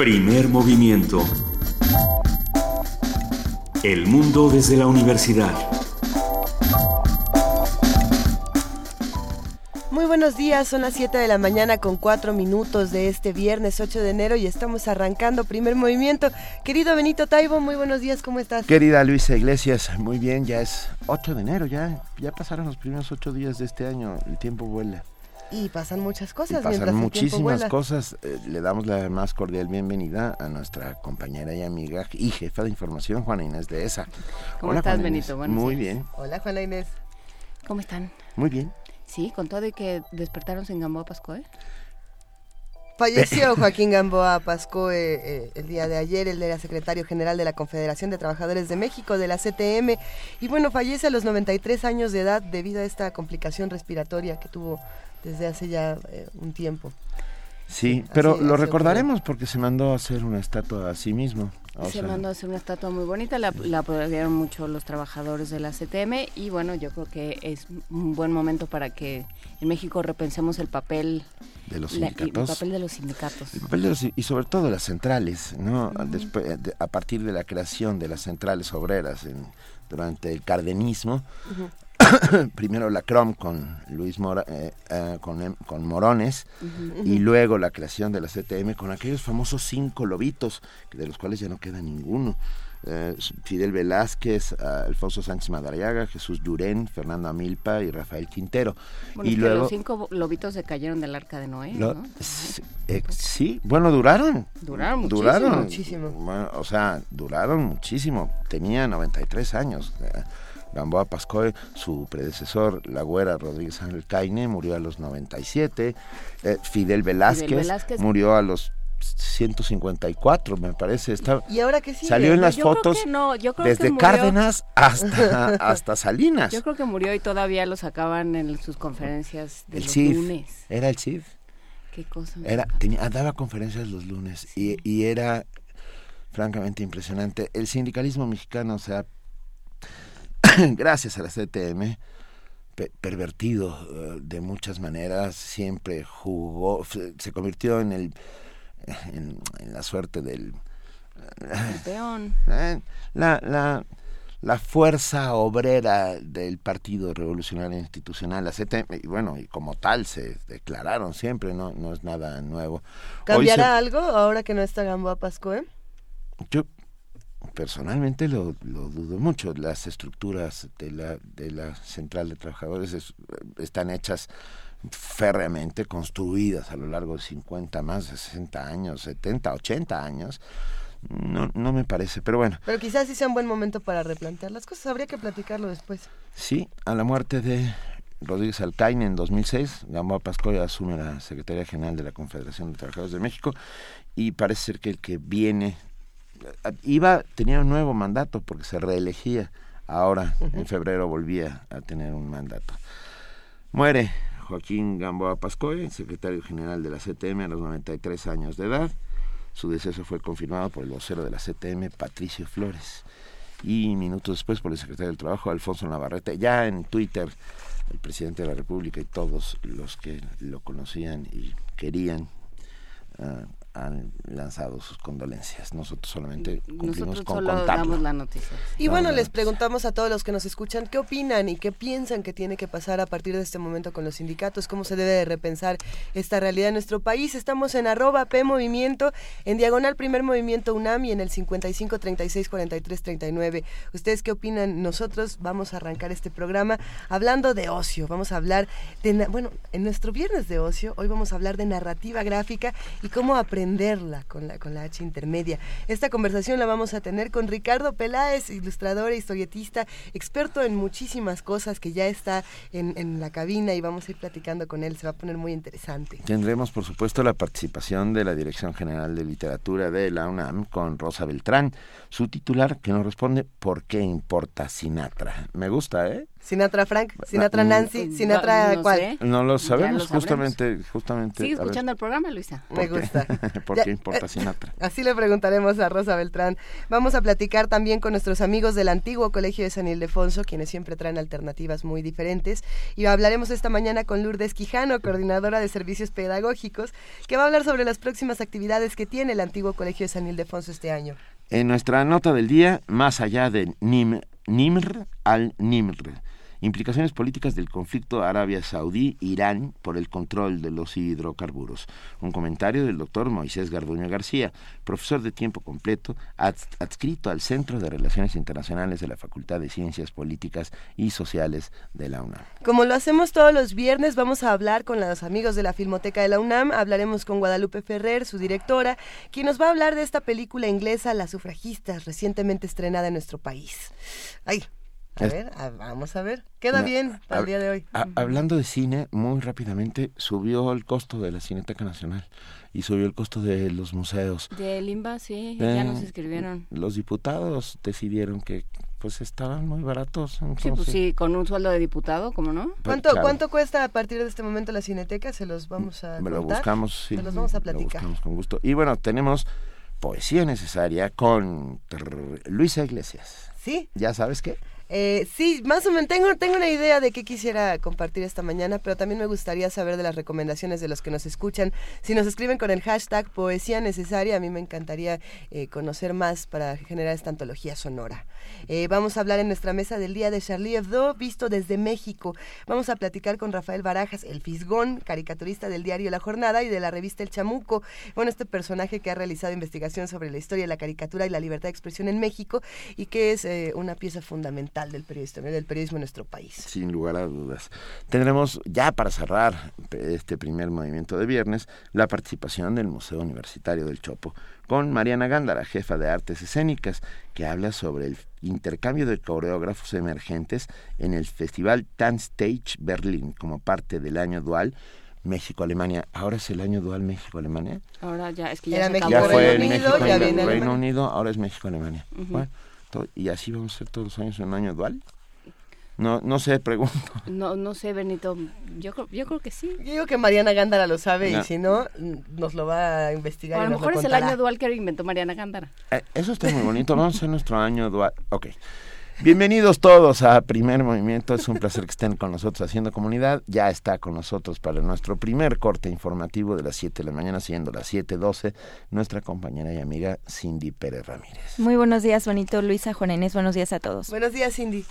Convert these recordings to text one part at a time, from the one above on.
Primer movimiento. El mundo desde la universidad. Muy buenos días, son las 7 de la mañana con 4 minutos de este viernes 8 de enero y estamos arrancando primer movimiento. Querido Benito Taibo, muy buenos días, ¿cómo estás? Querida Luisa Iglesias, muy bien, ya es 8 de enero, ya, ya pasaron los primeros 8 días de este año, el tiempo vuela. Y pasan muchas cosas. Y pasan muchísimas cosas. Eh, le damos la más cordial bienvenida a nuestra compañera y amiga y jefa de información, Juana Inés de ESA. ¿Cómo estás, Benito? Muy bien. Hola, Juana Inés. ¿Cómo están? Muy bien. Sí, con todo y que despertaron sin Gamboa Pascoe. Falleció Joaquín Gamboa Pascoe eh, el día de ayer, él era secretario general de la Confederación de Trabajadores de México, de la CTM, y bueno, fallece a los 93 años de edad debido a esta complicación respiratoria que tuvo desde hace ya eh, un tiempo. Sí, pero lo recordaremos porque se mandó a hacer una estatua a sí mismo. se mandó a hacer una estatua muy bonita, la, la apoyaron mucho los trabajadores de la CTM y bueno, yo creo que es un buen momento para que en México repensemos el papel de los sindicatos. el papel de los sindicatos. y sobre todo de las centrales, ¿no? Después, a partir de la creación de las centrales obreras en, durante el cardenismo, primero la CROM con Luis eh, eh, con, con, Morones y luego la creación de la CTM con aquellos famosos cinco lobitos de los cuales ya no queda ninguno eh, Fidel Velázquez, Alfonso Sánchez Madariaga, Jesús Durén, Fernando Amilpa y Rafael Quintero. y luego, los cinco lobitos se cayeron del arca de Noé. sí, bueno, duraron. Duraron muchísimo. Duraron, muchísimo. o sea, duraron muchísimo. Tenía 93 años. Gamboa Pascoe, su predecesor, la güera Rodríguez Ángel Caine, murió a los 97. Eh, Fidel, Velázquez murió a los 154, me parece. Está, ¿Y ahora qué sigue? Salió en las fotos desde Cárdenas hasta, hasta Salinas. Yo creo que murió y todavía lo sacaban en sus conferencias de el los CIF, lunes. Era el CIF. Qué cosa. Era, tenía, daba conferencias los lunes y, y era francamente impresionante. El sindicalismo mexicano se ha gracias a la CTM, pervertido eh, de muchas maneras, siempre jugó, se convirtió en el en, la suerte del peón. Eh, la, la, la fuerza obrera del Partido Revolucionario Institucional, la CTM, y bueno, y como tal se declararon siempre, no, no es nada nuevo. ¿Cambiará algo ahora que no está Gamboa Pascue? Yo personalmente lo, dudo mucho. Las estructuras de la, de la central de trabajadores están hechas férreamente, construidas a lo largo de 50, más de 60 años, 70, 80 años. No, no me parece, pero bueno. Pero quizás sí sea un buen momento para replantear las cosas. Habría que platicarlo después. Sí, a la muerte de Rodríguez Alcaine en 2006, Gamboa Pascoya asume la Secretaría General de la Confederación de Trabajadores de México y parece ser que el que viene iba, tenía un nuevo mandato porque se reelegía. Ahora, en febrero, volvía a tener un mandato. Muere Joaquín Gamboa Pascoe, secretario general de la CTM a los 93 años de edad. Su deceso fue confirmado por el vocero de la CTM, Patricio Flores. Y minutos después por el secretario del Trabajo, Alfonso Navarrete. Ya en Twitter, el presidente de la República y todos los que lo conocían y querían ah, han lanzado sus condolencias. Nosotros solamente cumplimos con la noticia. Y bueno, les preguntamos a todos los que nos escuchan qué opinan y qué piensan que tiene que pasar a partir de este momento con los sindicatos, cómo se debe de repensar esta realidad en nuestro país. Estamos en arroba P Movimiento, en diagonal Primer Movimiento UNAM y en el 55 36 43 39. ¿Ustedes qué opinan? Nosotros vamos a arrancar este programa hablando de ocio. Vamos a hablar de, bueno, en nuestro viernes de ocio, hoy vamos a hablar de narrativa gráfica y cómo aprender con la, con la H intermedia. Esta conversación la vamos a tener con Ricardo Peláez, ilustrador e historietista, experto en muchísimas cosas que ya está en la cabina y vamos a ir platicando con él. Se va a poner muy interesante. Tendremos, por supuesto, la participación de la Dirección General de Literatura de la UNAM con Rosa Beltrán, su titular que nos responde ¿Por qué importa Sinatra? Me gusta, ¿eh? Sinatra Frank, Sinatra Nancy, Sinatra no cuál. sé. No lo sabemos, lo justamente, justamente. Sigue escuchando el programa, Luisa. Me gusta. ¿Por Ya, qué importa Sinatra? Así le preguntaremos a Rosa Beltrán. Vamos a platicar también con nuestros amigos del antiguo Colegio de San Ildefonso, quienes siempre traen alternativas muy diferentes. Y hablaremos esta mañana con Lourdes Quijano, coordinadora de servicios pedagógicos, que va a hablar sobre las próximas actividades que tiene el antiguo Colegio de San Ildefonso este año. En nuestra nota del día, más allá de Nim- Nimr al-Nimr, implicaciones políticas del conflicto Arabia Saudí-Irán por el control de los hidrocarburos. Un comentario del doctor Moisés Garduño García, profesor de tiempo completo, ads- adscrito al Centro de Relaciones Internacionales de la Facultad de Ciencias Políticas y Sociales de la UNAM. Como lo hacemos todos los viernes, vamos a hablar con los amigos de la Filmoteca de la UNAM. Hablaremos con Guadalupe Ferrer, su directora, quien nos va a hablar de esta película inglesa, Las sufragistas, recientemente estrenada en nuestro país. Ay, a Es- ver, a- vamos a ver. Queda bien para el día de hoy. a- hablando de cine, muy rápidamente subió el costo de la Cineteca Nacional y subió el costo de los museos. De Limba, sí, Eh, ya nos escribieron. Los diputados decidieron que pues estaban muy baratos. Sí, pues entonces- sí, con un sueldo de diputado, ¿cómo no? ¿Cuánto, claro, ¿Cuánto cuesta a partir de este momento la Cineteca? Se los vamos a Lo contar. buscamos, sí. Se los vamos a Lo platicar. buscamos con gusto. Y bueno, tenemos poesía necesaria con Luisa Iglesias. ¿Sí? ¿Ya sabes qué? Eh, sí, más o menos tengo, tengo una idea de qué quisiera compartir esta mañana, pero también me gustaría saber de las recomendaciones de los que nos escuchan. Si nos escriben con el hashtag Poesía Necesaria, a mí me encantaría eh, conocer más para generar esta antología sonora. Eh, vamos a hablar en nuestra mesa del día de Charlie Hebdo, visto desde México. Vamos a platicar con Rafael Barajas, el Fisgón, caricaturista del diario La Jornada y de la revista El Chamuco. Bueno, este personaje que ha realizado investigación sobre la historia de la caricatura y la libertad de expresión en México y que es eh, una pieza fundamental del periodismo, del periodismo en nuestro país. Sin lugar a dudas. Tendremos ya para cerrar este primer movimiento de viernes la participación del Museo Universitario del Chopo con Mariana Gándara, jefa de artes escénicas, que habla sobre el intercambio de coreógrafos emergentes en el Festival Tanzstage Berlín como parte del año dual México-Alemania. Ahora es el año dual México-Alemania. Ahora ya, es que ya Era se México, Ya acabó. fue Reino Unido, México, ya en viene Reino Alemania. Unido, ahora es México-Alemania. Ujú. Bueno, to- y así vamos a ser todos los años en un año dual. No, no sé, pregunto. No, no sé, Benito, yo creo, yo creo que sí. Yo digo que Mariana Gándara lo sabe No. y si no, nos lo va a O investigar. a y lo nos mejor es el año dual que inventó Mariana Gándara. Eh, Eso está muy bonito. Vamos a hacer nuestro año dual. Ok. Bienvenidos todos a Primer Movimiento. Es un placer que estén con nosotros haciendo comunidad. Ya está con nosotros para nuestro primer corte informativo de las 7 de la mañana, siendo las 7.12, nuestra compañera y amiga Cindy Pérez Ramírez. Muy buenos días, bonito Luisa, Juana Inés, buenos días a todos. Buenos días, Cindy.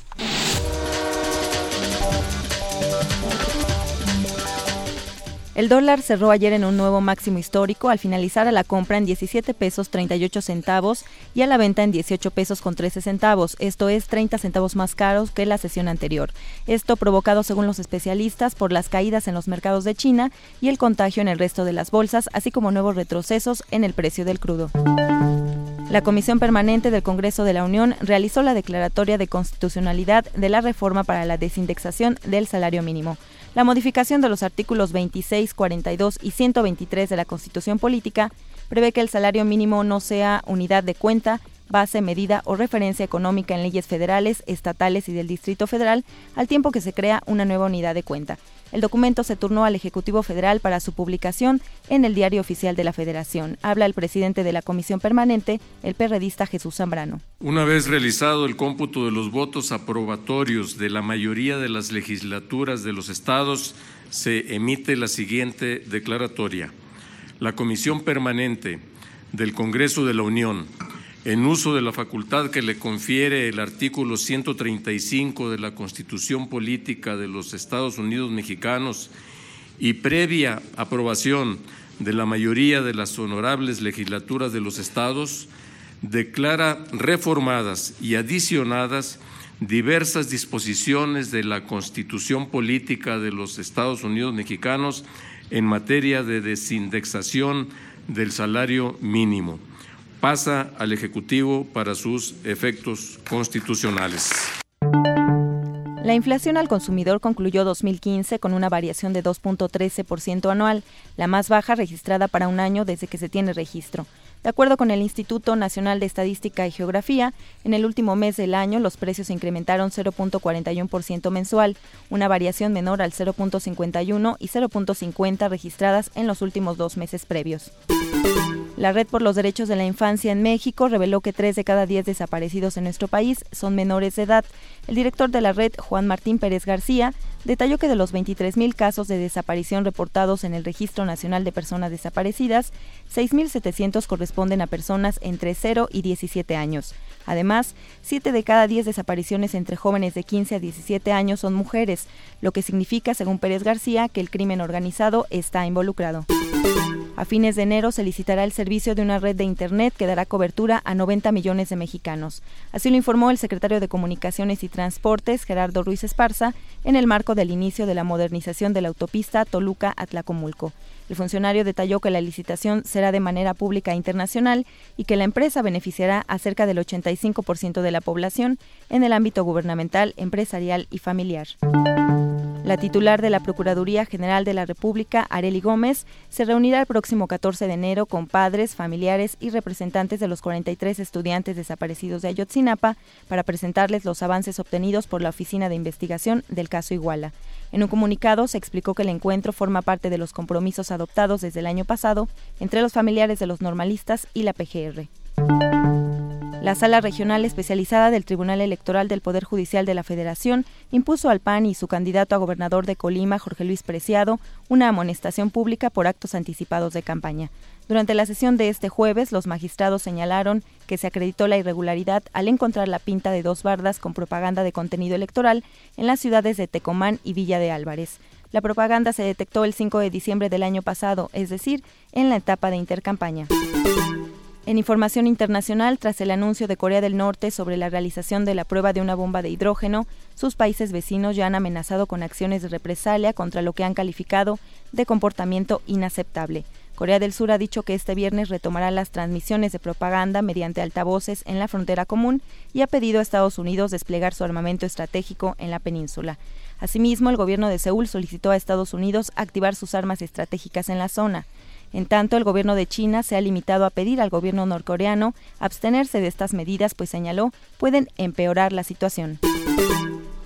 El dólar cerró ayer en un nuevo máximo histórico al finalizar a la compra en 17 pesos 38 centavos y a la venta en 18 pesos con 13 centavos, esto es 30 centavos más caros que la sesión anterior. Esto provocado, según los especialistas, por las caídas en los mercados de China y el contagio en el resto de las bolsas, así como nuevos retrocesos en el precio del crudo. La Comisión Permanente del Congreso de la Unión realizó la declaratoria de constitucionalidad de la reforma para la desindexación del salario mínimo. La modificación de los artículos 26, 42 y 123 de la Constitución Política prevé que el salario mínimo no sea unidad de cuenta, base, medida o referencia económica en leyes federales, estatales y del Distrito Federal, al tiempo que se crea una nueva unidad de cuenta. El documento se turnó al Ejecutivo Federal para su publicación en el Diario Oficial de la Federación. Habla el presidente de la Comisión Permanente, el perredista Jesús Zambrano. Una vez realizado el cómputo de los votos aprobatorios de la mayoría de las legislaturas de los estados, se emite la siguiente declaratoria. La Comisión Permanente del Congreso de la Unión, en uso de la facultad que le confiere el artículo 135 de la Constitución Política de los Estados Unidos Mexicanos y previa aprobación de la mayoría de las honorables legislaturas de los estados, declara reformadas y adicionadas diversas disposiciones de la Constitución Política de los Estados Unidos Mexicanos en materia de desindexación del salario mínimo. Pasa al Ejecutivo para sus efectos constitucionales. La inflación al consumidor concluyó 2015 con una variación de 2.13% anual, la más baja registrada para un año desde que se tiene registro. De acuerdo con el Instituto Nacional de Estadística y Geografía, en el último mes del año los precios incrementaron 0.41% mensual, una variación menor al 0.51 y 0.50 registradas en los últimos dos meses previos. La Red por los Derechos de la Infancia en México reveló que tres de cada diez desaparecidos en nuestro país son menores de edad. El director de la red, Juan Martín Pérez García, detalló que de los 23.000 casos de desaparición reportados en el Registro Nacional de Personas Desaparecidas, 6.700 corresponden a personas entre 0 y 17 años. Además, 7 de cada 10 desapariciones entre jóvenes de 15 a 17 años son mujeres, lo que significa, según Pérez García, que el crimen organizado está involucrado. A fines de enero se licitará el servicio de una red de Internet que dará cobertura a 90 millones de mexicanos. Así lo informó el secretario de Comunicaciones y Transportes, Gerardo Ruiz Esparza, en el marco del inicio de la modernización de la autopista Toluca-Atlacomulco. El funcionario detalló que la licitación será de manera pública internacional y que la empresa beneficiará a cerca del 85% de la población en el ámbito gubernamental, empresarial y familiar. La titular de la Procuraduría General de la República, Areli Gómez, se reunirá el próximo 14 de enero con padres, familiares y representantes de los 43 estudiantes desaparecidos de Ayotzinapa para presentarles los avances obtenidos por la Oficina de Investigación del caso Iguala. En un comunicado se explicó que el encuentro forma parte de los compromisos adoptados desde el año pasado entre los familiares de los normalistas y la PGR. La Sala Regional Especializada del Tribunal Electoral del Poder Judicial de la Federación impuso al PAN y su candidato a gobernador de Colima, Jorge Luis Preciado, una amonestación pública por actos anticipados de campaña. Durante la sesión de este jueves, los magistrados señalaron que se acreditó la irregularidad al encontrar la pinta de dos bardas con propaganda de contenido electoral en las ciudades de Tecomán y Villa de Álvarez. La propaganda se detectó el 5 de diciembre del año pasado, es decir, en la etapa de intercampaña. En información internacional, tras el anuncio de Corea del Norte sobre la realización de la prueba de una bomba de hidrógeno, sus países vecinos ya han amenazado con acciones de represalia contra lo que han calificado de comportamiento inaceptable. Corea del Sur ha dicho que este viernes retomará las transmisiones de propaganda mediante altavoces en la frontera común y ha pedido a Estados Unidos desplegar su armamento estratégico en la península. Asimismo, el gobierno de Seúl solicitó a Estados Unidos activar sus armas estratégicas en la zona. En tanto, el gobierno de China se ha limitado a pedir al gobierno norcoreano abstenerse de estas medidas, pues señaló pueden empeorar la situación.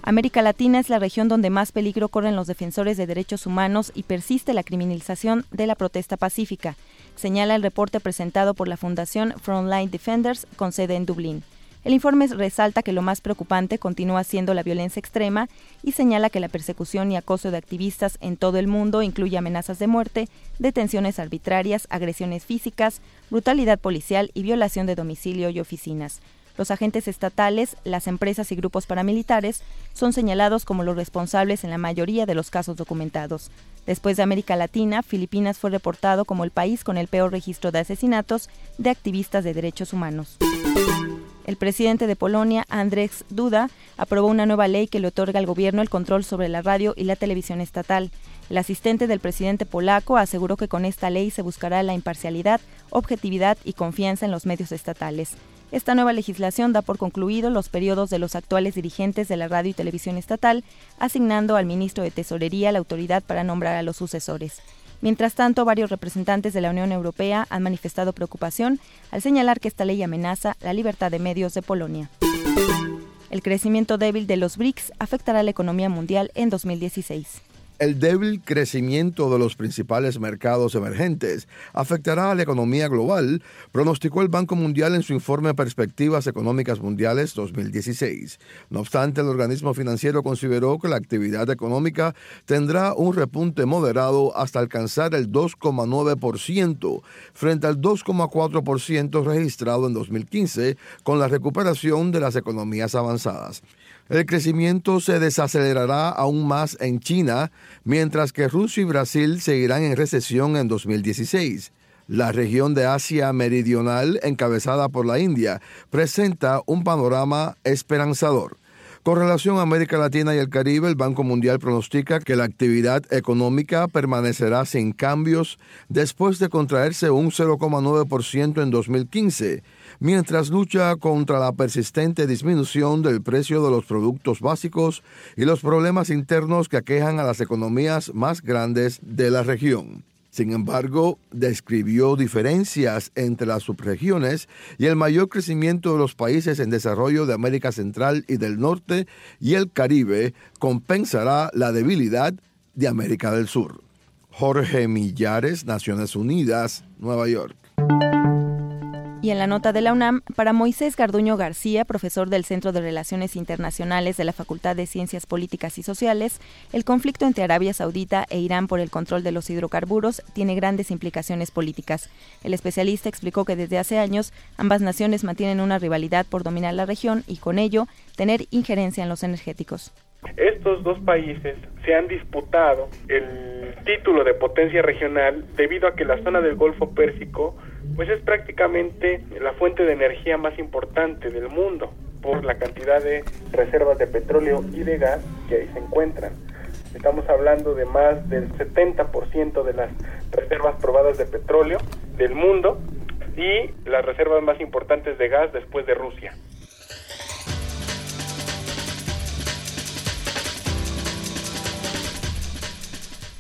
América Latina es la región donde más peligro corren los defensores de derechos humanos y persiste la criminalización de la protesta pacífica, señala el reporte presentado por la Fundación Frontline Defenders con sede en Dublín. El informe resalta que lo más preocupante continúa siendo la violencia extrema y señala que la persecución y acoso de activistas en todo el mundo incluye amenazas de muerte, detenciones arbitrarias, agresiones físicas, brutalidad policial y violación de domicilio y oficinas. Los agentes estatales, las empresas y grupos paramilitares son señalados como los responsables en la mayoría de los casos documentados. Después de América Latina, Filipinas fue reportado como el país con el peor registro de asesinatos de activistas de derechos humanos. El presidente de Polonia, Andrzej Duda, aprobó una nueva ley que le otorga al gobierno el control sobre la radio y la televisión estatal. El asistente del presidente polaco aseguró que con esta ley se buscará la imparcialidad, objetividad y confianza en los medios estatales. Esta nueva legislación da por concluido los periodos de los actuales dirigentes de la radio y televisión estatal, asignando al ministro de Tesorería la autoridad para nombrar a los sucesores. Mientras tanto, varios representantes de la Unión Europea han manifestado preocupación al señalar que esta ley amenaza la libertad de medios de Polonia. El crecimiento débil de los BRICS afectará la economía mundial en 2016. El débil crecimiento de los principales mercados emergentes afectará a la economía global, pronosticó el Banco Mundial en su informe Perspectivas Económicas Mundiales 2016. No obstante, el organismo financiero consideró que la actividad económica tendrá un repunte moderado hasta alcanzar el 2,9% frente al 2,4% registrado en 2015 con la recuperación de las economías avanzadas. El crecimiento se desacelerará aún más en China, mientras que Rusia y Brasil seguirán en recesión en 2016. La región de Asia Meridional, encabezada por la India, presenta un panorama esperanzador. Con relación a América Latina y el Caribe, el Banco Mundial pronostica que la actividad económica permanecerá sin cambios después de contraerse un 0,9% en 2015 mientras lucha contra la persistente disminución del precio de los productos básicos y los problemas internos que aquejan a las economías más grandes de la región. Sin embargo, describió diferencias entre las subregiones y el mayor crecimiento de los países en desarrollo de América Central y del Norte y el Caribe compensará la debilidad de América del Sur. Jorge Millares, Naciones Unidas, Nueva York. Y en la nota de la UNAM, para Moisés Garduño García, profesor del Centro de Relaciones Internacionales de la Facultad de Ciencias Políticas y Sociales, el conflicto entre Arabia Saudita e Irán por el control de los hidrocarburos tiene grandes implicaciones políticas. El especialista explicó que desde hace años ambas naciones mantienen una rivalidad por dominar la región y con ello tener injerencia en los energéticos. Estos dos países se han disputado el título de potencia regional debido a que la zona del Golfo Pérsico pues es prácticamente la fuente de energía más importante del mundo por la cantidad de reservas de petróleo y de gas que ahí se encuentran. Estamos hablando de más del 70% de las reservas probadas de petróleo del mundo y las reservas más importantes de gas después de Rusia.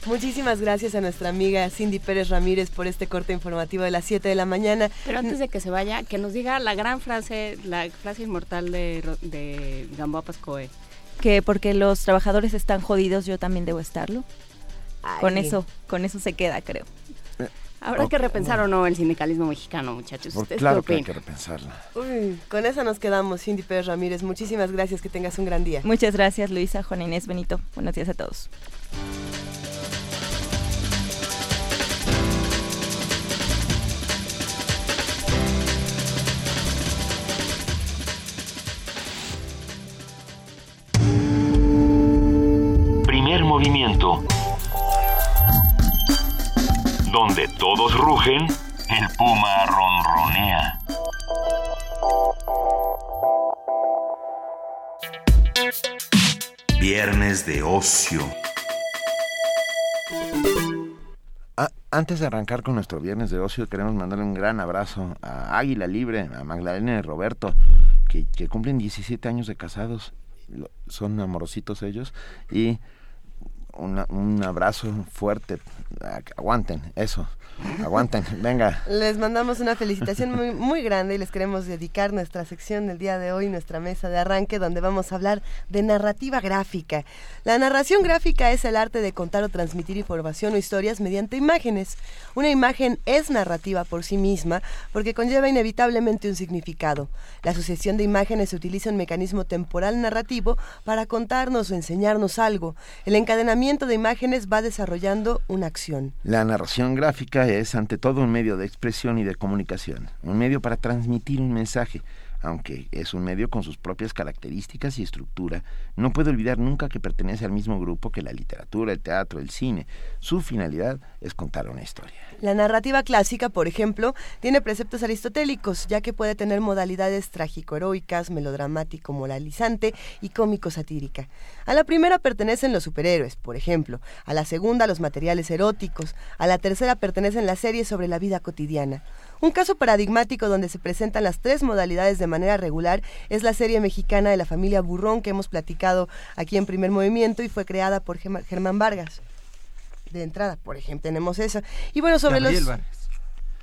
Muchísimas gracias a nuestra amiga Cindy Pérez Ramírez por este corte informativo de las 7 de la mañana. Pero antes de que se vaya, que nos diga la gran frase, la frase inmortal de, de Gamboa Pascoe. Que porque los trabajadores están jodidos, yo también debo estarlo. Con eso, con eso se queda, creo. Eh, Habrá que repensar o no el sindicalismo mexicano, muchachos. Por claro que hay que repensarla. Uy, con eso nos quedamos, Cindy Pérez Ramírez. Muchísimas gracias, que tengas un gran día. Muchas gracias, Luisa, Juan Inés Benito. Buenos días a todos. Movimiento. Donde todos rugen, el puma ronronea. Viernes de ocio. Ah, antes de arrancar con nuestro viernes de ocio, queremos mandarle un gran abrazo a Águila Libre, a Magdalena y Roberto, que, que cumplen 17 años de casados. Son amorositos ellos. Y un abrazo fuerte. Aguanten, eso. Aguanten, venga. Les mandamos una felicitación muy, muy grande y les queremos dedicar nuestra sección del día de hoy, nuestra mesa de arranque, donde vamos a hablar de narrativa gráfica. La narración gráfica es el arte de contar o transmitir información o historias mediante imágenes. Una imagen es narrativa por sí misma porque conlleva inevitablemente un significado. La sucesión de imágenes utiliza un mecanismo temporal narrativo para contarnos o enseñarnos algo. El encadenamiento de imágenes va desarrollando una acción. La narración gráfica es ante todo un medio de expresión y de comunicación, un medio para transmitir un mensaje aunque es un medio con sus propias características y estructura, no puede olvidar nunca que pertenece al mismo grupo que la literatura, el teatro, el cine. Su finalidad es contar una historia. La narrativa clásica, por ejemplo, tiene preceptos aristotélicos, ya que puede tener modalidades trágico-heroicas, melodramático, moralizante y cómico-satírica. A la primera pertenecen los superhéroes, por ejemplo, a la segunda los materiales eróticos, a la tercera pertenecen las series sobre la vida cotidiana. Un caso paradigmático donde se presentan las tres modalidades de manera regular es la serie mexicana de la familia Burrón que hemos platicado aquí en Primer Movimiento y fue creada por Germán Vargas. De entrada, por ejemplo, tenemos esa. Y bueno, sobre los...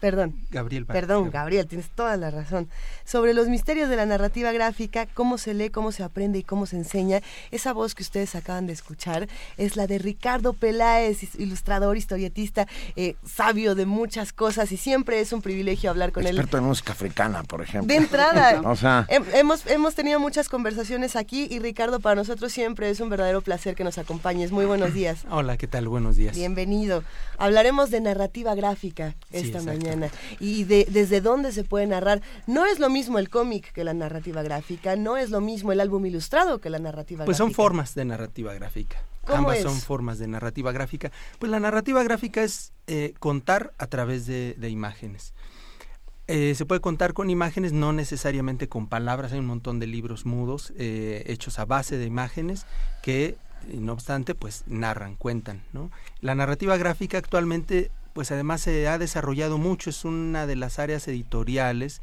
Perdón. Gabriel. Perdón, Gabriel, tienes toda la razón. Sobre los misterios de la narrativa gráfica, cómo se lee, cómo se aprende y cómo se enseña, esa voz que ustedes acaban de escuchar es la de Ricardo Peláez, ilustrador, historietista, eh, sabio de muchas cosas y siempre es un privilegio hablar con él. Experto en música africana, por ejemplo. De entrada, o sea... hemos, hemos tenido muchas conversaciones aquí y Ricardo, para nosotros siempre es un verdadero placer que nos acompañes. Muy buenos días. Hola, ¿qué tal? Buenos días. Bienvenido. Hablaremos de narrativa gráfica esta mañana y de, desde dónde se puede narrar. No es lo mismo el cómic que la narrativa gráfica, no es lo mismo el álbum ilustrado que la narrativa pues gráfica. Pues son formas de narrativa gráfica. Ambas son formas de narrativa gráfica. Pues la narrativa gráfica es eh, contar a través de, imágenes. Eh, se puede contar con imágenes, no necesariamente con palabras. Hay un montón de libros mudos eh, hechos a base de imágenes que, no obstante, pues narran, cuentan. ¿no? La narrativa gráfica actualmente pues además se ha desarrollado mucho, es una de las áreas editoriales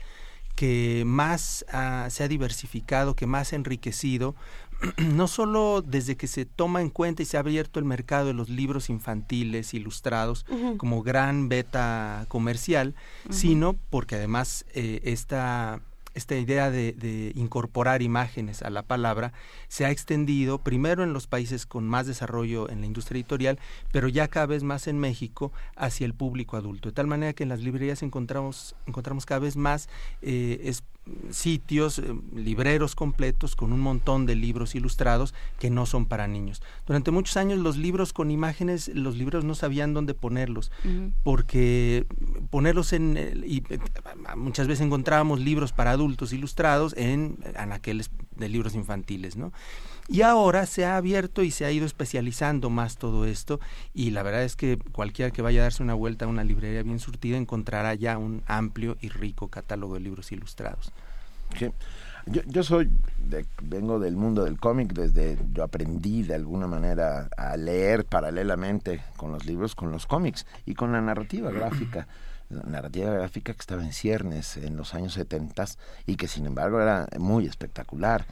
que más se ha diversificado, que más ha enriquecido, no solo desde que se toma en cuenta y se ha abierto el mercado de los libros infantiles ilustrados como gran beta comercial, sino porque además eh, esta esta idea de, incorporar imágenes a la palabra se ha extendido primero en los países con más desarrollo en la industria editorial, pero ya cada vez más en México hacia el público adulto. De tal manera que en las librerías encontramos, encontramos cada vez más eh, sitios, eh, libreros completos con un montón de libros ilustrados que no son para niños. Durante muchos años los libros con imágenes, los libros no sabían dónde ponerlos, porque ponerlos en... y eh, muchas veces encontrábamos libros para adultos ilustrados en anaqueles de libros infantiles, ¿no? Y ahora se ha abierto y se ha ido especializando más todo esto y la verdad es que cualquiera que vaya a darse una vuelta a una librería bien surtida encontrará ya un amplio y rico catálogo de libros ilustrados. Yo, yo soy, vengo del mundo del cómic, desde yo aprendí de alguna manera a leer paralelamente con los libros, con los cómics y con la narrativa gráfica. La narrativa gráfica que estaba en ciernes en los años 70 y que sin embargo era muy espectacular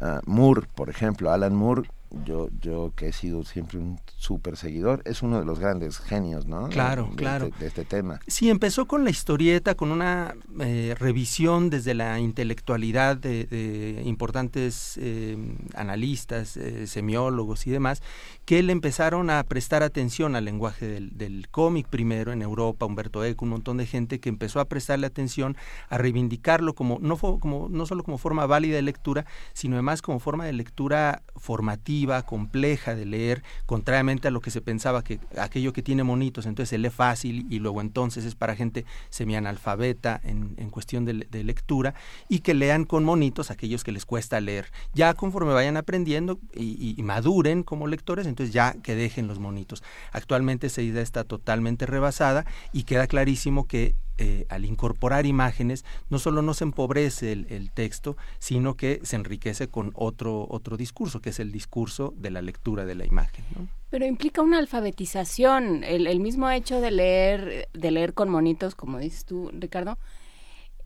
Ah, Moore, por ejemplo, Alan Moore, yo, yo que he sido siempre un súper seguidor, es uno de los grandes genios, ¿no? Claro, claro. Este, de este tema. Sí, empezó con la historieta, con una eh, revisión desde la intelectualidad de, importantes eh, analistas, eh, semiólogos y demás, que le empezaron a prestar atención al lenguaje del, cómic primero en Europa, Humberto Eco, un montón de gente que empezó a prestarle atención, a reivindicarlo como no, como, no solo como forma válida de lectura, sino además como forma de lectura formativa, compleja de leer, contrariamente a lo que se pensaba que aquello que tiene monitos, entonces se lee fácil y luego entonces es para gente semianalfabeta en, en cuestión de, lectura y que lean con monitos aquellos que les cuesta leer. Ya conforme vayan aprendiendo y maduren como lectores, entonces ya que dejen los monitos. Actualmente esa idea está totalmente rebasada y queda clarísimo que eh, al incorporar imágenes no solo no se empobrece el, texto, sino que se enriquece con otro, otro discurso, que es el discurso de la lectura de la imagen. Pero implica una alfabetización, el, mismo hecho de leer, de leer con monitos, como dices tú, Ricardo,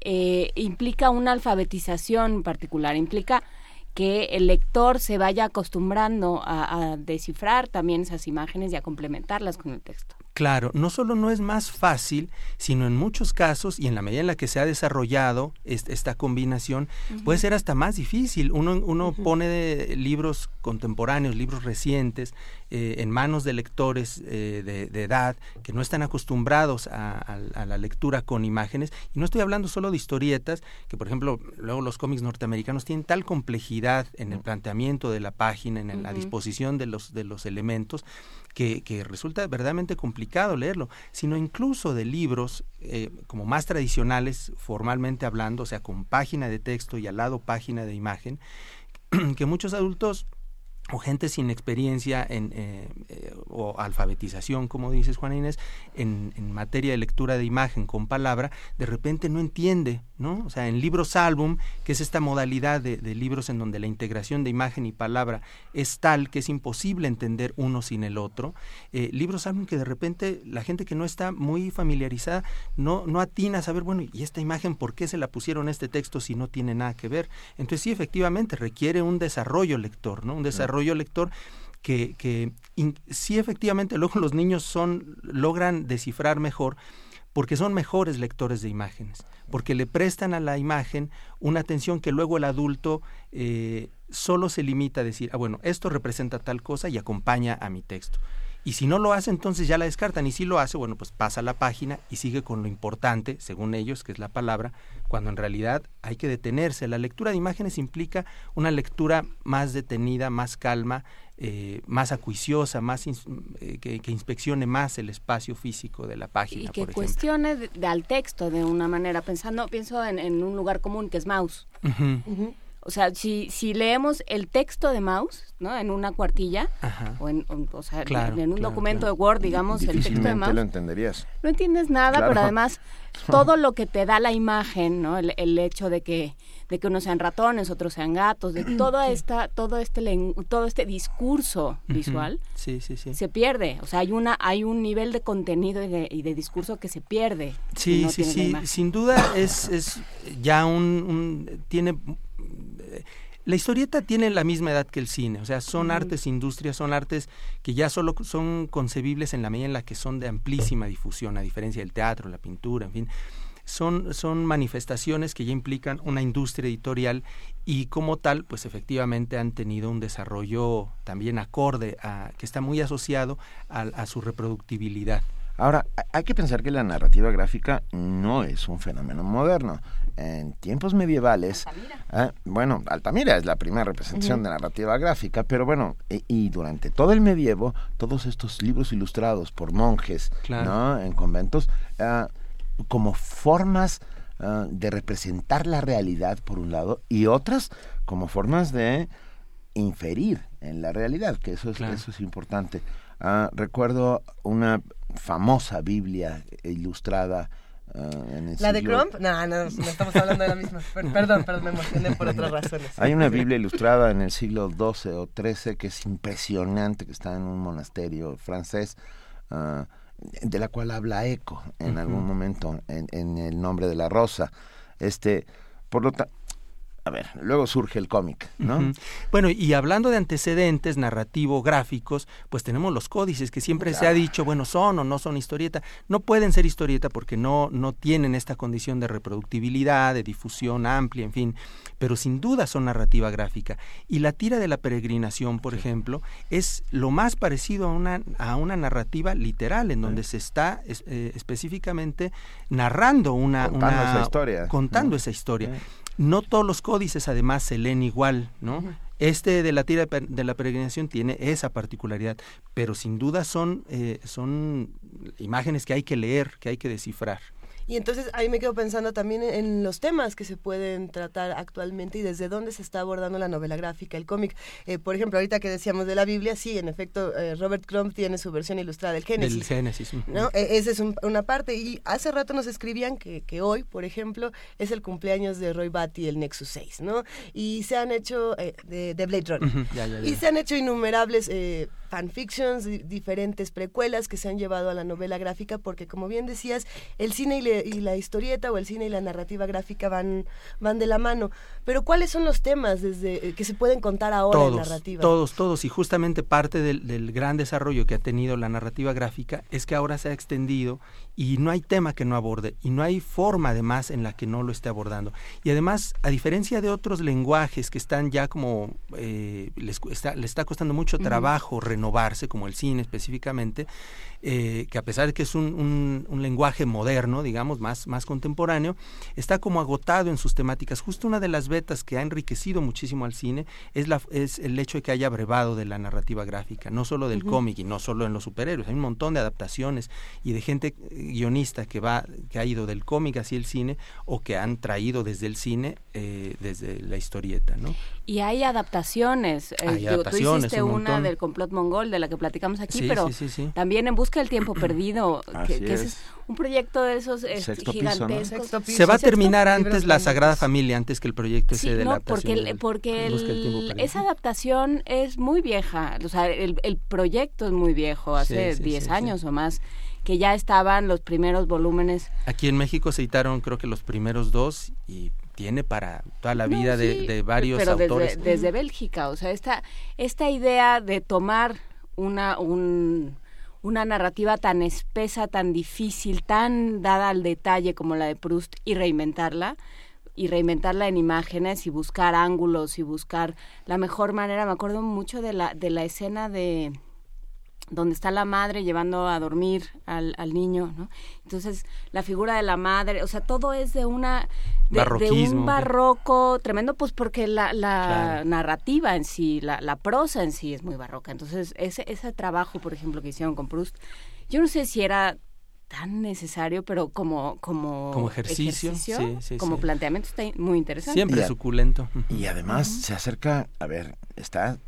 eh, implica una alfabetización particular, implica que el lector se vaya acostumbrando a, descifrar también esas imágenes y a complementarlas con el texto. Claro, no solo no es más fácil, sino en muchos casos y en la medida en la que se ha desarrollado esta combinación, puede ser hasta más difícil. Uno, uno pone libros contemporáneos, libros recientes, eh, en manos de lectores eh, de, edad que no están acostumbrados a, la lectura con imágenes. Y no estoy hablando solo de historietas, que por ejemplo luego los cómics norteamericanos tienen tal complejidad en el planteamiento de la página, en la disposición de los, de los elementos, que, que, resulta verdaderamente complicado leerlo, sino incluso de libros eh, como más tradicionales, formalmente hablando, o sea, con página de texto y al lado página de imagen, que muchos adultos o gente sin experiencia en, eh, eh, o alfabetización, como dices Juan Inés, en, en, materia de lectura de imagen con palabra, de repente no entiende, ¿no? O sea, en libros álbum, que es esta modalidad de, libros en donde la integración de imagen y palabra es tal que es imposible entender uno sin el otro, eh, libros álbum que de repente la gente que no está muy familiarizada no, no atina a saber, bueno, ¿y esta imagen por qué se la pusieron este texto si no tiene nada que ver? Entonces sí, efectivamente, requiere un desarrollo lector, ¿no? Un desarrollo lector que, que sí efectivamente luego los niños son logran descifrar mejor porque son mejores lectores de imágenes, porque le prestan a la imagen una atención que luego el adulto eh, solo se limita a decir, ah, bueno, esto representa tal cosa y acompaña a mi texto. Y si no lo hace, entonces ya la descartan. Y si lo hace, bueno, pues pasa la página y sigue con lo importante, según ellos, que es la palabra, cuando en realidad hay que detenerse. La lectura de imágenes implica una lectura más detenida, más calma, eh, más acuiciosa, más eh, que, inspeccione más el espacio físico de la página. Y que cuestione al texto de una manera, pensando, pienso en, un lugar común que es mouse. O sea, si, si leemos el texto de Mouse, ¿no? En una cuartilla, o en, o sea, en un documento de Word, digamos, el texto de Mouse. lo entenderías. No entiendes nada, pero además todo lo que te da la imagen, ¿no? El, el, hecho de que de que unos sean ratones, otros sean gatos, de toda esta todo este todo este discurso visual. Sí, sí, sí. Se pierde, o sea, hay una hay un nivel de contenido y de, y de discurso que se pierde. Sí, sí, sí, sin duda es es ya un, un tiene La historieta tiene la misma edad que el cine, o sea, son artes, industrias, son artes que ya solo son concebibles en la medida en la que son de amplísima difusión, a diferencia del teatro, la pintura, en fin. Son, son manifestaciones que ya implican una industria editorial y como tal, pues efectivamente han tenido un desarrollo también acorde, a, que está muy asociado a su reproductibilidad. Ahora, hay que pensar que la narrativa gráfica no es un fenómeno moderno. En tiempos medievales, ¿eh? bueno, Altamira es la primera representación de narrativa gráfica, pero bueno, y, durante todo el medievo, todos estos libros ilustrados por monjes, ¿no? En conventos, eh, como formas eh, de representar la realidad, por un lado, y otras como formas de inferir en la realidad, que eso es, eso es importante. Ah, recuerdo una famosa Biblia ilustrada ah, ¿La de Crump? No, no, no estamos hablando de la misma. Perdón, perdón, me emocioné por otras razones. Hay una Biblia ilustrada en el siglo XII o XIII que es impresionante, que está en un monasterio francés, ah, de la cual habla Eco en algún momento en, en, el nombre de la rosa. Este, por lo tanto, a ver, luego surge el cómic, ¿no? Bueno, y hablando de antecedentes narrativo gráficos, pues tenemos los códices que siempre se ha dicho, bueno, son o no son historieta. No pueden ser historieta porque no, no tienen esta condición de reproductibilidad, de difusión amplia, en fin, pero sin duda son narrativa gráfica. Y la tira de la peregrinación, por ejemplo, es lo más parecido a una, a una narrativa literal, en donde se está eh, específicamente narrando una... Contando esa historia. Contando esa historia. No todos los códices además se leen igual, ¿no? Este de la tira de la peregrinación tiene esa particularidad, pero sin duda son, eh, son imágenes que hay que leer, que hay que descifrar. Y entonces ahí me quedo pensando también en los temas que se pueden tratar actualmente y desde dónde se está abordando la novela gráfica, el cómic. Eh, por ejemplo, ahorita que decíamos de la Biblia, sí, en efecto, eh, Robert Crumb tiene su versión ilustrada del Génesis. Del Génesis. ¿no? E, esa es una parte. Y hace rato nos escribían que, que, hoy, por ejemplo, es el cumpleaños de Roy Batty, el Nexus 6, ¿no? Y se han hecho, eh, de, Blade Runner, y se han hecho innumerables fanfictions, diferentes precuelas que se han llevado a la novela gráfica, porque como bien decías, el cine y, la historieta o el cine y la narrativa gráfica van, van de la mano. Pero ¿cuáles son los temas desde eh, que se pueden contar ahora todos, en narrativa? Todos, todos. Y justamente parte del, del gran desarrollo que ha tenido la narrativa gráfica es que ahora se ha extendido y no hay tema que no aborde y no hay forma además en la que no lo esté abordando. Y además, a diferencia de otros lenguajes que están ya como, eh, les, está, les está costando mucho trabajo renovarse, como el cine específicamente, eh, que a pesar de que es un, un, lenguaje moderno, digamos, más, más contemporáneo, está como agotado en sus temáticas. Justo una de las vetas que ha enriquecido muchísimo al cine es, la, es el hecho de que haya abrevado de la narrativa gráfica, no solo del cómic y no solo en los superhéroes, hay un montón de adaptaciones y de gente eh, guionista que va que ha ido del cómic hacia el cine o que han traído desde el cine eh, desde la historieta, ¿no? Y hay adaptaciones. Hay adaptaciones tú hiciste una del complot mongol de la que platicamos aquí, pero también en busca del tiempo perdido, que, es. un proyecto de esos gigantescos. Se va a terminar antes la Sagrada Familia, antes que el proyecto ese de la porque, porque esa adaptación es muy vieja, o sea, el, proyecto es muy viejo, hace 10 años o más que ya estaban los primeros volúmenes. Aquí en México se editaron creo que los primeros dos y tiene para toda la vida de, varios pero autores. Desde, desde Bélgica, o sea, esta, esta idea de tomar una, un, una narrativa tan espesa, tan difícil, tan dada al detalle como la de Proust y reinventarla, y reinventarla en imágenes y buscar ángulos y buscar la mejor manera. Me acuerdo mucho de la, de la escena de donde está la madre llevando a dormir al, al, niño, ¿no? Entonces, la figura de la madre, o sea, todo es de una de, un barroco tremendo, pues porque la, la narrativa en sí, la, la, prosa en sí es muy barroca. Entonces, ese, ese trabajo, por ejemplo, que hicieron con Proust, yo no sé si era tan necesario, pero como como, como ejercicio, como planteamiento está muy interesante. Siempre suculento. Y además se acerca, a ver, está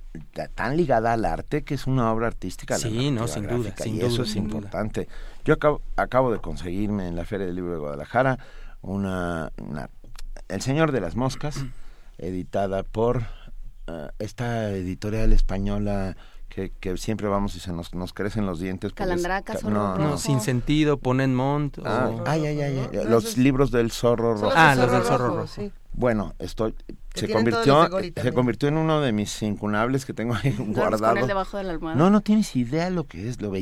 tan ligada al arte que es una obra artística. Sí, no, sin duda. y eso es importante. Yo acabo, acabo, de conseguirme en la Feria del Libro de Guadalajara una, El Señor de las Moscas, editada por eh, esta editorial española que, que, siempre vamos y se nos, nos crecen los dientes. Calandraca, no, no, sin sentido, ponen mont. Ah, ay, ay, ay, los libros del zorro rojo. Ah, los del zorro rojo. Bueno, estoy se convirtió, se convirtió en uno de mis incunables que tengo ahí guardado. debajo de la almohada? No, no tienes idea lo que es, lo,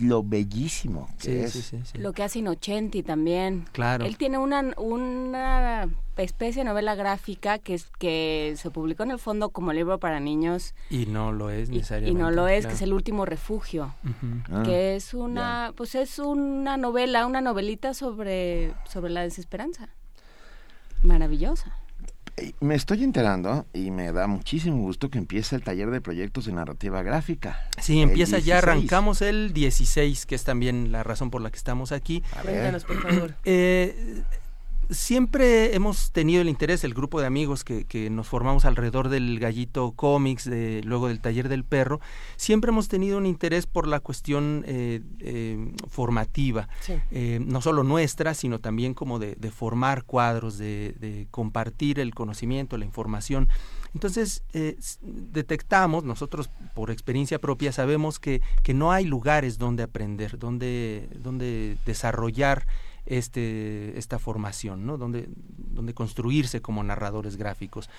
lo bellísimo que es. Sí, sí, lo que hace Inocenti también. Claro. Él tiene una, una especie de novela gráfica que, es, que se publicó en el fondo como libro para niños. Y no lo es necesariamente. Y, no lo es, que es El último refugio. Ah, que es una, pues es una novela, una novelita sobre, sobre la desesperanza. Maravillosa me estoy enterando y me da muchísimo gusto que empiece el taller de proyectos de narrativa gráfica. Sí, empieza ya, arrancamos el 16, que es también la razón por la que estamos aquí. Cuéntanos, por favor. Eh, siempre hemos tenido el interés, el grupo de amigos que, que nos formamos alrededor del Gallito Comics, de, luego del Taller del Perro, siempre hemos tenido un interés por la cuestión eh, eh, formativa, eh, no solo nuestra, sino también como de, de formar cuadros, de, de, compartir el conocimiento, la información. Entonces, detectamos, nosotros por experiencia propia sabemos que, que no hay lugares donde aprender, donde, donde desarrollar este, esta formación, ¿no? Donde, donde construirse como narradores gráficos.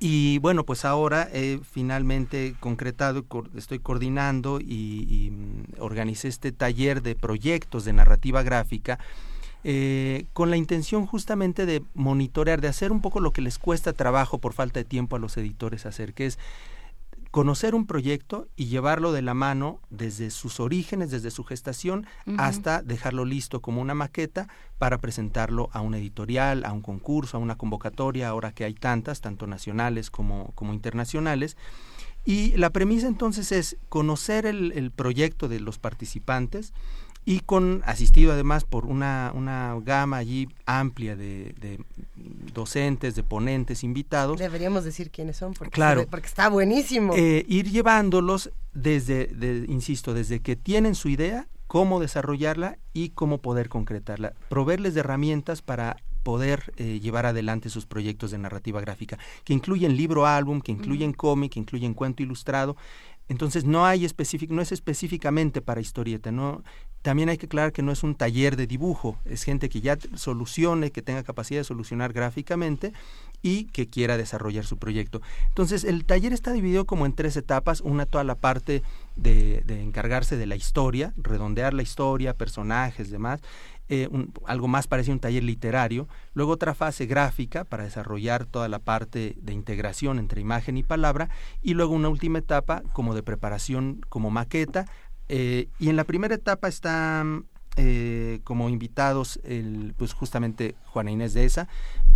Y bueno, pues ahora he finalmente concretado, estoy coordinando y, mm, organicé este taller de proyectos de narrativa gráfica eh, con la intención justamente de monitorear, de hacer un poco lo que les cuesta trabajo por falta de tiempo a los editores hacer, que es conocer un proyecto y llevarlo de la mano desde sus orígenes, desde su gestación, hasta dejarlo listo como una maqueta para presentarlo a un editorial, a un concurso, a una convocatoria, ahora que hay tantas, tanto nacionales como, como internacionales. Y la premisa entonces es conocer el proyecto de los participantes, y con asistido además por una, una gama allí amplia de, docentes, de ponentes, invitados. Deberíamos decir quiénes son, porque, claro, porque está buenísimo. Eh, ir llevándolos desde, insisto, desde que tienen su idea, cómo desarrollarla y cómo poder concretarla. Proveerles de herramientas para poder eh, llevar adelante sus proyectos de narrativa gráfica, que incluyen libro álbum, que incluyen cómic, que incluyen cuento ilustrado. Entonces no hay específico, no es específicamente para historieta, no también hay que aclarar que no es un taller de dibujo, es gente que ya solucione, que tenga capacidad de solucionar gráficamente y que quiera desarrollar su proyecto. Entonces, el taller está dividido como en tres etapas, una toda la parte de, encargarse de la historia, redondear la historia, personajes, demás, eh, algo más parecido a un taller literario, luego otra fase gráfica para desarrollar toda la parte de integración entre imagen y palabra, y luego una última etapa como de preparación como maqueta, eh, y en la primera etapa están eh, como invitados el, pues justamente Juana Inés de esa,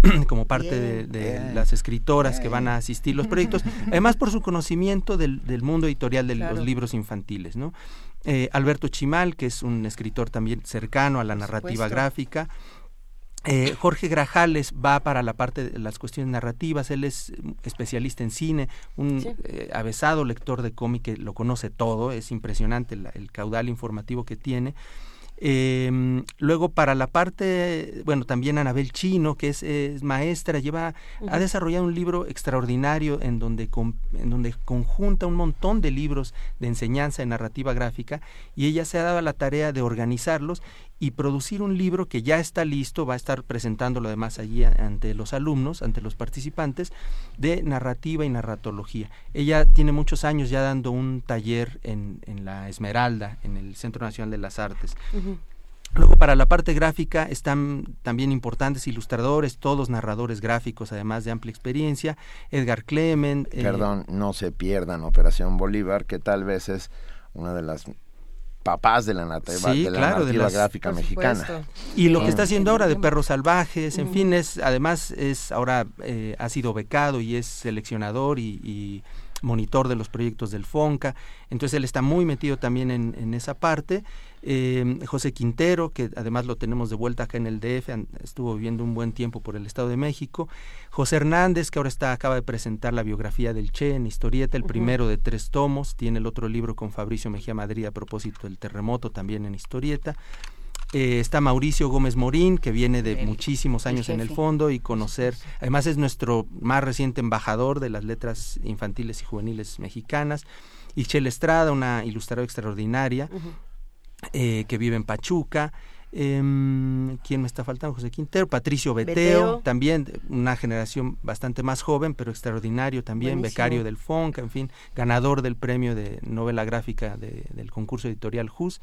como parte de, las escritoras que van a asistir los proyectos, además por su conocimiento del, mundo editorial de los libros infantiles, ¿no? Eh, Alberto Chimal, que es un escritor también cercano a la narrativa gráfica, eh, Jorge Grajales va para la parte de las cuestiones narrativas, él es especialista en cine, un eh, avesado lector de cómic que lo conoce todo, es impresionante el caudal informativo que tiene. Eh, luego para la parte, bueno, también Anabel Chino, que es, maestra, lleva, ha desarrollado un libro extraordinario en donde, en donde conjunta un montón de libros de enseñanza en narrativa gráfica y ella se ha dado la tarea de organizarlos y producir un libro que ya está listo, va a estar presentándolo además allí ante los alumnos, ante los participantes, de narrativa y narratología. Ella tiene muchos años ya dando un taller en, en la Esmeralda, en el Centro Nacional de las Artes. Luego para la parte gráfica están también importantes ilustradores, todos narradores gráficos, además de amplia experiencia. Edgar Clement. Eh, Perdón, no se pierdan Operación Bolívar, que tal vez es una de las papás de la, narrativa gráfica mexicana. Y lo que está haciendo ahora de Perros Salvajes, en fin, es además es ahora eh, ha sido becado y es seleccionador y, monitor de los proyectos del FONCA, entonces él está muy metido también en esa parte. Eh, José Quintero, que además lo tenemos de vuelta acá en el DF, estuvo viviendo un buen tiempo por el Estado de México, José Hernández, que ahora está, acaba de presentar la biografía del Che en historieta, el primero de tres tomos, tiene el otro libro con Fabricio Mejía Madrid a propósito del terremoto, también en historieta. Eh, está Mauricio Gómez Morín, que viene de muchísimos años en el fondo y conocer, además es nuestro más reciente embajador de las letras infantiles y juveniles mexicanas. Y Chel Estrada, una ilustradora extraordinaria. Eh, que vive en Pachuca. Em, ¿Quién me está faltando? José Quintero, Patricio Beteo, también una generación bastante más joven, pero extraordinario también, becario del FONCA, en fin, ganador del premio de novela gráfica del concurso editorial JUS.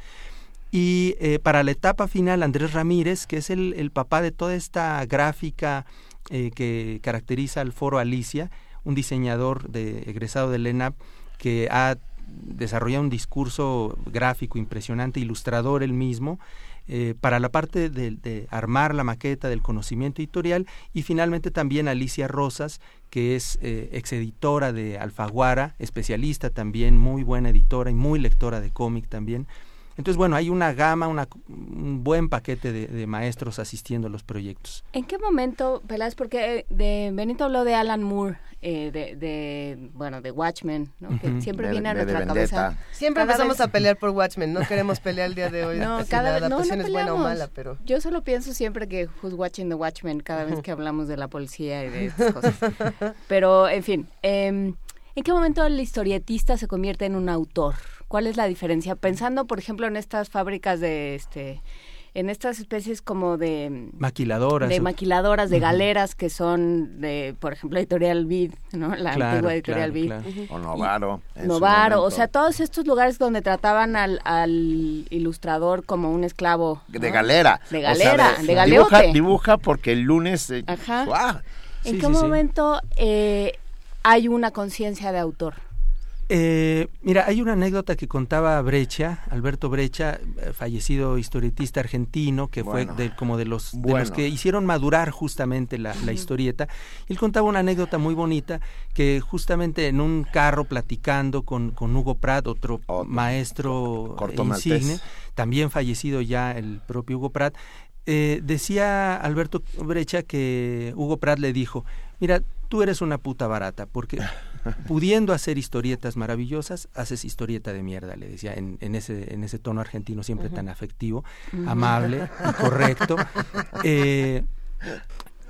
Y eh, para la etapa final, Andrés Ramírez, que es el, papá de toda esta gráfica eh, que caracteriza al foro Alicia, un diseñador de, egresado del ENAP que ha desarrollado un discurso gráfico impresionante, ilustrador él mismo, eh, para la parte de, armar la maqueta del conocimiento editorial y finalmente también Alicia Rosas, que es eh, exeditora de Alfaguara, especialista también, muy buena editora y muy lectora de cómic también. Entonces, bueno, hay una gama, un buen paquete de, maestros asistiendo a los proyectos. ¿En qué momento, Peláez? Porque eh, de, Benito habló de Alan Moore, eh, de, bueno, de Watchmen, ¿no? Que siempre viene a nuestra cabeza. Siempre empezamos a pelear por Watchmen, no queremos pelear el día de hoy. No, cada vez, no, es buena o mala, pero... Yo solo pienso siempre que who's watching the Watchmen cada vez que hablamos de la policía y de estas cosas. Pero, en fin, em, ¿en qué momento el historietista se convierte en un autor? ¿Cuál es la diferencia? Pensando, por ejemplo, en estas fábricas de este en estas especies como de maquiladoras de maquiladoras de galeras que son de por ejemplo editorial Vid no la antigua editorial Vid. o Novaro Novaro o sea todos estos lugares donde trataban al, al ilustrador como un esclavo de galera. De galera de, de dibuja, dibuja, porque el lunes eh, Ajá. en qué momento eh, hay una conciencia de autor eh, mira, hay una anécdota que contaba Brecha, Alberto Brecha, eh, fallecido historietista argentino, que fue como de los, de los que hicieron madurar justamente la, historieta. Él contaba una anécdota muy bonita que justamente en un carro platicando con, con Hugo Pratt, otro, maestro insigne, también fallecido ya el propio Hugo Pratt, eh, decía Alberto Brecha que Hugo Pratt le dijo, mira, tú eres una puta barata, porque pudiendo hacer historietas maravillosas, haces historieta de mierda, le decía, en, ese, en ese tono argentino siempre tan afectivo, amable y correcto. Eh,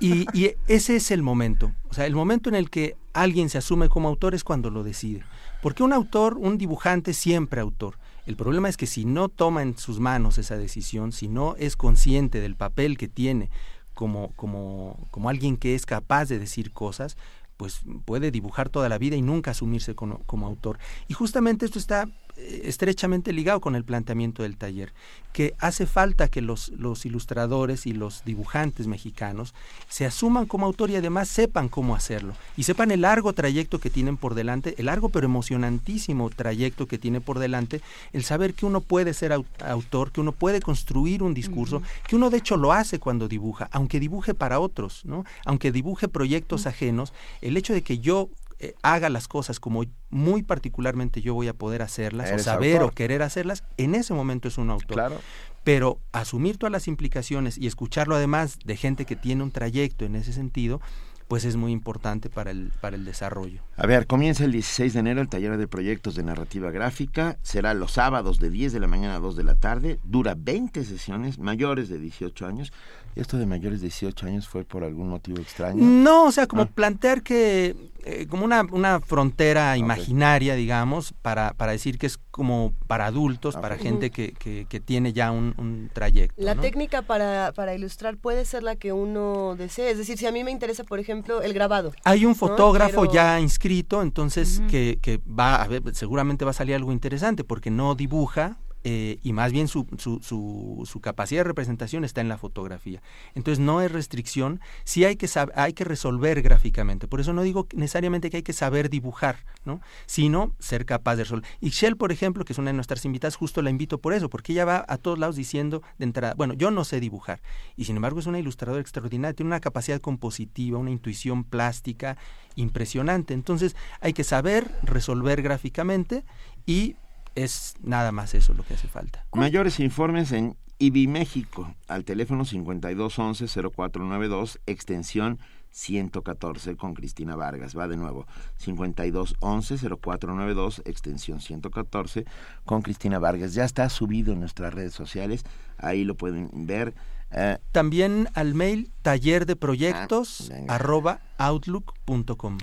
y, y, ese es el momento, o sea, el momento en el que alguien se asume como autor es cuando lo decide. Porque un autor, un dibujante, siempre autor. El problema es que si no toma en sus manos esa decisión, si no es consciente del papel que tiene como, como, como alguien que es capaz de decir cosas, pues puede dibujar toda la vida y nunca asumirse como, como autor. Y justamente esto está estrechamente ligado con el planteamiento del taller, que hace falta que los, los ilustradores y los dibujantes mexicanos se asuman como autor y además sepan cómo hacerlo y sepan el largo trayecto que tienen por delante, el largo pero emocionantísimo trayecto que tiene por delante, el saber que uno puede ser autor, que uno puede construir un discurso, que uno de hecho lo hace cuando dibuja, aunque dibuje para otros, ¿no? aunque dibuje proyectos ajenos, el hecho de que yo eh, haga las cosas como muy particularmente yo voy a poder hacerlas, o saber o querer hacerlas, en ese momento es un autor. Pero asumir todas las implicaciones y escucharlo además de gente que tiene un trayecto en ese sentido, pues es muy importante para el, para el desarrollo. A ver, comienza el 16 de enero el taller de proyectos de narrativa gráfica, será los sábados de 10 de la mañana a 2 de la tarde, dura 20 sesiones, mayores de 18 años, ¿Esto de mayores de 18 años fue por algún motivo extraño? No, o sea, como ah. plantear que, eh, como una, una frontera imaginaria, digamos, para, para decir que es como para adultos, para gente que, que, tiene ya un, trayecto. La técnica para, para ilustrar puede ser la que uno desee, es decir, si a mí me interesa, por ejemplo, el grabado. Hay un fotógrafo ya inscrito, entonces que, que va a ver, seguramente va a salir algo interesante, porque no dibuja, eh, y más bien su, su, su, capacidad de representación está en la fotografía. Entonces no es restricción, sí hay que, hay que resolver gráficamente. Por eso no digo necesariamente que hay que saber dibujar, ¿no? sino ser capaz de resolver. Y Shell, por ejemplo, que es una de nuestras invitadas, justo la invito por eso, porque ella va a todos lados diciendo de entrada, bueno, yo no sé dibujar, y sin embargo es una ilustradora extraordinaria, tiene una capacidad compositiva, una intuición plástica impresionante. Entonces hay que saber resolver gráficamente y es nada más eso lo que hace falta. Mayores informes en IBI México al teléfono 5211-0492, extensión 114 con Cristina Vargas. Va de nuevo, 5211-0492, extensión 114 con Cristina Vargas. Ya está subido en nuestras redes sociales, ahí lo pueden ver. Eh, También al mail taller de proyectos ah, arroba outlook.com.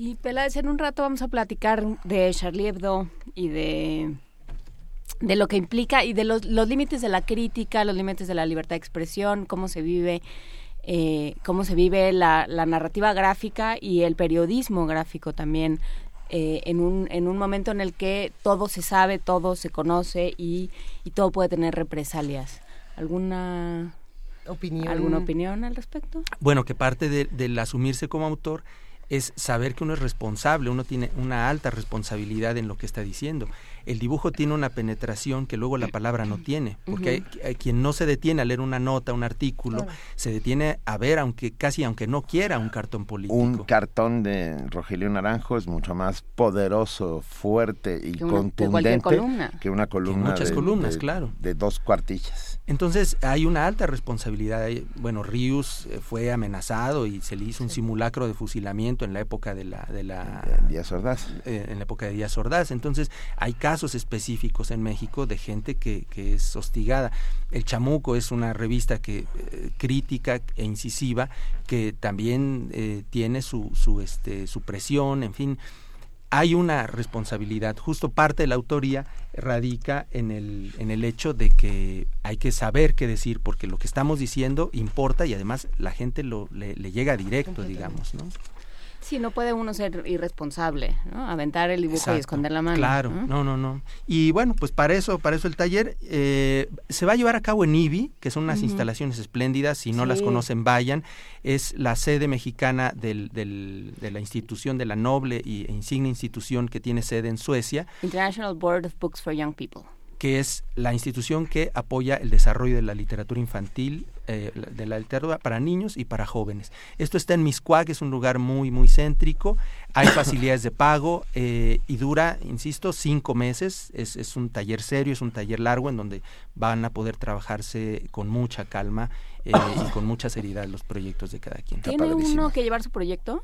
Y Peláez, en un rato vamos a platicar de Charlie Hebdo y de de lo que implica y de los, los límites de la crítica, los límites de la libertad de expresión, cómo se vive eh, cómo se vive la, la, narrativa gráfica y el periodismo gráfico también eh, en, un, en un momento en el que todo se sabe, todo se conoce y, y todo puede tener represalias. ¿Alguna opinión? ¿Alguna opinión al respecto? Bueno, que parte de, del asumirse como autor es saber que uno es responsable, uno tiene una alta responsabilidad en lo que está diciendo. El dibujo tiene una penetración que luego la palabra no tiene, porque hay, quien no se detiene a leer una nota, un artículo, se detiene a ver, aunque casi aunque no quiera, un cartón político. Un cartón de Rogelio Naranjo es mucho más poderoso, fuerte y contundente que una columna. muchas columnas, claro. De dos cuartillas. Entonces hay una alta responsabilidad. Bueno, Rius eh, fue amenazado y se le hizo un simulacro de fusilamiento en la época de la... De la Díaz Ordaz. Eh, en la época de Díaz Ordaz. Entonces hay casos específicos en México de gente que, que es hostigada. El Chamuco es una revista que eh, crítica e incisiva que también tiene su, su, este, su presión, en fin hay una responsabilidad. Justo parte de la autoría radica en el, en el hecho de que hay que saber qué decir, porque lo que estamos diciendo importa y además la gente lo, le, le llega directo, digamos, ¿no? Sí, no puede uno ser irresponsable, ¿no? Aventar el dibujo y esconder la mano. Claro, ¿no? no, no, Y bueno, pues para eso, para eso el taller eh, se va a llevar a cabo en IBI, que son unas instalaciones espléndidas. Si no las conocen, vayan. Es la sede mexicana del, del, de la institución, de la noble e insignia institución que tiene sede en Suecia. International Board of Books for Young People que es la institución que apoya el desarrollo de la literatura infantil, eh, de la literatura para niños y para jóvenes. Esto está en Miscuac, es un lugar muy, muy céntrico, hay facilidades de pago eh, y dura, insisto, cinco meses. Es, es un taller serio, es un taller largo en donde van a poder trabajarse con mucha calma eh, y con mucha seriedad los proyectos de cada quien. ¿Tiene uno que llevar su proyecto?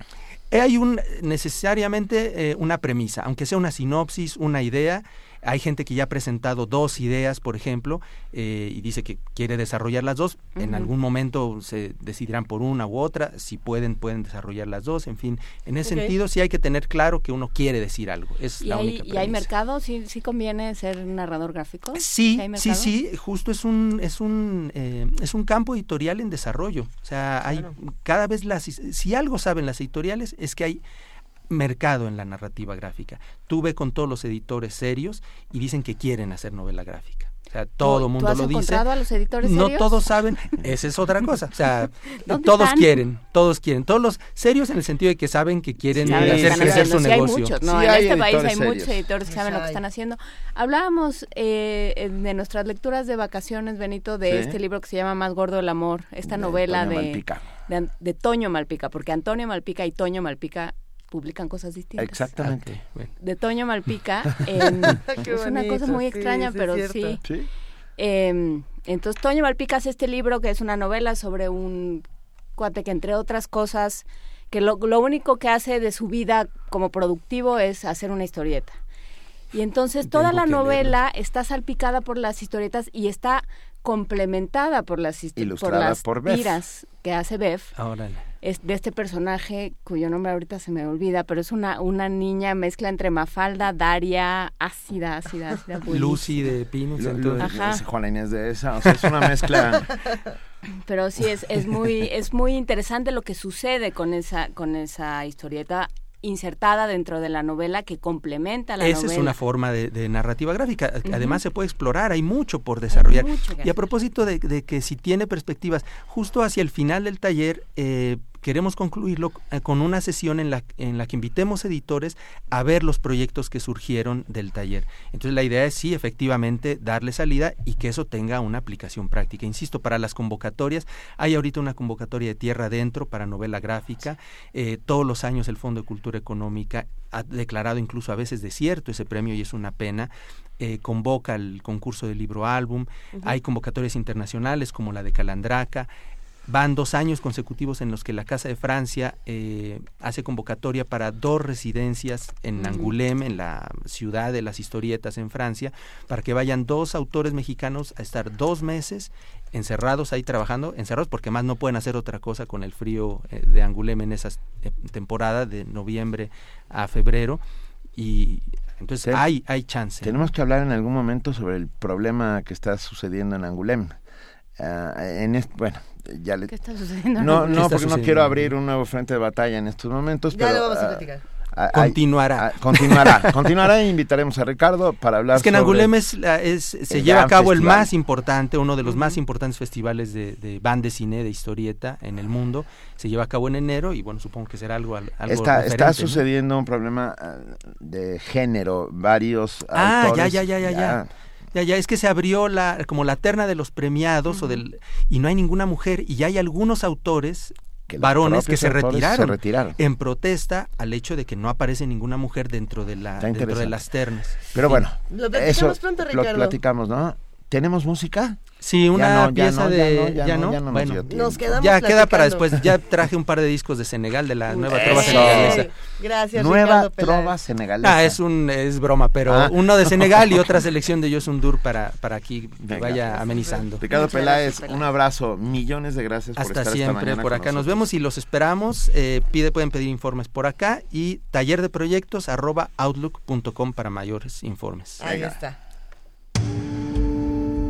hay un necesariamente una premisa, aunque sea una sinopsis, una idea, hay gente que ya ha presentado dos ideas, por ejemplo, eh, y dice que quiere desarrollar las dos. En algún momento se decidirán por una u otra. Si pueden, pueden desarrollar las dos. En fin, en ese sentido sí hay que tener claro que uno quiere decir algo. Es ¿Y la hay, única ¿Y hay mercado? ¿Sí, ¿Sí conviene ser narrador gráfico? Sí, sí, sí, Justo es un, es un, eh, es un campo editorial en desarrollo. O sea, hay cada vez las... Si algo saben las editoriales es que hay mercado en la narrativa gráfica. Tuve con todos los editores serios y dicen que quieren hacer novela gráfica. O sea, todo el mundo has lo dice. a los editores no serios? todos saben, esa es otra cosa. O sea, todos quieren, todos quieren. Todos los serios en el sentido de que saben que quieren hacer crecer su sí negocio. Hay muchos, no, en este país hay muchos editores que saben lo que están haciendo. Hablábamos eh, de nuestras lecturas de vacaciones, Benito, de este libro que se llama Más gordo el amor, esta novela de, de, de Toño Malpica, porque Antonio Malpica y Toño Malpica publican cosas distintas. Exactamente. De Toño Malpica. es una cosa muy extraña, pero sí. Em, entonces, Toño Malpica hace este libro que es una novela sobre un cuate que, entre otras cosas, que lo, lo único que hace de su vida como productivo es hacer una historieta. Y entonces toda la novela está salpicada por las historietas y está complementada por las, por las tiras que hace Bev. Es de este personaje cuyo nombre ahorita se me olvida, pero es una, una niña mezcla entre Mafalda, Daria, ácida, ácida, ácida. Lucy de Pinus. Juana Inés de esa, o sea, es una mezcla. pero sí es, es muy es muy interesante lo que sucede con esa con esa historieta insertada dentro de la novela que complementa la Esa novela. es una forma de, narrativa gráfica. Además se puede explorar, hay mucho por desarrollar. y a propósito de, de, que si tiene perspectivas, justo hacia el final del taller eh, queremos concluirlo eh, con una sesión en la, en la que invitemos editores a ver los proyectos que surgieron del taller. Entonces la idea es sí, efectivamente, darle salida y que eso tenga una aplicación práctica. Insisto, para las convocatorias, hay ahorita una convocatoria de tierra adentro para novela gráfica. Eh, todos los años el Fondo de Cultura Económica ha declarado incluso a veces desierto ese premio y es una pena. Eh, convoca el concurso de libro álbum, hay convocatorias internacionales como la de Calandraca, Van dos años consecutivos en los que la Casa de Francia eh, hace convocatoria para dos residencias en Angoulême, en la ciudad de las historietas en Francia, para que vayan dos autores mexicanos a estar dos meses encerrados ahí trabajando, encerrados porque más no pueden hacer otra cosa con el frío eh, de Angoulême en esa eh, temporada de noviembre a febrero y Entonces hay, hay chance. Tenemos que hablar en algún momento sobre el problema que está sucediendo en Angulem. Ah, en bueno, ya le... ¿Qué está sucediendo? No, no, porque no quiero abrir un nuevo frente de batalla en estos momentos. Ya pero, lo vamos a ah, platicar continuará. continuará, continuará e invitaremos a Ricardo para hablar Es que en Angulem es, se lleva a cabo el más importante, uno de los más importantes festivales de, de band de cine, de historieta en el mundo. Se lleva a cabo en enero y bueno, supongo que será algo, algo Está, está sucediendo un problema ah, de género, varios ah, ya, ya, ya, ya. ya. Ya, ya, es que se abrió la, como la terna de los premiados o del, y no hay ninguna mujer y ya hay algunos autores varones que se retiraron, en protesta al hecho de que no aparece ninguna mujer dentro de la dentro de las ternas. Pero bueno, lo platicamos pronto, Ricardo. Lo platicamos, ¿no? ¿Tenemos música? Sí, una pieza de ya no, bueno, nos quedamos ya queda para después. Ya traje un par de discos de Senegal de la nueva trova senegalesa. Gracias, Nueva trova senegalesa. Ah, es un es broma, pero ah. uno de Senegal y otra selección de Yosundur para para aquí que vaya amenizando. Ricardo Peláez, un abrazo, millones de gracias Hasta por estar siempre esta por acá nos vemos y los esperamos. Eh, pide pueden pedir informes por acá y taller de proyectos arroba outlook.com para mayores informes. Ahí está.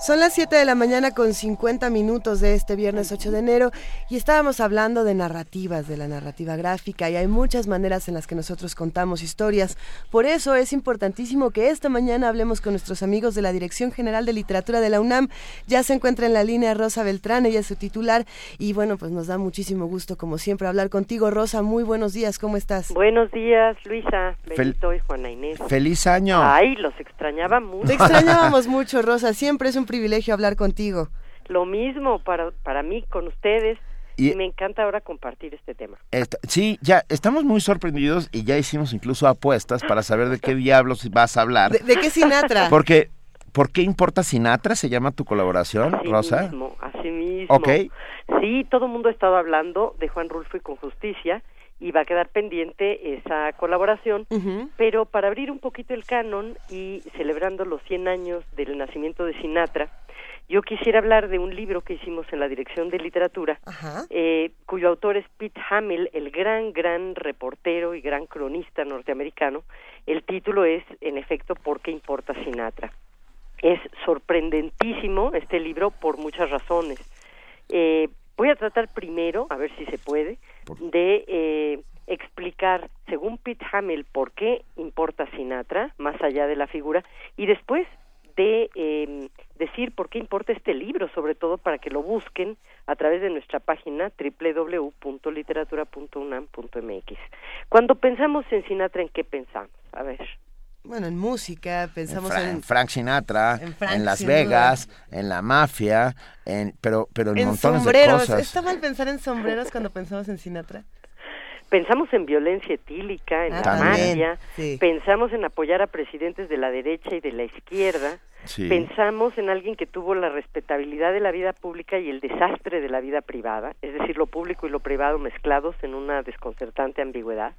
Son las 7 de la mañana con 50 minutos de este viernes 8 de enero y estábamos hablando de narrativas, de la narrativa gráfica y hay muchas maneras en las que nosotros contamos historias. Por eso es importantísimo que esta mañana hablemos con nuestros amigos de la Dirección General de Literatura de la UNAM. Ya se encuentra en la línea Rosa Beltrán, ella es su titular y bueno, pues nos da muchísimo gusto como siempre hablar contigo. Rosa, muy buenos días, ¿cómo estás? Buenos días, Luisa, Benito y Juana Inés. Feliz año. Ay, los extrañaba mucho. Te extrañábamos mucho, Rosa, siempre es un privilegio hablar contigo. Lo mismo para, para mí con ustedes. Y, me encanta ahora compartir este tema. sí, ya estamos muy sorprendidos y ya hicimos incluso apuestas para saber de qué diablos vas a hablar. ¿De, qué Sinatra? Porque, ¿por qué importa Sinatra? ¿Se llama tu colaboración, así Rosa? Mismo, así mismo. Ok. Sí, todo el mundo ha estado hablando de Juan Rulfo y con justicia y va a quedar pendiente esa colaboración, pero para abrir un poquito el canon y celebrando los 100 años del nacimiento de Sinatra, yo quisiera hablar de un libro que hicimos en la Dirección de Literatura, eh, cuyo autor es Pete Hamill, el gran, gran reportero y gran cronista norteamericano. El título es, en efecto, ¿Por qué importa Sinatra? Es sorprendentísimo este libro por muchas razones. Eh, voy a tratar primero, a ver si se puede, de eh, explicar, según Pete Hamill, por qué importa Sinatra, más allá de la figura, y después de eh, decir por qué importa este libro, sobre todo para que lo busquen a través de nuestra página www.literatura.unam.mx. Cuando pensamos en Sinatra, ¿en qué pensamos? A ver. Bueno, en música, pensamos en, Frank Sinatra, en, Las Vegas, en la mafia, en, pero, pero en, montones de cosas. ¿Está mal pensar en sombreros cuando pensamos en Sinatra? Pensamos en violencia etílica, en la mafia, pensamos en apoyar a presidentes de la derecha y de la izquierda, pensamos en alguien que tuvo la respetabilidad de la vida pública y el desastre de la vida privada, es decir, lo público y lo privado mezclados en una desconcertante ambigüedad.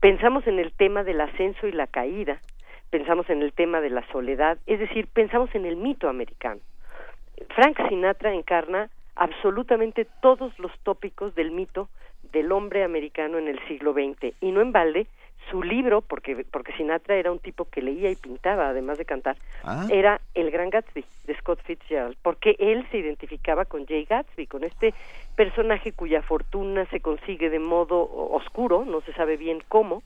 Pensamos en el tema del ascenso y la caída, pensamos en el tema de la soledad, es decir, pensamos en el mito americano. Frank Sinatra encarna absolutamente todos los tópicos del mito del hombre americano en el siglo XX. Y no en balde, su libro, porque, porque Sinatra era un tipo que leía y pintaba, además de cantar, ah. era El Gran Gatsby, de Scott Fitzgerald, porque él se identificaba con Jay Gatsby, con este personaje cuya fortuna se consigue de modo oscuro, no se sabe bien cómo,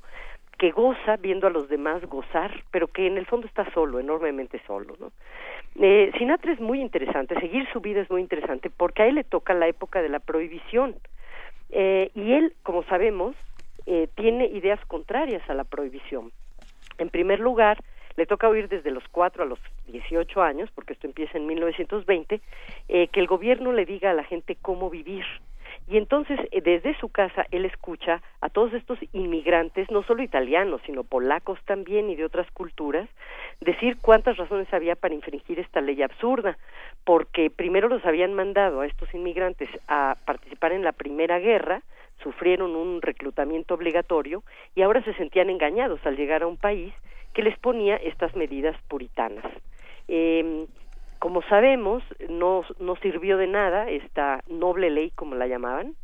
que goza viendo a los demás gozar, pero que en el fondo está solo, enormemente solo, ¿no? Eh, Sinatra es muy interesante, seguir su vida es muy interesante, porque a él le toca la época de la prohibición, eh, y él, como sabemos, eh, tiene ideas contrarias a la prohibición. En primer lugar, le toca oír desde los 4 a los 18 años, porque esto empieza en 1920, eh, que el gobierno le diga a la gente cómo vivir. Y entonces, eh, desde su casa, él escucha a todos estos inmigrantes, no solo italianos, sino polacos también y de otras culturas, decir cuántas razones había para infringir esta ley absurda, porque primero los habían mandado a estos inmigrantes a participar en la Primera Guerra, sufrieron un reclutamiento obligatorio y ahora se sentían engañados al llegar a un país que les ponía estas medidas puritanas. Eh, como sabemos, no, no sirvió de nada esta noble ley, como la llamaban,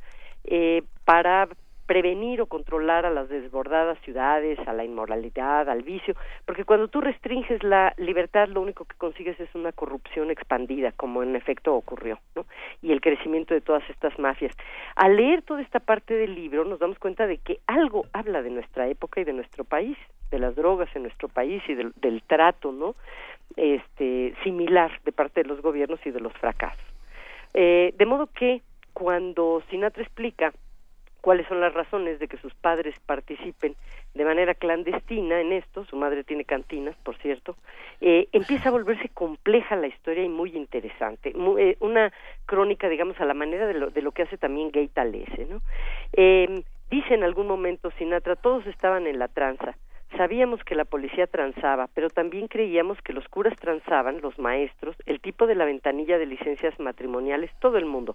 eh, para prevenir o controlar a las desbordadas ciudades, a la inmoralidad, al vicio, porque cuando tú restringes la libertad lo único que consigues es una corrupción expandida, como en efecto ocurrió, ¿no? Y el crecimiento de todas estas mafias. Al leer toda esta parte del libro nos damos cuenta de que algo habla de nuestra época y de nuestro país, de las drogas en nuestro país y del, del trato, ¿no? Este similar de parte de los gobiernos y de los fracasos. Eh, de modo que cuando Sinatra explica cuáles son las razones de que sus padres participen de manera clandestina en esto, su madre tiene cantinas, por cierto, eh, empieza a volverse compleja la historia y muy interesante, eh, una crónica, digamos, a la manera de lo, de lo que hace también Gay Talese, ¿no? Eh, dice en algún momento Sinatra, todos estaban en la tranza, sabíamos que la policía transaba, pero también creíamos que los curas transaban, los maestros, el tipo de la ventanilla de licencias matrimoniales, todo el mundo.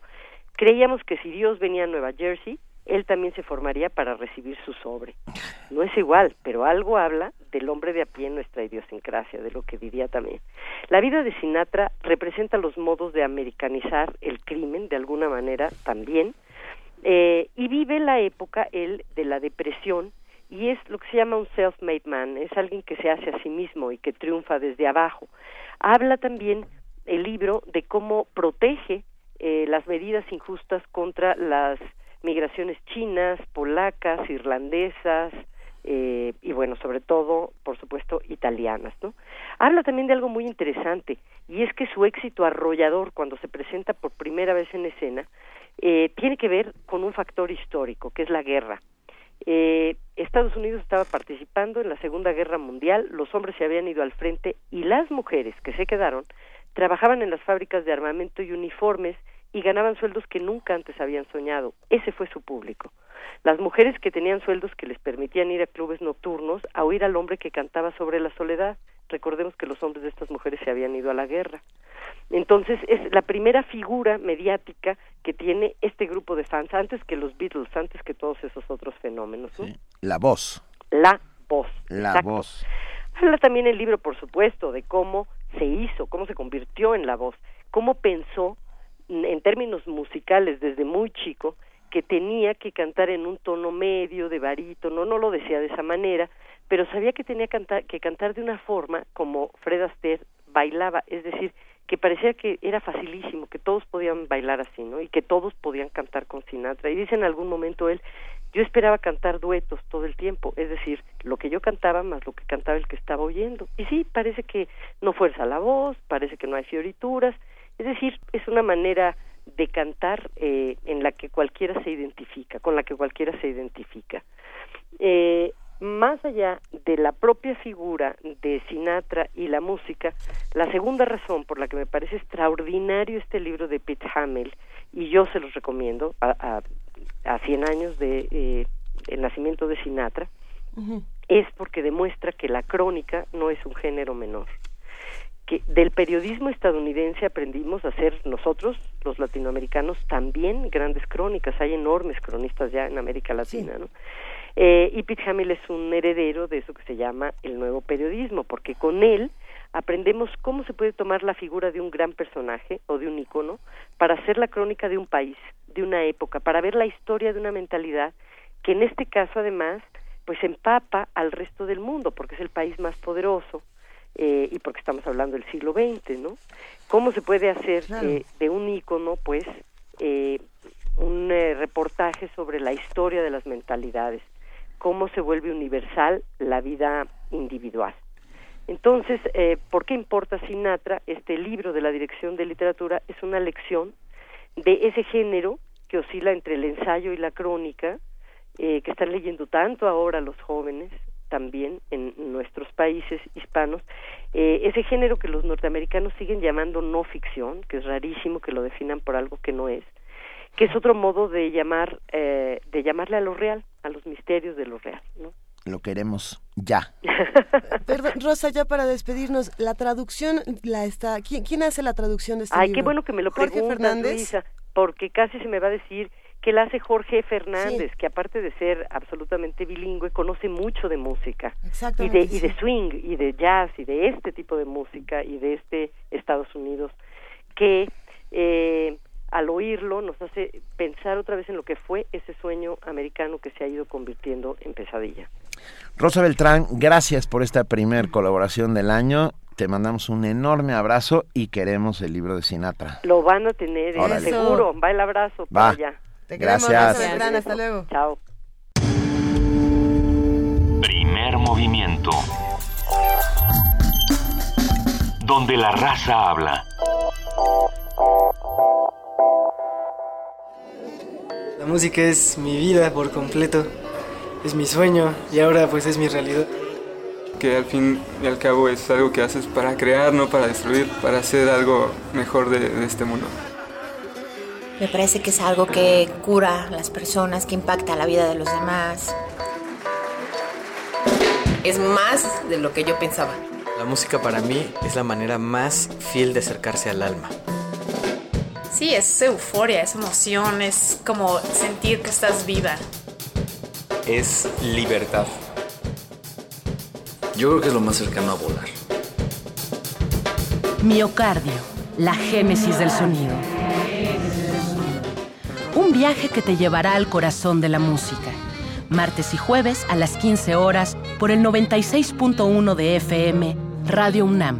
Creíamos que si Dios venía a Nueva Jersey, él también se formaría para recibir su sobre. No es igual, pero algo habla del hombre de a pie en nuestra idiosincrasia, de lo que vivía también. La vida de Sinatra representa los modos de americanizar el crimen, de alguna manera también, eh, y vive la época, él, de la depresión, y es lo que se llama un self-made man, es alguien que se hace a sí mismo y que triunfa desde abajo. Habla también el libro de cómo protege eh, las medidas injustas contra las migraciones chinas, polacas, irlandesas, eh, y bueno, sobre todo, por supuesto, italianas, ¿no? Habla también de algo muy interesante, y es que su éxito arrollador cuando se presenta por primera vez en escena eh, tiene que ver con un factor histórico, que es la guerra. Eh, Estados Unidos estaba participando en la Segunda Guerra Mundial, los hombres se habían ido al frente y las mujeres que se quedaron trabajaban en las fábricas de armamento y uniformes y ganaban sueldos que nunca antes habían soñado. Ese fue su público. Las mujeres que tenían sueldos que les permitían ir a clubes nocturnos a oír al hombre que cantaba sobre la soledad. Recordemos que los hombres de estas mujeres se habían ido a la guerra. Entonces es la primera figura mediática que tiene este grupo de fans, antes que los Beatles, antes que todos esos otros fenómenos. La voz. La voz. La voz. Habla también el libro, por supuesto, de cómo se hizo, cómo se convirtió en la voz, cómo pensó en términos musicales desde muy chico que tenía que cantar en un tono medio, de barítono, no lo decía de esa manera, pero sabía que tenía que cantar de una forma como Fred Astaire bailaba, es decir, que parecía que era facilísimo, que todos podían bailar así, ¿no? Y que todos podían cantar con Sinatra. Y dice en algún momento él, yo esperaba cantar duetos todo el tiempo, es decir, lo que yo cantaba más lo que cantaba el que estaba oyendo. Y sí, parece que no fuerza la voz, parece que no hay fiorituras, es decir, es una manera de cantar eh, en la que cualquiera se identifica, con la que cualquiera se identifica. Eh, más allá de la propia figura de Sinatra y la música, la segunda razón por la que me parece extraordinario este libro de Pete Hamill, y yo se los recomiendo a, a, 100 años de eh, el nacimiento de Sinatra, es porque demuestra que la crónica no es un género menor que del periodismo estadounidense aprendimos a hacer nosotros, los latinoamericanos, también grandes crónicas. Hay enormes cronistas ya en América Latina, ¿no? Eh, y Pete Hamill es un heredero de eso que se llama el nuevo periodismo, porque con él aprendemos cómo se puede tomar la figura de un gran personaje o de un icono para hacer la crónica de un país, de una época, para ver la historia de una mentalidad que en este caso además pues empapa al resto del mundo, porque es el país más poderoso, eh, y porque estamos hablando del siglo XX, ¿no? ¿Cómo se puede hacer eh, de un ícono, pues, eh, un reportaje sobre la historia de las mentalidades? ¿Cómo se vuelve universal la vida individual? Entonces, ¿por qué importa Sinatra? Este libro de la Dirección de Literatura es una lección de ese género que oscila entre el ensayo y la crónica, que están leyendo tanto ahora los jóvenes, también en nuestros países hispanos, eh, ese género que los norteamericanos siguen llamando no ficción, que es rarísimo que lo definan por algo que no es, que es otro modo de llamar, eh, de llamarle a lo real, a los misterios de lo real, ¿no? Lo queremos ya. Perdón, Rosa, ya para despedirnos, la traducción la está. ¿Quién, quién hace la traducción de este Ay, libro? qué bueno que me lo preguntas, Luisa, porque casi se me va a decir que la hace Jorge Fernández, que aparte de ser absolutamente bilingüe, conoce mucho de música. Y de, y de swing, y de jazz, y de este tipo de música, y de este Estados Unidos, que eh, al oírlo nos hace pensar otra vez en lo que fue ese sueño americano que se ha ido convirtiendo en pesadilla. Rosa Beltrán, gracias por esta primer colaboración del año. Te mandamos un enorme abrazo y queremos el libro de Sinatra. Lo van a tener, ¿eh? seguro. Va el abrazo Va. allá. Te Gracias. Beltrán. Hasta luego. Chao. Primer movimiento. Donde la raza habla. La música es mi vida por completo, es mi sueño y ahora pues es mi realidad. Que al fin y al cabo es algo que haces para crear, no para destruir, para hacer algo mejor de, este mundo. Me parece que es algo que cura a las personas, que impacta la vida de los demás. Es más de lo que yo pensaba. La música para mí es la manera más fiel de acercarse al alma. Sí, es euforia, es emoción, es como sentir que estás viva. Es libertad. Yo creo que es lo más cercano a volar. Miocardio, la génesis del sonido. Un viaje que te llevará al corazón de la música. Martes y jueves a las 15 horas por el 96.1 de FM, Radio UNAM.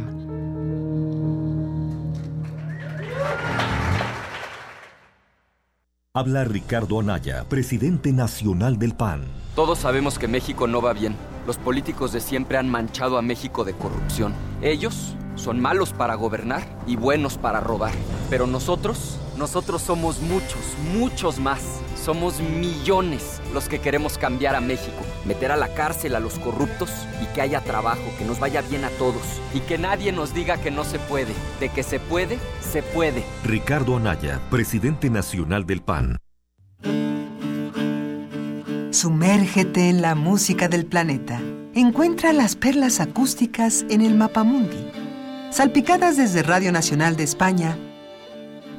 Habla Ricardo Anaya, presidente nacional del PAN. Todos sabemos que México no va bien. Los políticos de siempre han manchado a México de corrupción. Ellos son malos para gobernar y buenos para robar. Pero nosotros, nosotros somos muchos, muchos más. Somos millones los que queremos cambiar a México, meter a la cárcel a los corruptos y que haya trabajo, que nos vaya bien a todos y que nadie nos diga que no se puede. De que se puede, se puede. Ricardo Anaya, presidente nacional del PAN. Sumérgete en la música del planeta. Encuentra las perlas acústicas en el Mapamundi. Salpicadas desde Radio Nacional de España,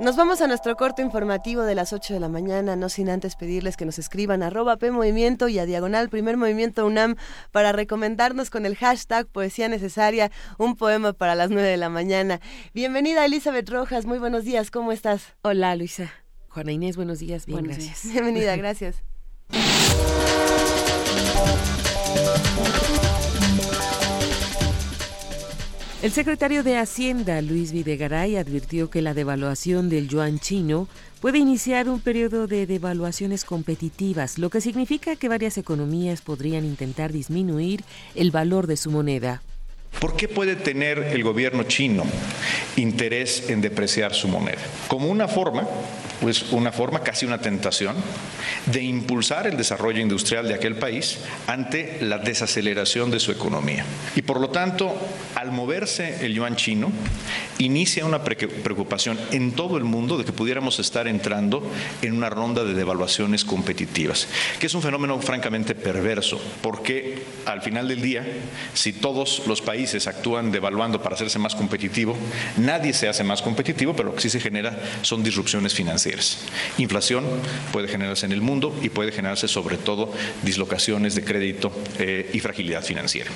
Nos vamos a nuestro corto informativo de las 8 de la mañana, no sin antes pedirles que nos escriban arroba P Movimiento y a Diagonal Primer Movimiento UNAM para recomendarnos con el hashtag Poesía Necesaria un poema para las 9 de la mañana. Bienvenida Elizabeth Rojas, muy buenos días, ¿cómo estás? Hola Luisa. Juana Inés, buenos días, bien, gracias. Bienvenida, gracias. El secretario de Hacienda, Luis Videgaray, advirtió que la devaluación del yuan chino puede iniciar un periodo de devaluaciones competitivas, lo que significa que varias economías podrían intentar disminuir el valor de su moneda. ¿Por qué puede tener el gobierno chino interés en depreciar su moneda? Como una forma, pues una forma, casi una tentación, de impulsar el desarrollo industrial de aquel país ante la desaceleración de su economía. Y por lo tanto, al moverse el yuan chino, inicia una preocupación en todo el mundo de que pudiéramos estar entrando en una ronda de devaluaciones competitivas, que es un fenómeno francamente perverso, porque al final del día, si todos los países actúan devaluando para hacerse más competitivo, nadie se hace más competitivo, pero lo que sí se genera son disrupciones financieras. Inflación puede generarse en el mundo y puede generarse sobre todo dislocaciones de crédito eh, y fragilidad financiera.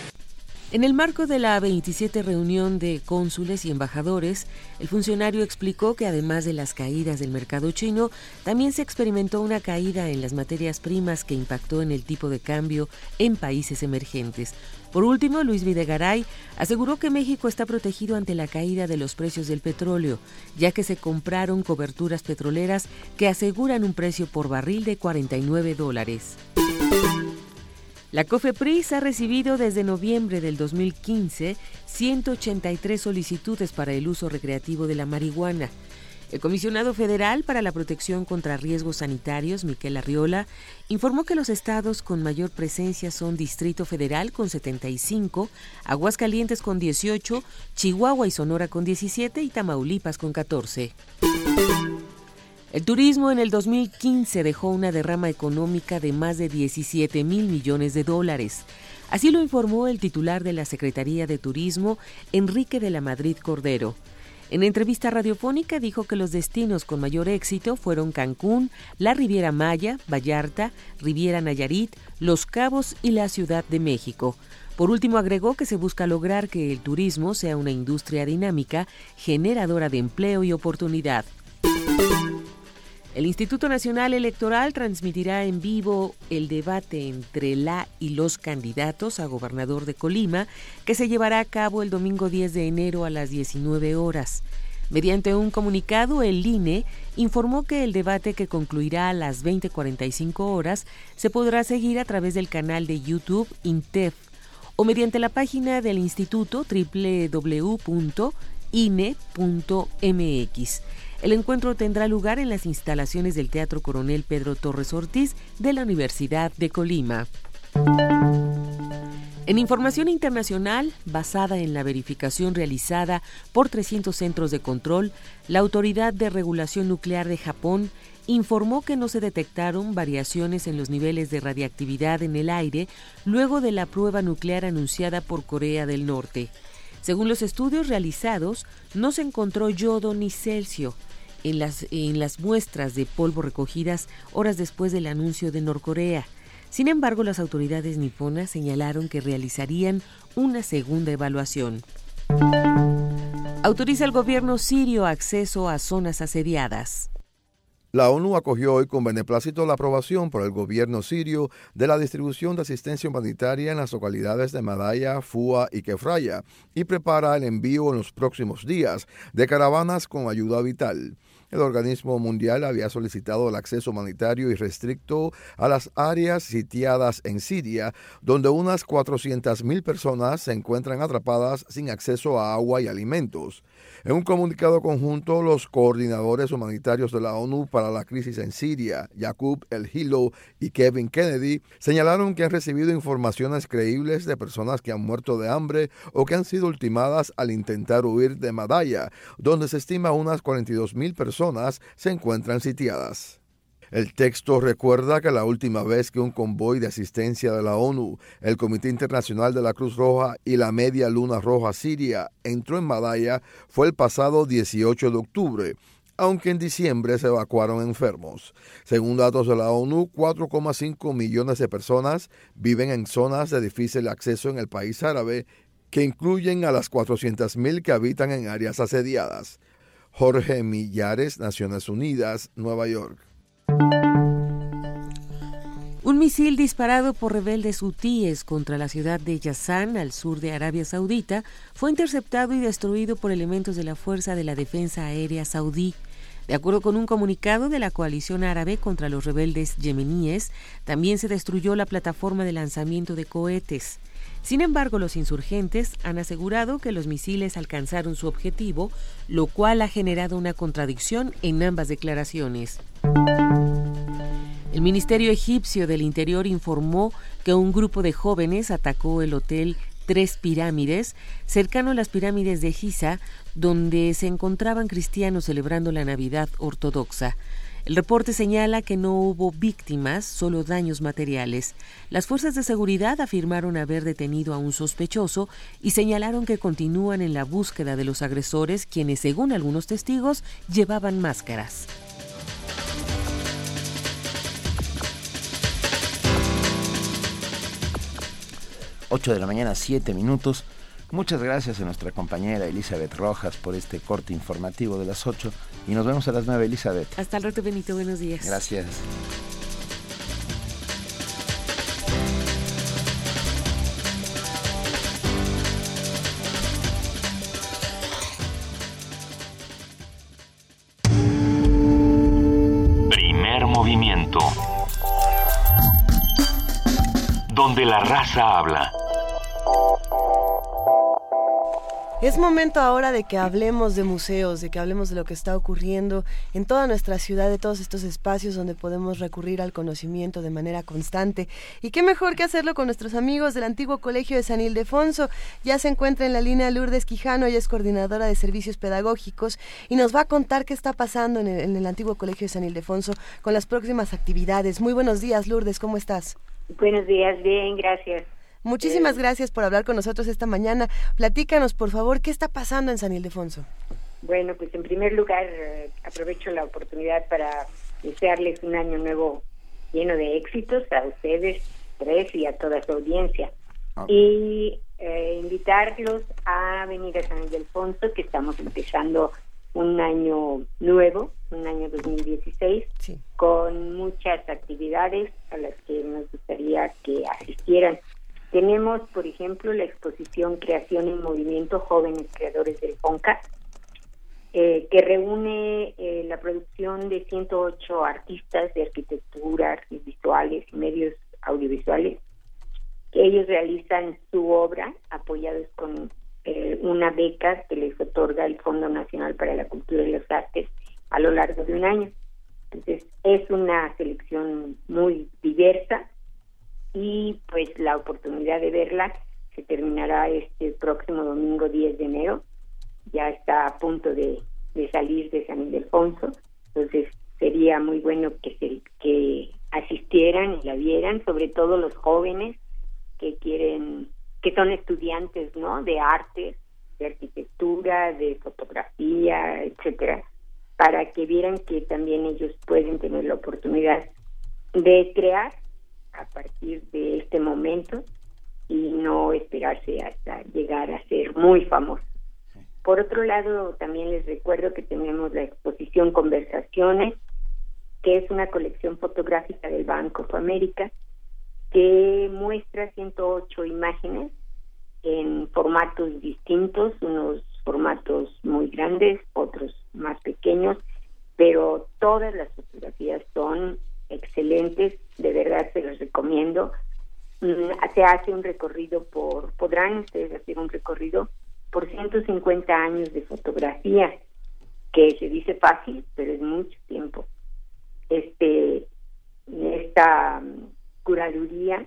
En el marco de la 27 reunión de cónsules y embajadores, el funcionario explicó que además de las caídas del mercado chino, también se experimentó una caída en las materias primas que impactó en el tipo de cambio en países emergentes. Por último, Luis Videgaray aseguró que México está protegido ante la caída de los precios del petróleo, ya que se compraron coberturas petroleras que aseguran un precio por barril de 49 dólares. La COFEPRIS ha recibido desde noviembre del 2015 183 solicitudes para el uso recreativo de la marihuana. El comisionado federal para la protección contra riesgos sanitarios, Miquel Arriola, informó que los estados con mayor presencia son Distrito Federal con 75, Aguascalientes con 18, Chihuahua y Sonora con 17 y Tamaulipas con 14. El turismo en el 2015 dejó una derrama económica de más de 17 mil millones de dólares. Así lo informó el titular de la Secretaría de Turismo, Enrique de la Madrid Cordero. En entrevista radiofónica dijo que los destinos con mayor éxito fueron Cancún, la Riviera Maya, Vallarta, Riviera Nayarit, Los Cabos y la Ciudad de México. Por último, agregó que se busca lograr que el turismo sea una industria dinámica, generadora de empleo y oportunidad. El Instituto Nacional Electoral transmitirá en vivo el debate entre la y los candidatos a gobernador de Colima, que se llevará a cabo el domingo 10 de enero a las 19 horas. Mediante un comunicado, el INE informó que el debate que concluirá a las 20:45 horas se podrá seguir a través del canal de YouTube INTEF o mediante la página del instituto www.ine.mx. El encuentro tendrá lugar en las instalaciones del Teatro Coronel Pedro Torres Ortiz de la Universidad de Colima. En información internacional, basada en la verificación realizada por 300 centros de control, la Autoridad de Regulación Nuclear de Japón informó que no se detectaron variaciones en los niveles de radiactividad en el aire luego de la prueba nuclear anunciada por Corea del Norte. Según los estudios realizados, no se encontró yodo ni celsius en las, en las muestras de polvo recogidas horas después del anuncio de Norcorea. Sin embargo, las autoridades niponas señalaron que realizarían una segunda evaluación. Autoriza el gobierno sirio acceso a zonas asediadas. La ONU acogió hoy con beneplácito la aprobación por el gobierno sirio de la distribución de asistencia humanitaria en las localidades de Madaya, Fua y Kefraya y prepara el envío en los próximos días de caravanas con ayuda vital. El organismo mundial había solicitado el acceso humanitario y restricto a las áreas sitiadas en Siria, donde unas 400.000 personas se encuentran atrapadas sin acceso a agua y alimentos. En un comunicado conjunto, los coordinadores humanitarios de la ONU para la crisis en Siria, Yakub El Hilo y Kevin Kennedy, señalaron que han recibido informaciones creíbles de personas que han muerto de hambre o que han sido ultimadas al intentar huir de Madaya, donde se estima unas 42.000 personas se encuentran sitiadas. El texto recuerda que la última vez que un convoy de asistencia de la ONU, el Comité Internacional de la Cruz Roja y la Media Luna Roja Siria entró en Madaya fue el pasado 18 de octubre, aunque en diciembre se evacuaron enfermos. Según datos de la ONU, 4,5 millones de personas viven en zonas de difícil acceso en el país árabe, que incluyen a las 400.000 que habitan en áreas asediadas. Jorge Millares, Naciones Unidas, Nueva York. Un misil disparado por rebeldes hutíes contra la ciudad de Yazan, al sur de Arabia Saudita, fue interceptado y destruido por elementos de la Fuerza de la Defensa Aérea Saudí. De acuerdo con un comunicado de la coalición árabe contra los rebeldes yemeníes, también se destruyó la plataforma de lanzamiento de cohetes. Sin embargo, los insurgentes han asegurado que los misiles alcanzaron su objetivo, lo cual ha generado una contradicción en ambas declaraciones. El Ministerio Egipcio del Interior informó que un grupo de jóvenes atacó el hotel Tres Pirámides, cercano a las pirámides de Giza, donde se encontraban cristianos celebrando la Navidad ortodoxa. El reporte señala que no hubo víctimas, solo daños materiales. Las fuerzas de seguridad afirmaron haber detenido a un sospechoso y señalaron que continúan en la búsqueda de los agresores, quienes, según algunos testigos, llevaban máscaras. 8 de la mañana, 7 minutos. Muchas gracias a nuestra compañera Elizabeth Rojas por este corte informativo de las 8 y nos vemos a las 9, Elizabeth. Hasta el rato, Benito. Buenos días. Gracias. Primer movimiento. Donde la raza habla. Es momento ahora de que hablemos de museos, de que hablemos de lo que está ocurriendo en toda nuestra ciudad, de todos estos espacios donde podemos recurrir al conocimiento de manera constante. Y qué mejor que hacerlo con nuestros amigos del antiguo Colegio de San Ildefonso. Ya se encuentra en la línea Lourdes Quijano, ella es coordinadora de servicios pedagógicos y nos va a contar qué está pasando en el, en el antiguo Colegio de San Ildefonso con las próximas actividades. Muy buenos días, Lourdes, ¿cómo estás? Buenos días, bien, gracias. Muchísimas gracias por hablar con nosotros esta mañana. Platícanos, por favor, ¿qué está pasando en San Ildefonso? Bueno, pues en primer lugar eh, aprovecho la oportunidad para desearles un año nuevo lleno de éxitos a ustedes tres y a toda su audiencia. Ah. Y eh, invitarlos a venir a San Ildefonso, que estamos empezando un año nuevo, un año 2016, con muchas actividades a las que nos gustaría que asistieran tenemos, por ejemplo, la exposición Creación en Movimiento Jóvenes Creadores del FONCA, eh, que reúne eh, la producción de 108 artistas de arquitectura, artes visuales y medios audiovisuales, que ellos realizan su obra apoyados con eh, una beca que les otorga el Fondo Nacional para la Cultura y las Artes a lo largo de un año. Entonces, es una selección muy diversa y pues la oportunidad de verla se terminará este próximo domingo 10 de enero. Ya está a punto de, salir de San Ildefonso, entonces sería muy bueno que, se, que asistieran y la vieran, sobre todo los jóvenes que quieren, que son estudiantes, ¿no? De arte, de arquitectura, de fotografía, etcétera, para que vieran que también ellos pueden tener la oportunidad de crear a partir de este momento y no esperarse hasta llegar a ser muy famoso. Por otro lado, también les recuerdo que tenemos la exposición Conversaciones, que es una colección fotográfica del Banco of America, que muestra 108 imágenes en formatos distintos, unos formatos muy grandes, otros más pequeños, pero todas las fotografías son excelentes, de verdad se los recomiendo. Mm, se hace un recorrido por, podrán ustedes hacer un recorrido por 150 años de fotografía, que se dice fácil, pero es mucho tiempo. Este, esta mm, curaduría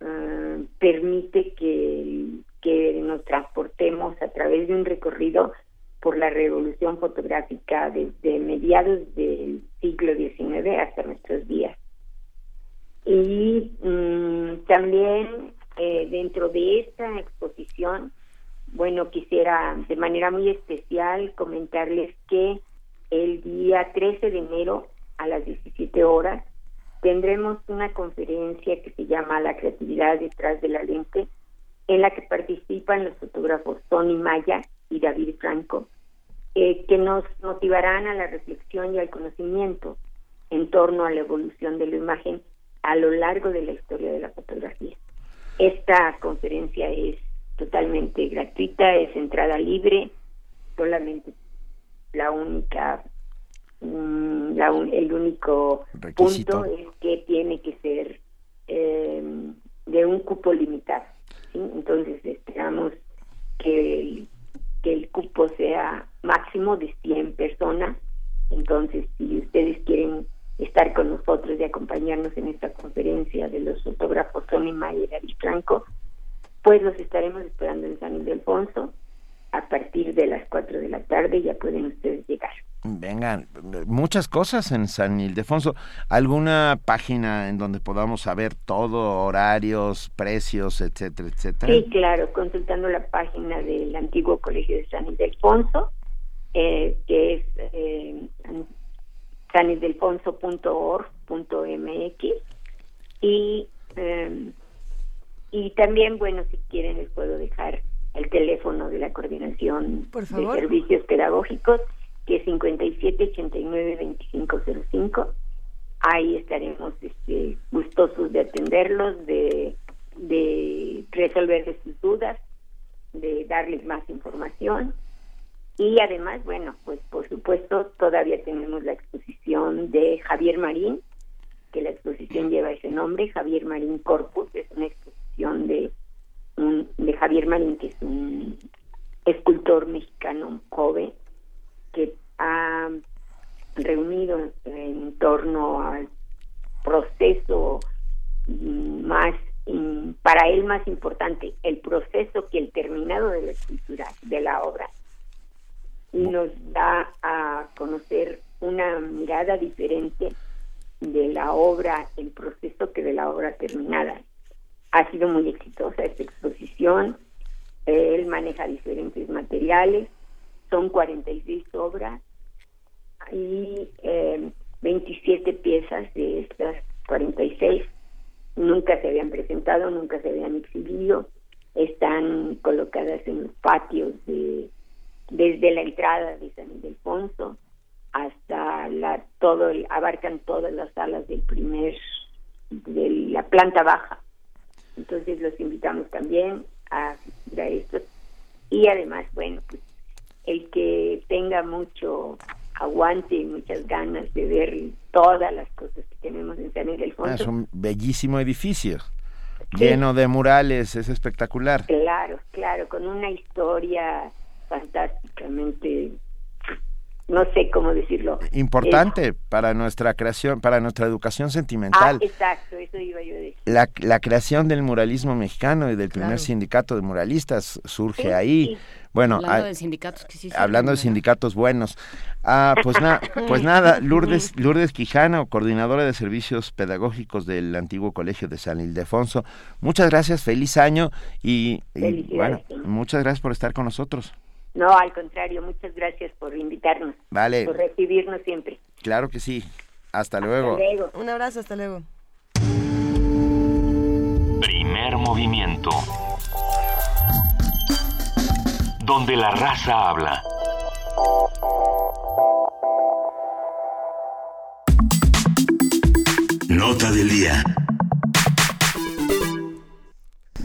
mm, permite que, que nos transportemos a través de un recorrido por la revolución fotográfica desde mediados del siglo XIX hasta nuestros días. Y mm, también eh, dentro de esta exposición, bueno, quisiera de manera muy especial comentarles que el día 13 de enero a las 17 horas tendremos una conferencia que se llama La creatividad detrás de la lente, en la que participan los fotógrafos Tony Maya y David Franco, eh, que nos motivarán a la reflexión y al conocimiento en torno a la evolución de la imagen a lo largo de la historia de la fotografía. Esta conferencia es totalmente gratuita, es entrada libre, solamente la única mm, el único punto es que tiene que ser eh, de un cupo limitado. Entonces esperamos que que el cupo sea máximo de 100 personas. Entonces, si ustedes quieren estar con nosotros y acompañarnos en esta conferencia de los fotógrafos Tony Mayer y David Franco, pues los estaremos esperando en San Ildefonso a partir de las 4 de la tarde, ya pueden ustedes llegar. Vengan, muchas cosas en San Ildefonso. ¿Alguna página en donde podamos saber todo, horarios, precios, etcétera, etcétera? Sí, claro, consultando la página del antiguo Colegio de San Ildefonso, eh, que es eh, y, eh, y también, bueno, si quieren les puedo dejar el teléfono de la coordinación de servicios pedagógicos que es 5789-2505. Ahí estaremos este, gustosos de atenderlos, de, de resolver sus dudas, de darles más información. Y además, bueno, pues por supuesto todavía tenemos la exposición de Javier Marín, que la exposición lleva ese nombre, Javier Marín Corpus, es una exposición de, un, de Javier Marín, que es un escultor mexicano joven que ha reunido en torno al proceso más para él más importante el proceso que el terminado de la escritura de la obra y nos da a conocer una mirada diferente de la obra el proceso que de la obra terminada. Ha sido muy exitosa esta exposición él maneja diferentes materiales son 46 obras y eh, 27 piezas de estas 46 nunca se habían presentado, nunca se habían exhibido, están colocadas en los patios de desde la entrada de San Ildefonso hasta la todo abarcan todas las salas del primer de la planta baja. Entonces los invitamos también a, a esto y además, bueno, pues el que tenga mucho aguante y muchas ganas de ver todas las cosas que tenemos en San Ildefonso. Es un bellísimo edificio, lleno de murales, es espectacular. Claro, claro, con una historia fantásticamente no sé cómo decirlo. Importante para nuestra creación, para nuestra educación sentimental. Ah, exacto, eso iba yo a decir. La, la creación del muralismo mexicano y del primer sindicato de muralistas surge ahí. Bueno, hablando de sindicatos, hablando de sindicatos buenos. Ah, pues nada, pues nada, Lourdes, Lourdes Quijano, coordinadora de servicios pedagógicos del antiguo colegio de San Ildefonso. Muchas gracias, feliz año y, bueno, muchas gracias por estar con nosotros. No, al contrario, muchas gracias por invitarnos. Vale. Por recibirnos siempre. Claro que sí. Hasta luego. Hasta luego. Un abrazo, hasta luego. Primer movimiento. Donde la raza habla. Nota del día.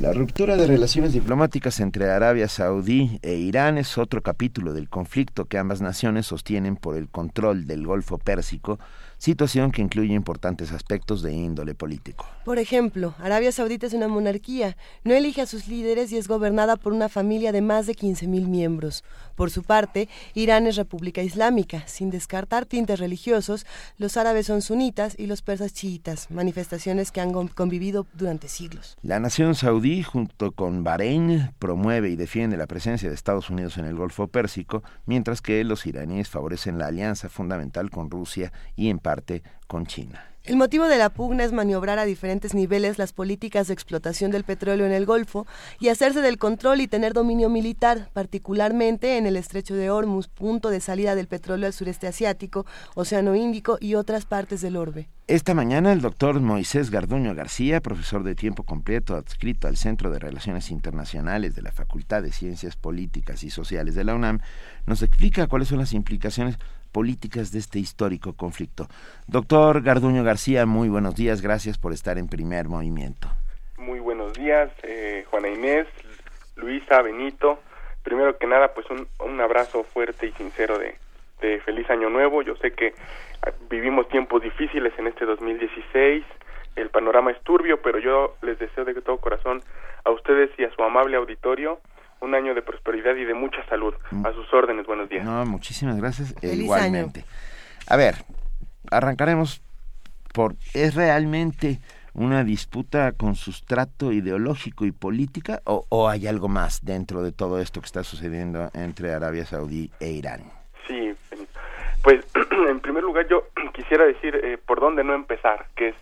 La ruptura de relaciones diplomáticas entre Arabia Saudí e Irán es otro capítulo del conflicto que ambas naciones sostienen por el control del Golfo Pérsico situación que incluye importantes aspectos de índole político. Por ejemplo, Arabia Saudita es una monarquía, no elige a sus líderes y es gobernada por una familia de más de 15.000 miembros. Por su parte, Irán es república islámica, sin descartar tintes religiosos, los árabes son sunitas y los persas chiitas, manifestaciones que han convivido durante siglos. La nación saudí, junto con Bahrein, promueve y defiende la presencia de Estados Unidos en el Golfo Pérsico, mientras que los iraníes favorecen la alianza fundamental con Rusia y en con China. El motivo de la pugna es maniobrar a diferentes niveles las políticas de explotación del petróleo en el Golfo y hacerse del control y tener dominio militar, particularmente en el estrecho de Hormuz, punto de salida del petróleo al sureste asiático, Océano Índico y otras partes del orbe. Esta mañana el doctor Moisés Garduño García, profesor de tiempo completo adscrito al Centro de Relaciones Internacionales de la Facultad de Ciencias Políticas y Sociales de la UNAM, nos explica cuáles son las implicaciones políticas de este histórico conflicto. Doctor Garduño García, muy buenos días, gracias por estar en primer movimiento. Muy buenos días, eh, Juana Inés, Luisa, Benito. Primero que nada, pues un, un abrazo fuerte y sincero de, de feliz año nuevo. Yo sé que ah, vivimos tiempos difíciles en este 2016, el panorama es turbio, pero yo les deseo de todo corazón a ustedes y a su amable auditorio un año de prosperidad y de mucha salud. Mm. A sus órdenes, muchísimas gracias. E igualmente. A ver, arrancaremos por ¿es realmente una disputa con sustrato ideológico y política o, o, hay algo más dentro de todo esto que está sucediendo entre Arabia Saudí e Irán? Sí, pues en primer lugar yo quisiera decir eh, por dónde no empezar, que es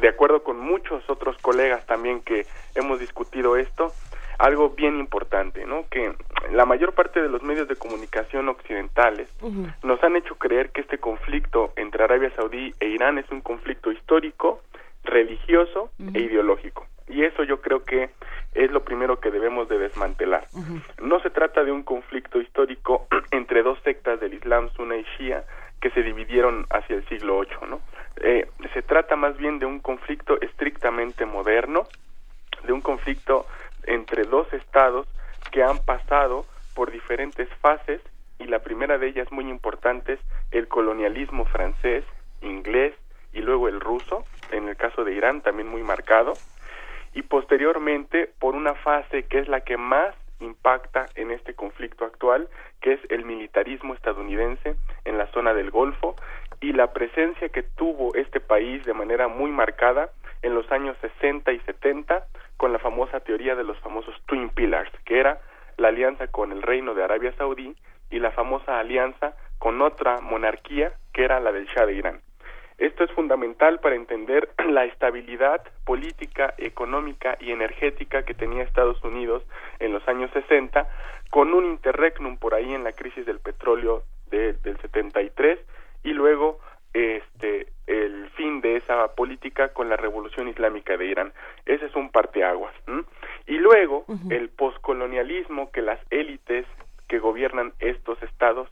de acuerdo con muchos otros colegas también que hemos discutido esto, algo bien importante, ¿no? Que la mayor parte de los medios de comunicación occidentales nos han hecho creer que este conflicto entre Arabia Saudí e Irán es un conflicto histórico, religioso e ideológico. Y eso yo creo que es lo primero que debemos de desmantelar. No se trata de un conflicto histórico entre dos sectas del Islam, Sunna y Shia, que se dividieron hacia el siglo VIII, ¿no? Eh, se trata más bien de un conflicto estrictamente moderno, de un conflicto entre dos estados que han pasado por diferentes fases y la primera de ellas muy importante es el colonialismo francés, inglés y luego el ruso, en el caso de Irán también muy marcado, y posteriormente por una fase que es la que más impacta en este conflicto actual, que es el militarismo estadounidense en la zona del Golfo y la presencia que tuvo este país de manera muy marcada en los años 60 y 70 con la famosa teoría de los famosos Twin Pillars, que era la alianza con el Reino de Arabia Saudí y la famosa alianza con otra monarquía que era la del Shah de Irán. Esto es fundamental para entender la estabilidad política, económica y energética que tenía Estados Unidos en los años 60, con un interregnum por ahí en la crisis del petróleo de, del 73 y luego este el fin de esa política con la revolución islámica de Irán. Ese es un parteaguas. Y luego el poscolonialismo que las élites que gobiernan estos estados,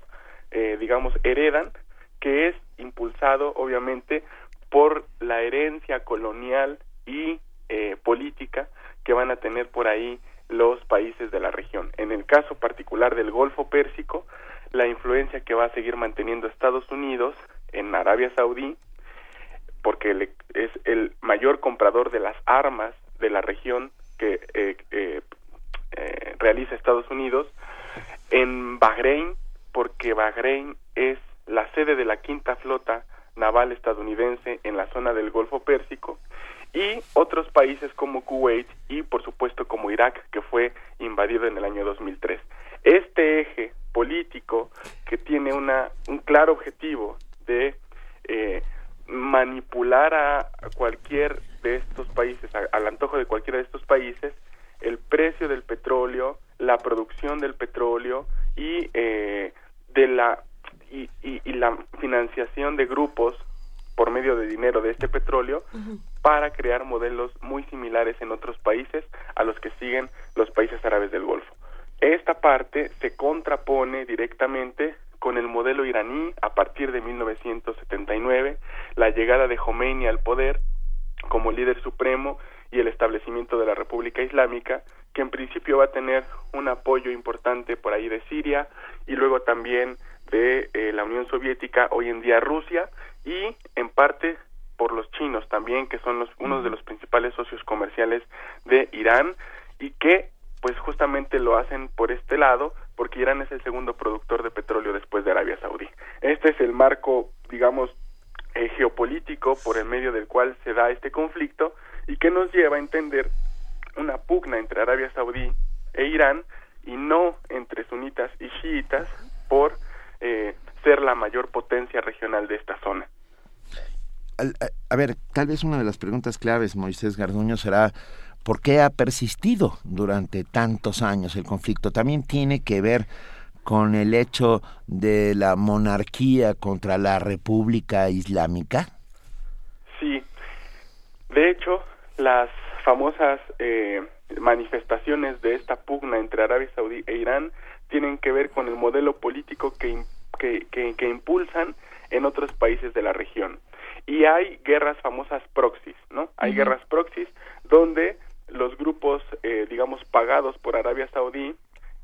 eh, digamos, heredan, que es impulsado obviamente por la herencia colonial y eh, política que van a tener por ahí los países de la región. En el caso particular del Golfo Pérsico, la influencia que va a seguir manteniendo Estados Unidos en Arabia Saudí, porque es el mayor comprador de las armas de la región que eh, eh, eh, realiza Estados Unidos, en Bahrein, porque Bahrein es la sede de la quinta flota naval estadounidense en la zona del Golfo Pérsico, y otros países como Kuwait y por supuesto como Irak, que fue invadido en el año 2003. Este eje político que tiene una, un claro objetivo de eh, manipular a, cualquier de estos países, al antojo de cualquiera de estos países, el precio del petróleo, la producción del petróleo y eh, de la y, y, la financiación de grupos por medio de dinero de este petróleo para crear modelos muy similares en otros países a los que siguen los países árabes del Golfo. Esta parte se contrapone directamente con el modelo iraní a partir de 1979, la llegada de Khomeini al poder como líder supremo y el establecimiento de la República Islámica, que en principio va a tener un apoyo importante por ahí de Siria y luego también de eh, la Unión Soviética, hoy en día Rusia, y en parte por los chinos también, que son los, unos de los principales socios comerciales de Irán y que pues justamente lo hacen por este lado, porque Irán es el segundo productor de petróleo después de Arabia Saudí. Este es el marco, digamos, eh, geopolítico por el medio del cual se da este conflicto y que nos lleva a entender una pugna entre Arabia Saudí e Irán y no entre sunitas y chiitas por eh, ser la mayor potencia regional de esta zona. A, ver, tal vez una de las preguntas claves, Moisés Garduño, será por qué ha persistido durante tantos años el conflicto. También tiene que ver con el hecho de la monarquía contra la República Islámica. Sí, de hecho, las famosas eh, manifestaciones de esta pugna entre Arabia Saudí e Irán tienen que ver con el modelo político que, que, que, impulsan en otros países de la región. Y hay guerras famosas proxies, ¿no? Hay guerras proxies donde los grupos, eh, digamos, pagados por Arabia Saudí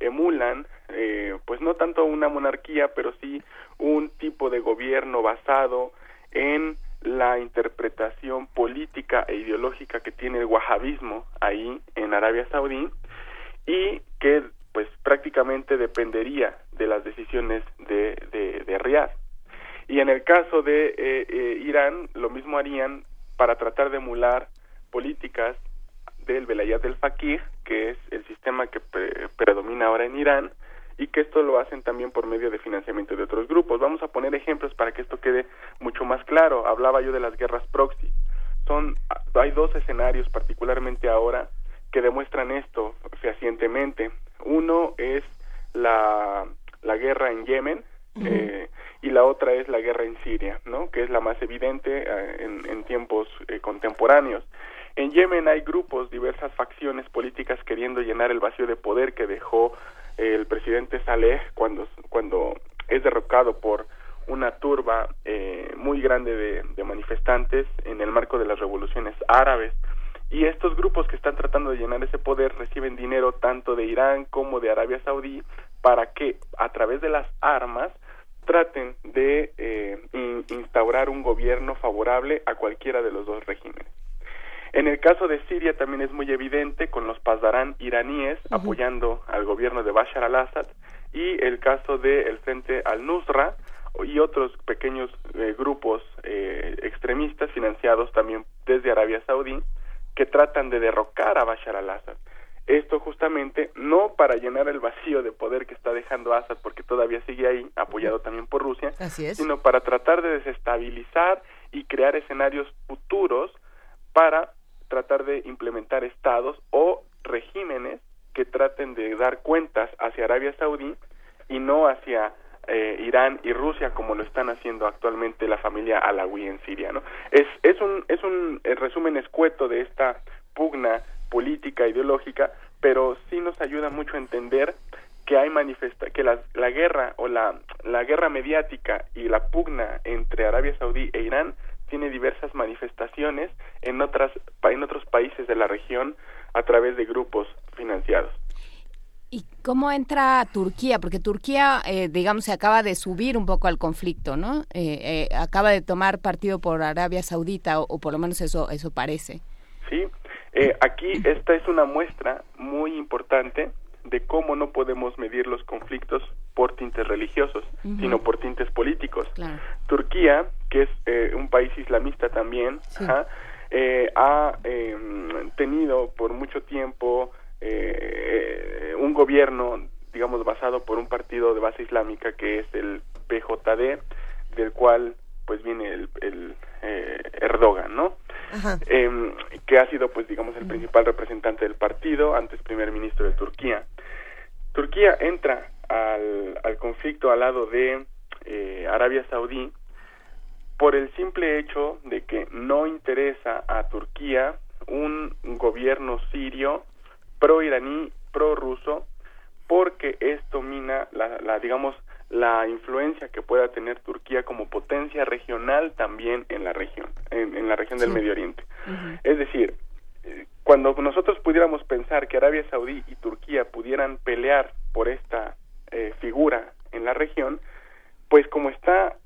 emulan, eh, pues no tanto una monarquía, pero sí un tipo de gobierno basado en la interpretación política e ideológica que tiene el wahabismo ahí en Arabia Saudí y que pues prácticamente dependería de las decisiones de, de, de Riyadh. Y en el caso de eh, Irán, lo mismo harían para tratar de emular políticas del Velayat del Fakir, que es el sistema que predomina ahora en Irán, y que esto lo hacen también por medio de financiamiento de otros grupos. Vamos a poner ejemplos para que esto quede mucho más claro. Hablaba yo de las guerras proxy. Son, hay dos escenarios, particularmente ahora, que demuestran esto fehacientemente. Uno es la, la guerra en Yemen, eh, y la otra es la guerra en Siria, ¿no? que es la más evidente eh, en, en, tiempos eh, contemporáneos. En Yemen hay grupos, diversas facciones políticas queriendo llenar el vacío de poder que dejó eh, el presidente Saleh cuando, cuando es derrocado por una turba eh, muy grande de, manifestantes en el marco de las revoluciones árabes. Y estos grupos que están tratando de llenar ese poder reciben dinero tanto de Irán como de Arabia Saudí para que a través de las armas traten de eh, instaurar un gobierno favorable a cualquiera de los dos regímenes. En el caso de Siria también es muy evidente con los Pasdarán iraníes apoyando al gobierno de Bashar al-Assad y el caso del Frente al-Nusra y otros pequeños eh, grupos eh, extremistas financiados también desde Arabia Saudí que tratan de derrocar a Bashar al-Assad. Esto justamente no para llenar el vacío de poder que está dejando Assad, porque todavía sigue ahí, apoyado también por Rusia, sino para tratar de desestabilizar y crear escenarios futuros para tratar de implementar estados o regímenes que traten de dar cuentas hacia Arabia Saudí y no hacia eh, Irán y Rusia como lo están haciendo actualmente la familia Alawi en Siria, ¿no? Es es un es un resumen escueto de esta pugna política ideológica, pero sí nos ayuda mucho a entender que hay manifesta que la, la guerra o la la guerra mediática y la pugna entre Arabia Saudí e Irán tiene diversas manifestaciones en otras en otros países de la región a través de grupos financiados. ¿Y cómo entra Turquía? Porque Turquía, eh, digamos, se acaba de subir un poco al conflicto, ¿no? Eh, eh, acaba de tomar partido por Arabia Saudita, o, por lo menos eso, eso parece. Sí, aquí esta es una muestra muy importante de cómo no podemos medir los conflictos por tintes religiosos, sino por tintes políticos. Turquía, que es un país islamista también, ha em, tenido por mucho tiempo eh, un gobierno, digamos, basado por un partido de base islámica que es el PJD, del cual pues viene el, el eh, Erdogan, ¿no? Em, que ha sido, pues, digamos, el principal representante del partido, antes primer ministro de Turquía. Turquía entra al, al conflicto al lado de eh, Arabia Saudí por el simple hecho de que no interesa a Turquía un gobierno sirio pro-iraní, pro-ruso, porque esto mina la, la, digamos, la influencia que pueda tener Turquía como potencia regional también en la región, en, la región del Medio Oriente. Es decir, eh, cuando nosotros pudiéramos pensar que Arabia Saudí y Turquía pudieran pelear por esta eh, figura en la región, pues como está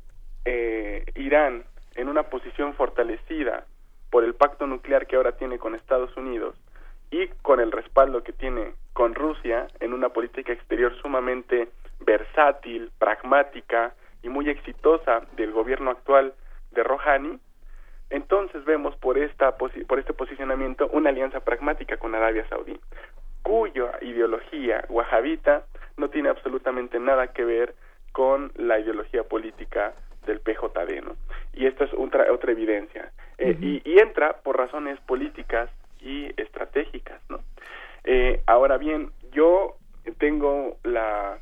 eh, Irán en una posición fortalecida por el pacto nuclear que ahora tiene con Estados Unidos, y con el respaldo que tiene con Rusia en una política exterior sumamente versátil, pragmática y muy exitosa del gobierno actual de Rouhani, entonces vemos por esta por este posicionamiento una alianza pragmática con Arabia Saudí, cuya ideología wahabita no tiene absolutamente nada que ver con la ideología política del PJD, ¿no? Y esta es otra otra evidencia. Eh, y, y entra por razones políticas y estratégicas, ¿no? Eh, ahora bien, yo tengo la,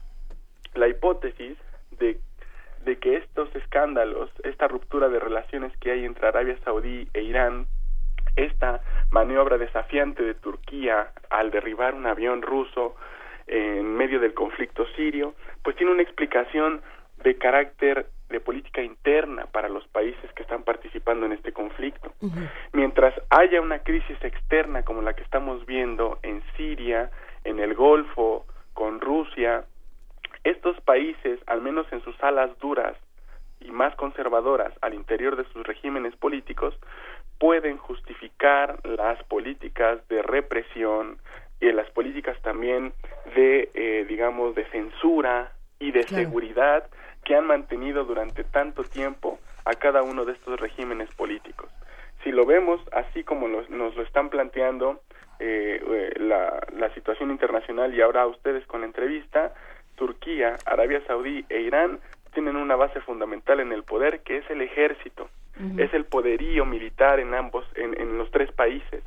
la hipótesis de, de que estos escándalos, esta ruptura de relaciones que hay entre Arabia Saudí e Irán, esta maniobra desafiante de Turquía al derribar un avión ruso en medio del conflicto sirio, pues tiene una explicación de carácter de política interna para los países que están participando en este conflicto. Mientras haya una crisis externa como la que estamos viendo en Siria, en el Golfo, con Rusia, estos países, al menos en sus alas duras y más conservadoras al interior de sus regímenes políticos, pueden justificar las políticas de represión y las políticas también de, eh, digamos, de censura y de seguridad que han mantenido durante tanto tiempo a cada uno de estos regímenes políticos. Si lo vemos así como nos lo están planteando eh, eh, la, la situación internacional y ahora ustedes con la entrevista, Turquía, Arabia Saudí e Irán tienen una base fundamental en el poder que es el ejército, es el poderío militar en ambos, en, en, los tres países.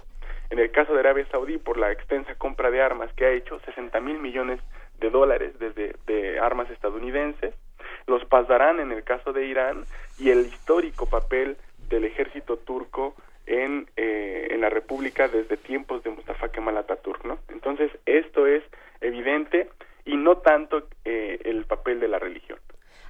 En el caso de Arabia Saudí, por la extensa compra de armas que ha hecho, 60 mil millones de dólares desde de armas estadounidenses, los pasarán en el caso de Irán y el histórico papel del ejército turco en, eh, en la República desde tiempos de Mustafa Kemal Atatürk, ¿no? Entonces, esto es evidente y no tanto eh, el papel de la religión.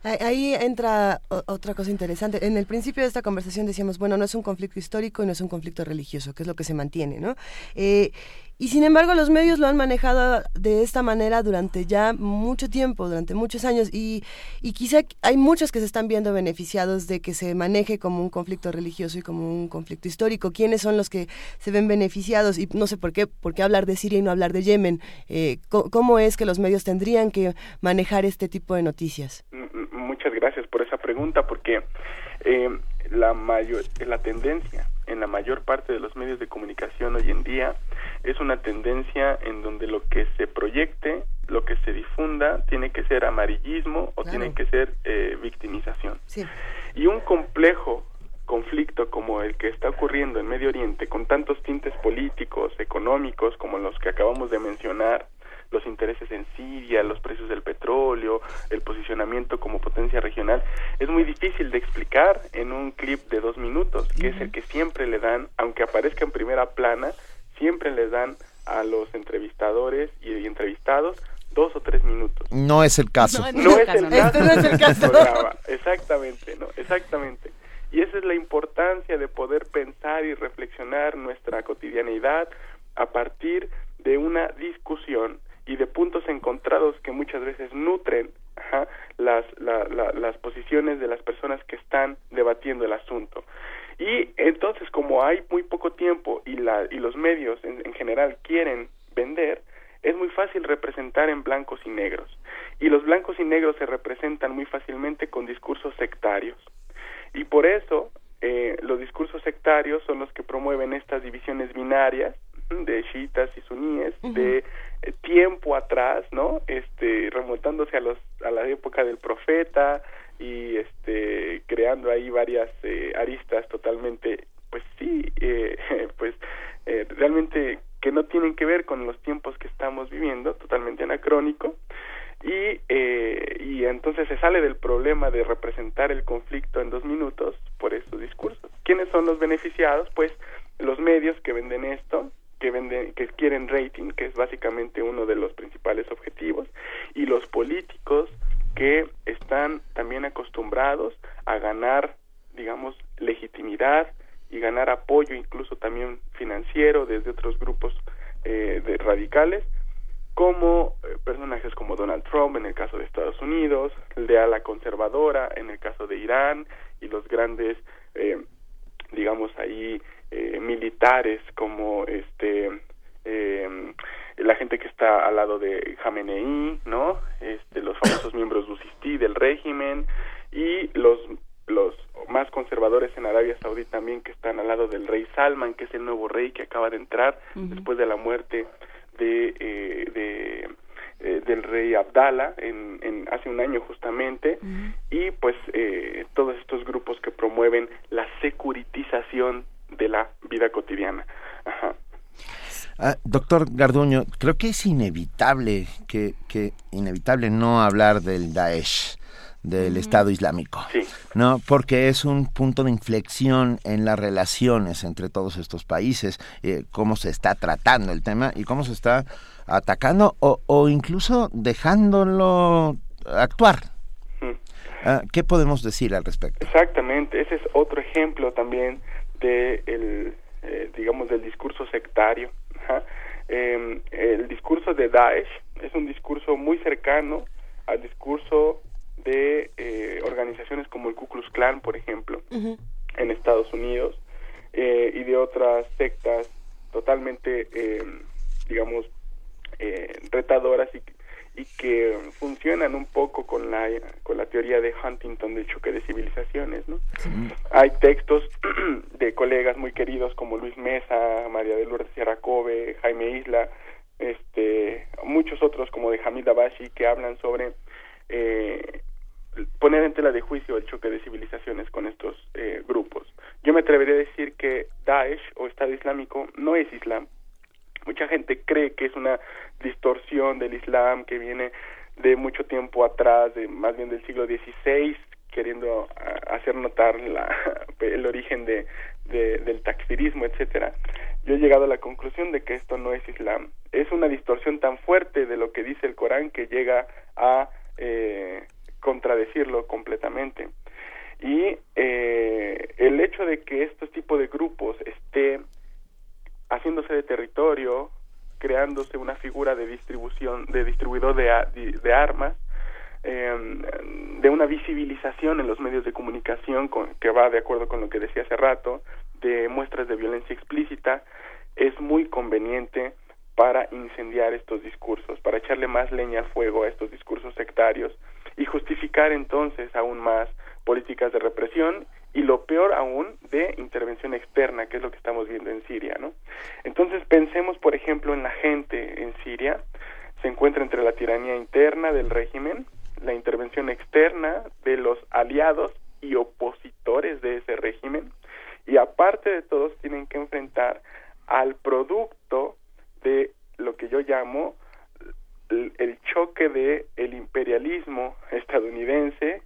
Ahí entra otra cosa interesante. En el principio de esta conversación decíamos, bueno, no es un conflicto histórico y no es un conflicto religioso, que es lo que se mantiene, ¿no? Eh, y sin embargo los medios lo han manejado de esta manera durante ya mucho tiempo, durante muchos años y, y quizá hay muchos que se están viendo beneficiados de que se maneje como un conflicto religioso y como un conflicto histórico. ¿Quiénes son los que se ven beneficiados? Y no sé por qué, por qué hablar de Siria y no hablar de Yemen. Eh, ¿Cómo es que los medios tendrían que manejar este tipo de noticias? Muchas gracias por esa pregunta porque eh, la, mayor, la tendencia en la mayor parte de los medios de comunicación hoy en día es una tendencia en donde lo que se proyecte, lo que se difunda, tiene que ser amarillismo o tiene que ser eh, victimización. Y un complejo conflicto como el que está ocurriendo en Medio Oriente, con tantos tintes políticos, económicos, como los que acabamos de mencionar, los intereses en Siria, los precios del petróleo, el posicionamiento como potencia regional, es muy difícil de explicar en un clip de dos minutos, que es el que siempre le dan, aunque aparezca en primera plana, siempre le dan a los entrevistadores y, entrevistados dos o tres minutos. No es el caso. No, es, el caso. no es el caso. Exactamente, no, exactamente. Y esa es la importancia de poder pensar y reflexionar nuestra cotidianidad a partir de una discusión y de puntos encontrados que muchas veces nutren las, las posiciones de las personas que están debatiendo el asunto. Y entonces, como hay muy poco tiempo y, la, y los medios en, en general quieren vender, es muy fácil representar en blancos y negros. Y los blancos y negros se representan muy fácilmente con discursos sectarios. Y por eso eh, los discursos sectarios son los que promueven estas divisiones binarias de chiitas y suníes de eh, tiempo atrás, ¿no? Este remontándose a los a la época del profeta y este creando ahí varias eh, aristas totalmente pues sí, eh, pues eh, realmente que no tienen que ver con los tiempos que estamos viviendo, totalmente anacrónico, y, eh, y entonces se sale del problema de representar el conflicto en dos minutos por estos discursos. ¿Quiénes son los beneficiados? Pues los medios que venden esto, que venden, que quieren rating, que es básicamente uno de los principales objetivos, y los políticos que están también acostumbrados a ganar, digamos, legitimidad y ganar apoyo, incluso también financiero, desde otros grupos eh, de radicales, como eh, personajes como Donald Trump en el caso de Estados Unidos, de ala conservadora en el caso de Irán y los grandes, eh, digamos ahí, eh, militares como este eh, la gente que está al lado de Jamenei, ¿no? Este, los famosos miembros del del régimen y los los más conservadores en Arabia Saudí también que están al lado del rey Salman, que es el nuevo rey que acaba de entrar después de la muerte de, eh, de eh, del rey Abdala en, en, hace un año justamente y pues eh, todos estos grupos que promueven la securitización de la vida cotidiana. Ah, doctor Garduño, creo que es inevitable que, que inevitable no hablar del Daesh del Estado Islámico, ¿no? Porque es un punto de inflexión en las relaciones entre todos estos países, eh, cómo se está tratando el tema y cómo se está atacando o, o incluso dejándolo actuar. Ah, ¿Qué podemos decir al respecto? Exactamente, ese es otro ejemplo también de el, eh, digamos, del discurso sectario. Em, el discurso de Daesh es un discurso muy cercano al discurso de eh, organizaciones como el Ku Klux Klan, por ejemplo, en Estados Unidos, eh, y de otras sectas totalmente, eh, digamos, retadoras y, y, que funcionan un poco con la, con la teoría de Huntington del choque de civilizaciones. ¿no? Hay textos de colegas muy queridos como Luis Mesa, María de Lourdes Sierra Kobe, Jaime Isla, este, muchos otros como de Hamid Abashi que hablan sobre eh, poner en tela de juicio el choque de civilizaciones con estos eh, grupos. Yo me atrevería a decir que Daesh o Estado Islámico no es Islam. Mucha gente cree que es una distorsión del Islam que viene de mucho tiempo atrás, de más bien del siglo XVI, queriendo hacer notar la, el origen de, del takfirismo, etcétera. Yo he llegado a la conclusión de que esto no es Islam. Es una distorsión tan fuerte de lo que dice el Corán que llega a eh, contradecirlo completamente. Y eh, el hecho de que estos tipos de grupos esté haciéndose de territorio creándose una figura de distribución, de distribuidor de, armas, eh, de una visibilización en los medios de comunicación que va de acuerdo con lo que decía hace rato, de muestras de violencia explícita, es muy conveniente para incendiar estos discursos, para echarle más leña al fuego a estos discursos sectarios y justificar entonces aún más políticas de represión y lo peor aún de intervención externa, que es lo que estamos viendo en Siria, ¿no? Entonces pensemos, por ejemplo, en la gente en Siria, se encuentra entre la tiranía interna del régimen, la intervención externa de los aliados y opositores de ese régimen, y aparte de todos tienen que enfrentar al producto de lo que yo llamo el, choque de el imperialismo estadounidense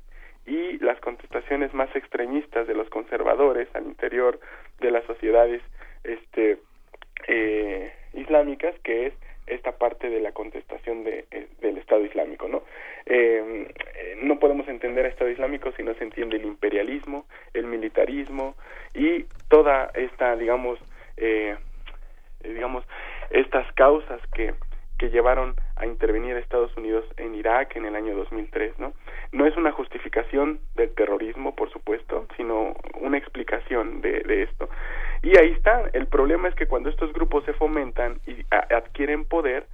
y las contestaciones más extremistas de los conservadores al interior de las sociedades este eh, islámicas que es esta parte de la contestación de, eh, del Estado Islámico, ¿no? Em, eh, no podemos entender el Estado Islámico si no se entiende el imperialismo, el militarismo y toda esta, digamos, eh, digamos, estas causas que que llevaron a intervenir Estados Unidos en Irak en el año 2003, ¿no? No es una justificación del terrorismo, por supuesto, sino una explicación de, de esto. Y ahí está, el problema es que cuando estos grupos se fomentan y adquieren poder,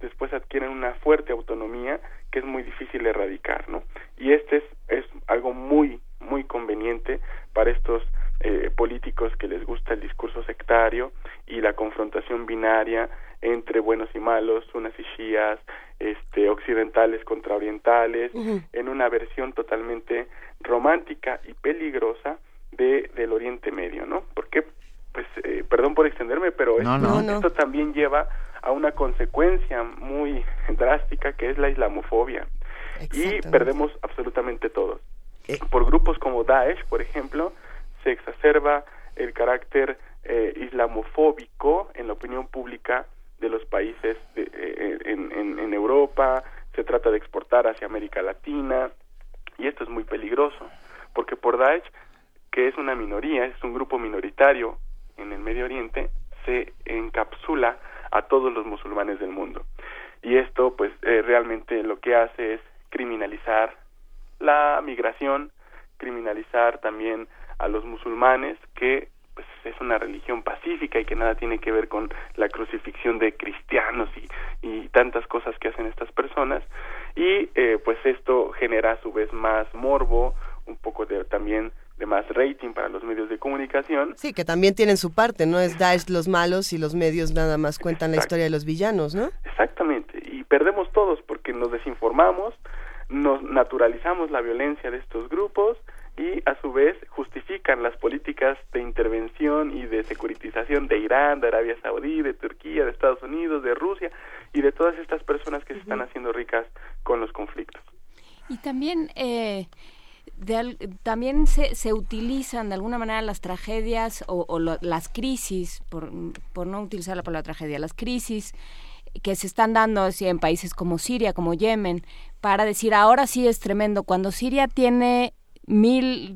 después adquieren una fuerte autonomía que es muy difícil erradicar, ¿no? Y este es, es algo muy, muy conveniente para estos eh, políticos que les gusta el discurso sectario y la confrontación binaria entre buenos y malos, unas y shias, este, occidentales contra orientales, en una versión totalmente romántica y peligrosa de, del Oriente Medio, ¿no? Porque, pues, eh, perdón por extenderme, pero esto, también lleva a una consecuencia muy drástica que es la islamofobia. Y perdemos absolutamente todos. Eh. Por grupos como Daesh, por ejemplo, se exacerba el carácter eh, islamofóbico en la opinión pública de los países de, eh, en, en, Europa, se trata de exportar hacia América Latina, y esto es muy peligroso, porque por Daesh, que es una minoría, es un grupo minoritario en el Medio Oriente, se encapsula a todos los musulmanes del mundo. Y esto, pues, eh, realmente lo que hace es criminalizar la migración, criminalizar también a los musulmanes que pues es una religión pacífica y que nada tiene que ver con la crucifixión de cristianos y, y tantas cosas que hacen estas personas y eh, pues esto genera a su vez más morbo un poco de también de más rating para los medios de comunicación. Sí, que también tienen su parte, no es Daesh los malos y los medios nada más cuentan la historia de los villanos, ¿no? Exactamente, y perdemos todos porque nos desinformamos, nos naturalizamos la violencia de estos grupos y a su vez justifican las políticas de intervención y de securitización de Irán, de Arabia Saudí, de Turquía, de Estados Unidos, de Rusia y de todas estas personas que se están haciendo ricas con los conflictos. Y también eh, también se, se utilizan de alguna manera las tragedias o, las crisis, por, por no utilizar la palabra tragedia, las crisis que se están dando en países como Siria, como Yemen, para decir ahora sí es tremendo. Cuando Siria tiene mil,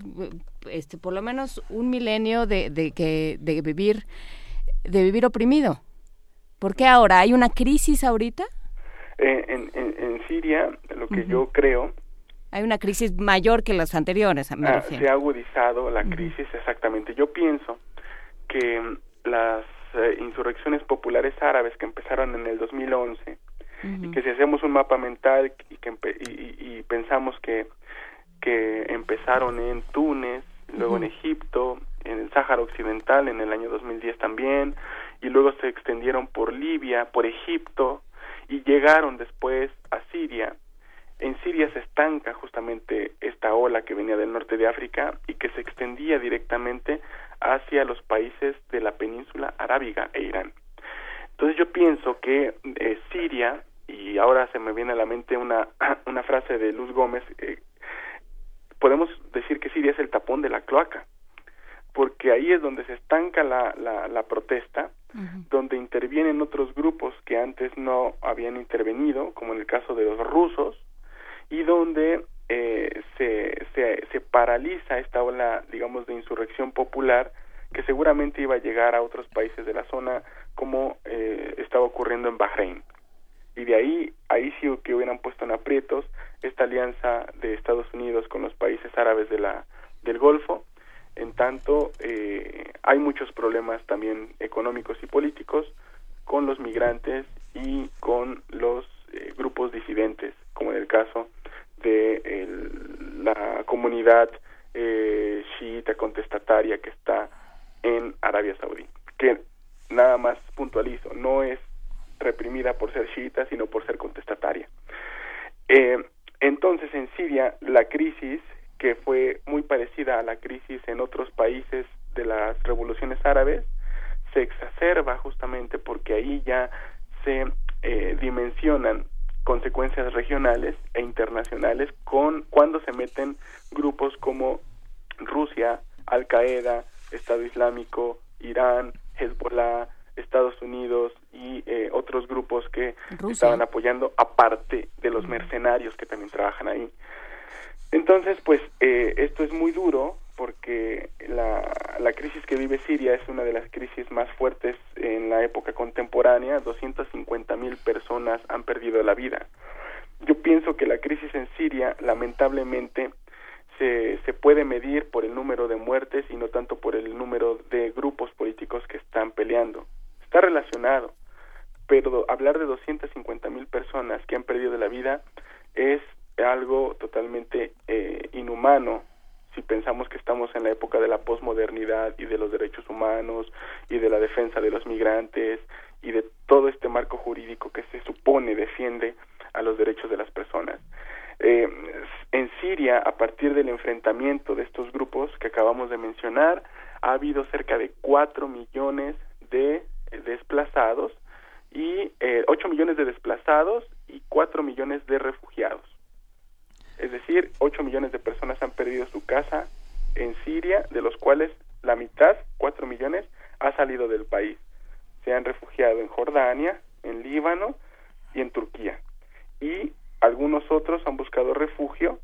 este, por lo menos un milenio de, de, que, de vivir, de vivir oprimido. ¿Por qué ahora? ¿Hay una crisis ahorita? Eh, en, en, Siria, lo que yo creo... Hay una crisis mayor que las anteriores, me ah, Se ha agudizado la crisis, exactamente. Yo pienso que las eh, insurrecciones populares árabes que empezaron en el 2011 y que si hacemos un mapa mental y, que y, y pensamos que que empezaron en Túnez, luego en Egipto, en el Sáhara Occidental en el año 2010 también, y luego se extendieron por Libia, por Egipto, y llegaron después a Siria. En Siria se estanca justamente esta ola que venía del norte de África y que se extendía directamente hacia los países de la península arábiga e Irán. Entonces yo pienso que eh, Siria, y ahora se me viene a la mente una, una frase de Luz Gómez, eh, podemos decir que Siria es el tapón de la cloaca, porque ahí es donde se estanca la, la, protesta, donde intervienen otros grupos que antes no habían intervenido, como en el caso de los rusos, y donde eh, se, se, se paraliza esta ola, digamos, de insurrección popular que seguramente iba a llegar a otros países de la zona como eh, estaba ocurriendo en Bahrein. Y de ahí, ahí sí que hubieran puesto en aprietos esta alianza de Estados Unidos con los países árabes de la, del Golfo. En tanto, eh, hay muchos problemas también económicos y políticos con los migrantes y con los eh, grupos disidentes, como en el caso de la comunidad eh, chiita contestataria que está en Arabia Saudí, que nada más puntualizo, no es reprimida por ser chiita, sino por ser contestataria. Eh, entonces, en Siria, la crisis, que fue muy parecida a la crisis en otros países de las revoluciones árabes, se exacerba justamente porque ahí ya se eh, dimensionan consecuencias regionales e internacionales con cuando se meten grupos como Rusia, Al Qaeda, Estado Islámico, Irán, Hezbollah, Estados Unidos y eh, otros grupos que estaban apoyando, aparte de los mercenarios que también trabajan ahí. Entonces, pues eh, esto es muy duro porque la, la crisis que vive Siria es una de las crisis más fuertes en la época contemporánea. 250 mil personas han perdido la vida. Yo pienso que la crisis en Siria, lamentablemente, se, se puede medir por el número de muertes y no tanto por el número de grupos políticos que están peleando. Está relacionado, pero hablar de 250 mil personas que han perdido la vida es algo totalmente eh, inhumano si pensamos que estamos en la época de la posmodernidad y de los derechos humanos y de la defensa de los migrantes y de todo este marco jurídico que se supone defiende a los derechos de las personas. Eh, en Siria, a partir del enfrentamiento de estos grupos que acabamos de mencionar, ha habido cerca de 4 millones de desplazados y eh, 8 millones de desplazados y 4 millones de refugiados. Es decir, 8 millones de personas han perdido su casa en Siria, de los cuales la mitad, 4 millones, ha salido del país. Se han refugiado en Jordania, en Líbano y en Turquía. Y algunos otros han buscado refugio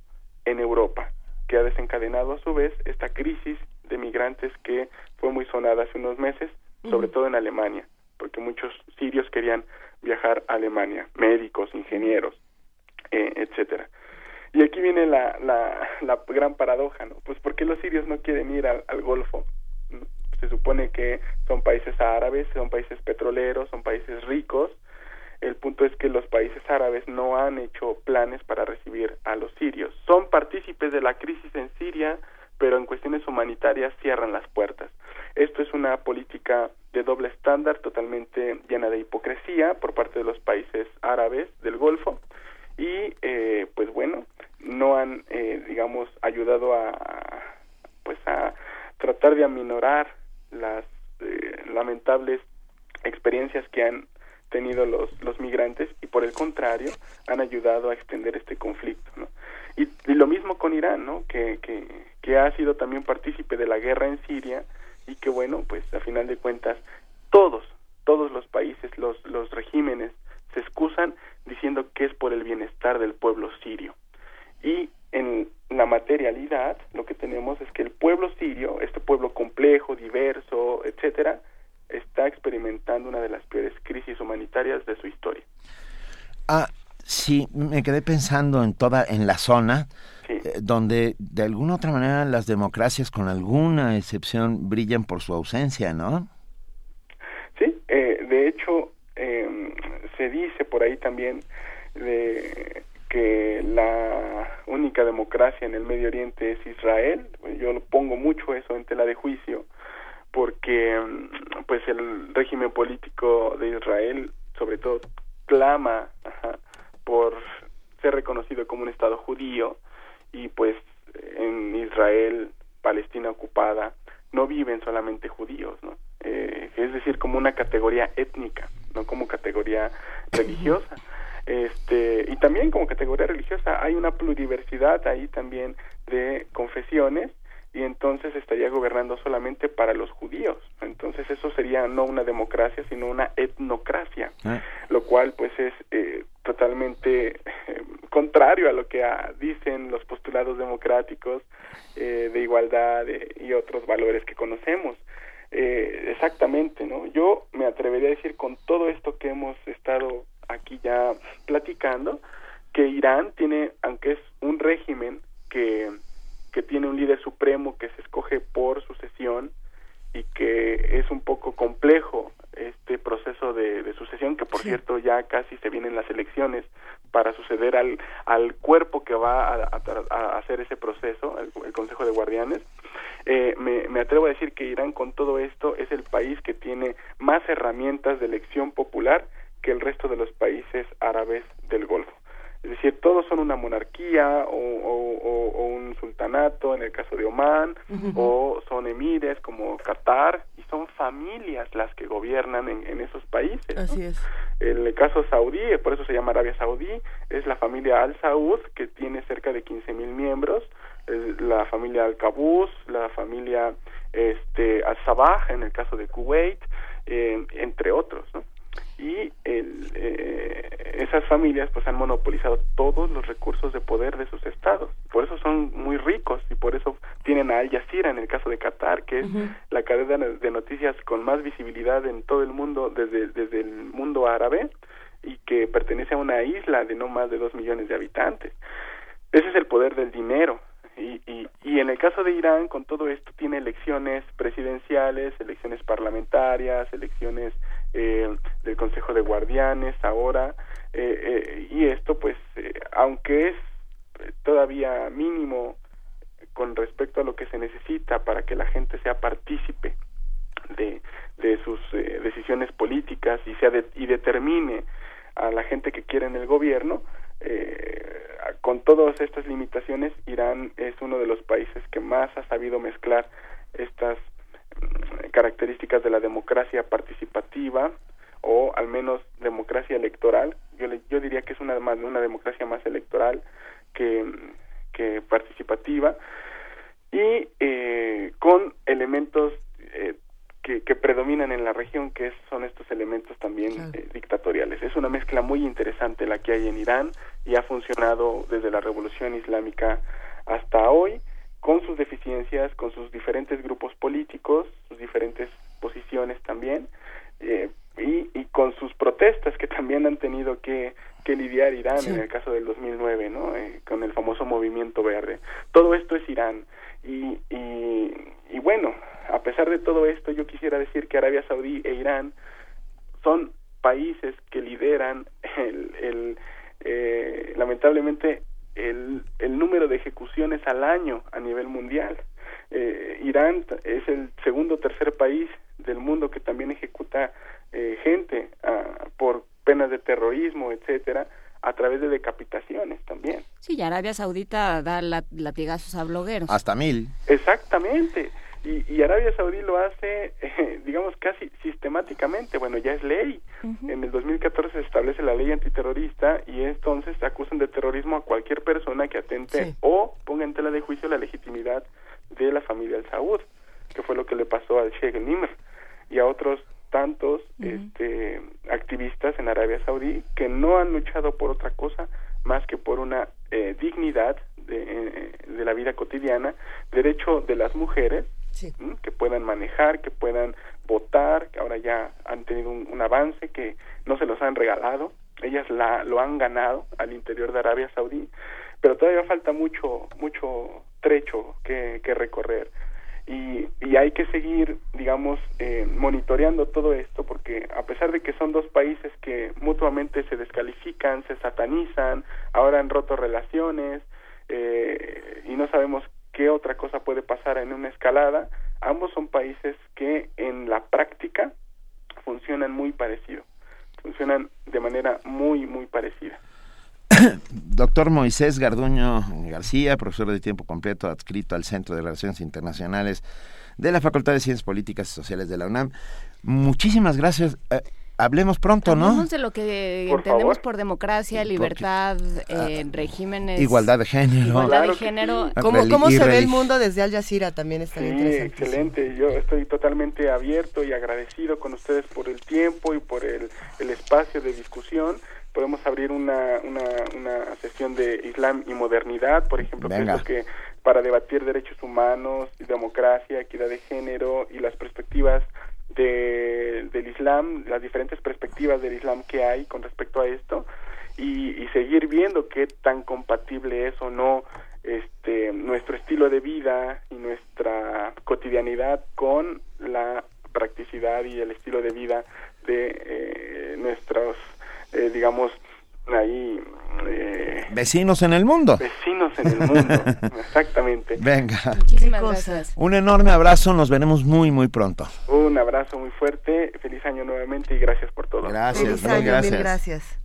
en Europa, que ha desencadenado a su vez esta crisis de migrantes que fue muy sonada hace unos meses, sobre todo en Alemania, porque muchos sirios querían viajar a Alemania, médicos, ingenieros, eh, etcétera. Y aquí viene la, la, la, gran paradoja, ¿no? Pues ¿por qué los sirios no quieren ir al, al Golfo? Se supone que son países árabes, son países petroleros, son países ricos. El punto es que los países árabes no han hecho planes para recibir a los sirios. Son partícipes de la crisis en Siria, pero en cuestiones humanitarias cierran las puertas. Esto es una política de doble estándar totalmente llena de hipocresía por parte de los países árabes del Golfo y eh, pues bueno no han eh, digamos ayudado a pues a tratar de aminorar las eh, lamentables experiencias que han tenido los los migrantes y por el contrario han ayudado a extender este conflicto y, y lo mismo con Irán no que, que que ha sido también partícipe de la guerra en Siria y que bueno pues a final de cuentas todos todos los países los los regímenes se excusan diciendo que es por el bienestar del pueblo sirio. Y en la materialidad lo que tenemos es que el pueblo sirio, este pueblo complejo, diverso, etcétera, está experimentando una de las peores crisis humanitarias de su historia. Ah, sí, me quedé pensando en toda en la zona eh, donde de alguna otra manera las democracias con alguna excepción brillan por su ausencia, ¿no? Sí, eh, de hecho eh, se dice por ahí también de que la única democracia en el Medio Oriente es Israel. Yo lo pongo mucho eso en tela de juicio porque pues el régimen político de Israel sobre todo clama por ser reconocido como un estado judío y pues en Israel Palestina ocupada no viven solamente judíos, ¿no? Eh, es decir, como una categoría étnica, no como categoría religiosa. Este, y también como categoría religiosa hay una pluriversidad ahí también de confesiones y entonces estaría gobernando solamente para los judíos. Entonces eso sería no una democracia, sino una etnocracia, ah. lo cual pues es eh, totalmente eh, contrario a lo que ah, dicen los postulados democráticos eh, de igualdad y otros valores que conocemos. eh, exactamente, ¿no? Yo me atrevería a decir con todo esto que hemos estado aquí ya platicando, que Irán tiene, aunque es un régimen que, que tiene un líder supremo que se escoge por sucesión y que es un poco complejo este proceso de, sucesión, que por cierto ya casi se vienen las elecciones para suceder al, al cuerpo que va a, hacer ese proceso, el, Consejo de Guardianes. Eh, me, me atrevo a decir que Irán con todo esto es el país que tiene más herramientas de elección popular que el resto de los países árabes del Golfo. Es decir, todos son una monarquía o, un sultanato en el caso de Omán, o son emires como Qatar, y son familias las que gobiernan en, esos países. Así es. El caso saudí, por eso se llama Arabia Saudí, es la familia Al Saud, que tiene cerca de 15 mil miembros, la familia Al Qabus, la familia este, Al Sabah, en el caso de Kuwait, eh, entre otros. ¿no? Y el, eh, esas familias pues han monopolizado todos los recursos de poder de sus estados. Por eso son muy ricos y por eso tienen a Al Jazeera en el caso de Qatar que es la cadena de noticias con más visibilidad en todo el mundo desde desde el mundo árabe y que pertenece a una isla de no más de dos millones de habitantes. Ese es el poder del dinero y, y, en el caso de Irán, con todo esto, tiene elecciones presidenciales, elecciones parlamentarias, elecciones eh, del Consejo de Guardianes ahora, eh, eh, y esto pues, aunque es todavía mínimo con respecto a lo que se necesita para que la gente sea partícipe de, de sus decisiones políticas y, sea y determine a la gente que quiere en el gobierno, con todas estas limitaciones, Irán es uno de los países que más ha sabido mezclar estas características de la democracia participativa o al menos democracia electoral. Yo, yo diría que es una, una democracia más electoral que, que participativa y eh, con elementos eh, que, que, predominan en la región, que son estos elementos también eh, dictatoriales. Es una mezcla muy interesante la que hay en Irán y ha funcionado desde la revolución islámica hasta hoy con sus deficiencias, con sus diferentes grupos políticos, sus diferentes posiciones también, eh, y, y, con sus protestas que también han tenido que, que lidiar Irán en el caso del 2009, ¿no? Eh, con el famoso movimiento verde. Todo esto es Irán. Y, y, y bueno, a pesar de todo esto, yo quisiera decir que Arabia Saudí e Irán son países que lideran el, el eh, lamentablemente el, el número de ejecuciones al año a nivel mundial. Eh, Irán es el segundo o tercer país del mundo que también ejecuta eh, gente ah, por penas de terrorismo, etcétera, a través de decapitaciones también. Sí, y Arabia Saudita da latigazos a blogueros. Hasta mil. Exactamente. Y, Arabia Saudí lo hace, digamos, casi sistemáticamente. Bueno, ya es ley. En el 2014 se establece la ley antiterrorista y entonces acusan de terrorismo a cualquier persona que atente o ponga en tela de juicio la legitimidad de la familia al Saud, que fue lo que le pasó al Sheikh Nimr y a otros tantos este, activistas en Arabia Saudí que no han luchado por otra cosa más que por una eh, dignidad de, eh, de, la vida cotidiana, derecho de las mujeres que puedan manejar, que puedan votar, que ahora ya han tenido un, avance, que no se los han regalado, ellas la, lo han ganado al interior de Arabia Saudí, pero todavía falta mucho, mucho trecho que, que recorrer. Y, y, hay que seguir, digamos, eh, monitoreando todo esto, porque a pesar de que son dos países que mutuamente se descalifican, se satanizan, ahora han roto relaciones, eh, y no sabemos qué otra cosa puede pasar en una escalada, ambos son países que en la práctica funcionan muy parecido, funcionan de manera muy, muy parecida. Doctor Moisés Garduño García, profesor de tiempo completo adscrito al Centro de Relaciones Internacionales de la Facultad de Ciencias Políticas y Sociales de la UNAM. Muchísimas gracias. Hablemos pronto, ¿no? Hablemos de lo que entendemos por democracia, libertad, eh, regímenes... Igualdad de género. Igualdad de género. ¿Cómo, cómo se ve el mundo desde Al Jazeera? También estaría sí, excelente. Yo estoy totalmente abierto y agradecido con ustedes por el tiempo y por el, el espacio de discusión podemos abrir una, una, una sesión de Islam y modernidad, por ejemplo, que para debatir derechos humanos, democracia, equidad de género y las perspectivas de, del Islam, las diferentes perspectivas del Islam que hay con respecto a esto y, y seguir viendo qué tan compatible es o no este nuestro estilo de vida y nuestra cotidianidad con la practicidad y el estilo de vida de eh, nuestros eh, digamos, ahí... Eh, vecinos en el mundo. Vecinos en el mundo, exactamente. Venga. Muchísimas gracias. Un enorme abrazo, nos veremos muy, muy pronto. Un abrazo muy fuerte, feliz año nuevamente y gracias por todo. Gracias, feliz gracias. gracias.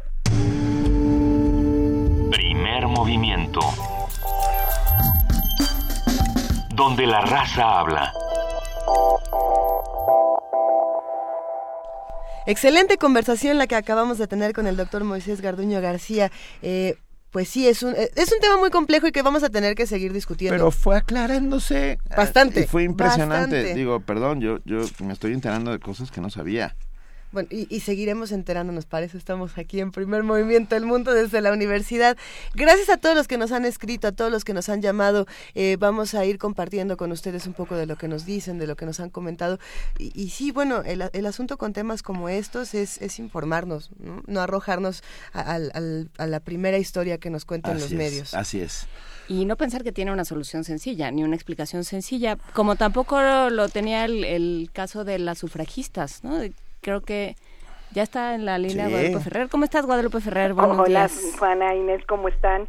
Primer movimiento. Donde la raza habla. Excelente conversación la que acabamos de tener con el doctor Moisés Garduño García. Eh, pues sí, es un, eh, es un tema muy complejo y que vamos a tener que seguir discutiendo. Pero fue aclarándose. Bastante. Y fue impresionante. Digo, perdón, yo, yo me estoy enterando de cosas que no sabía. Bueno, y, seguiremos enterándonos, para eso estamos aquí en Primer Movimiento del Mundo desde la universidad. Gracias a todos los que nos han escrito, a todos los que nos han llamado. Eh, vamos a ir compartiendo con ustedes un poco de lo que nos dicen, de lo que nos han comentado. Y, sí, bueno, el, el, asunto con temas como estos es, es informarnos, no, arrojarnos a, la primera historia que nos cuentan los medios. Así es. Y no pensar que tiene una solución sencilla, ni una explicación sencilla, como tampoco lo tenía el, el caso de las sufragistas, ¿no? Creo que ya está en la línea Guadalupe Ferrer. ¿Cómo estás, Guadalupe Ferrer? Buenos Hola, Juana, Inés, ¿cómo están?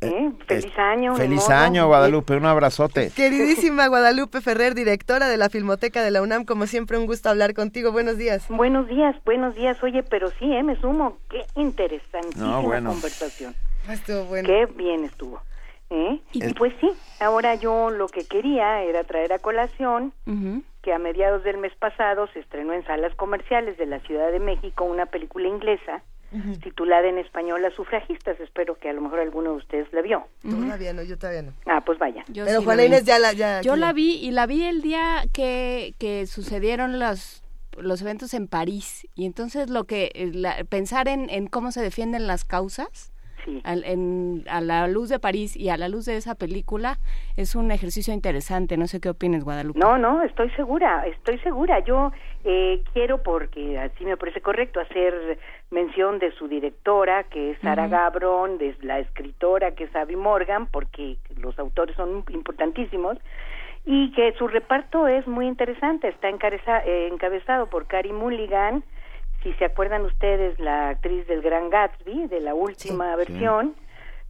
Eh, ¿Eh? Feliz año. Feliz año, Guadalupe, un abrazote. Queridísima Guadalupe Ferrer, directora de la Filmoteca de la UNAM, como siempre un gusto hablar contigo. Buenos días. Buenos días, buenos días. Oye, pero sí, ¿eh? me sumo. Qué interesantísima conversación. Estuvo bueno. Qué bien estuvo. ¿eh? Y pues sí, ahora yo lo que quería era traer a colación que a mediados del mes pasado se estrenó en salas comerciales de la Ciudad de México una película inglesa titulada en español Las sufragistas. Espero que a lo mejor alguno de ustedes la vio. Todavía no, yo todavía no. Ah, pues vaya. Pero Juana Inés ya la... Ya, yo la vi y la vi el día que, que sucedieron los los eventos en París y entonces lo que eh, pensar en, en cómo se defienden las causas a la luz de París y a la luz de esa película es un ejercicio interesante. No sé qué opines, Guadalupe. No, no, estoy segura, estoy segura. Yo eh, quiero, porque así me parece correcto, hacer mención de su directora, que es Sara Gabron, de la escritora, que es Abby Morgan, porque los autores son importantísimos y que su reparto es muy interesante. Está eh, encabezado por Carrie Mulligan, si se acuerdan ustedes, la actriz del Gran Gatsby, de la última versión,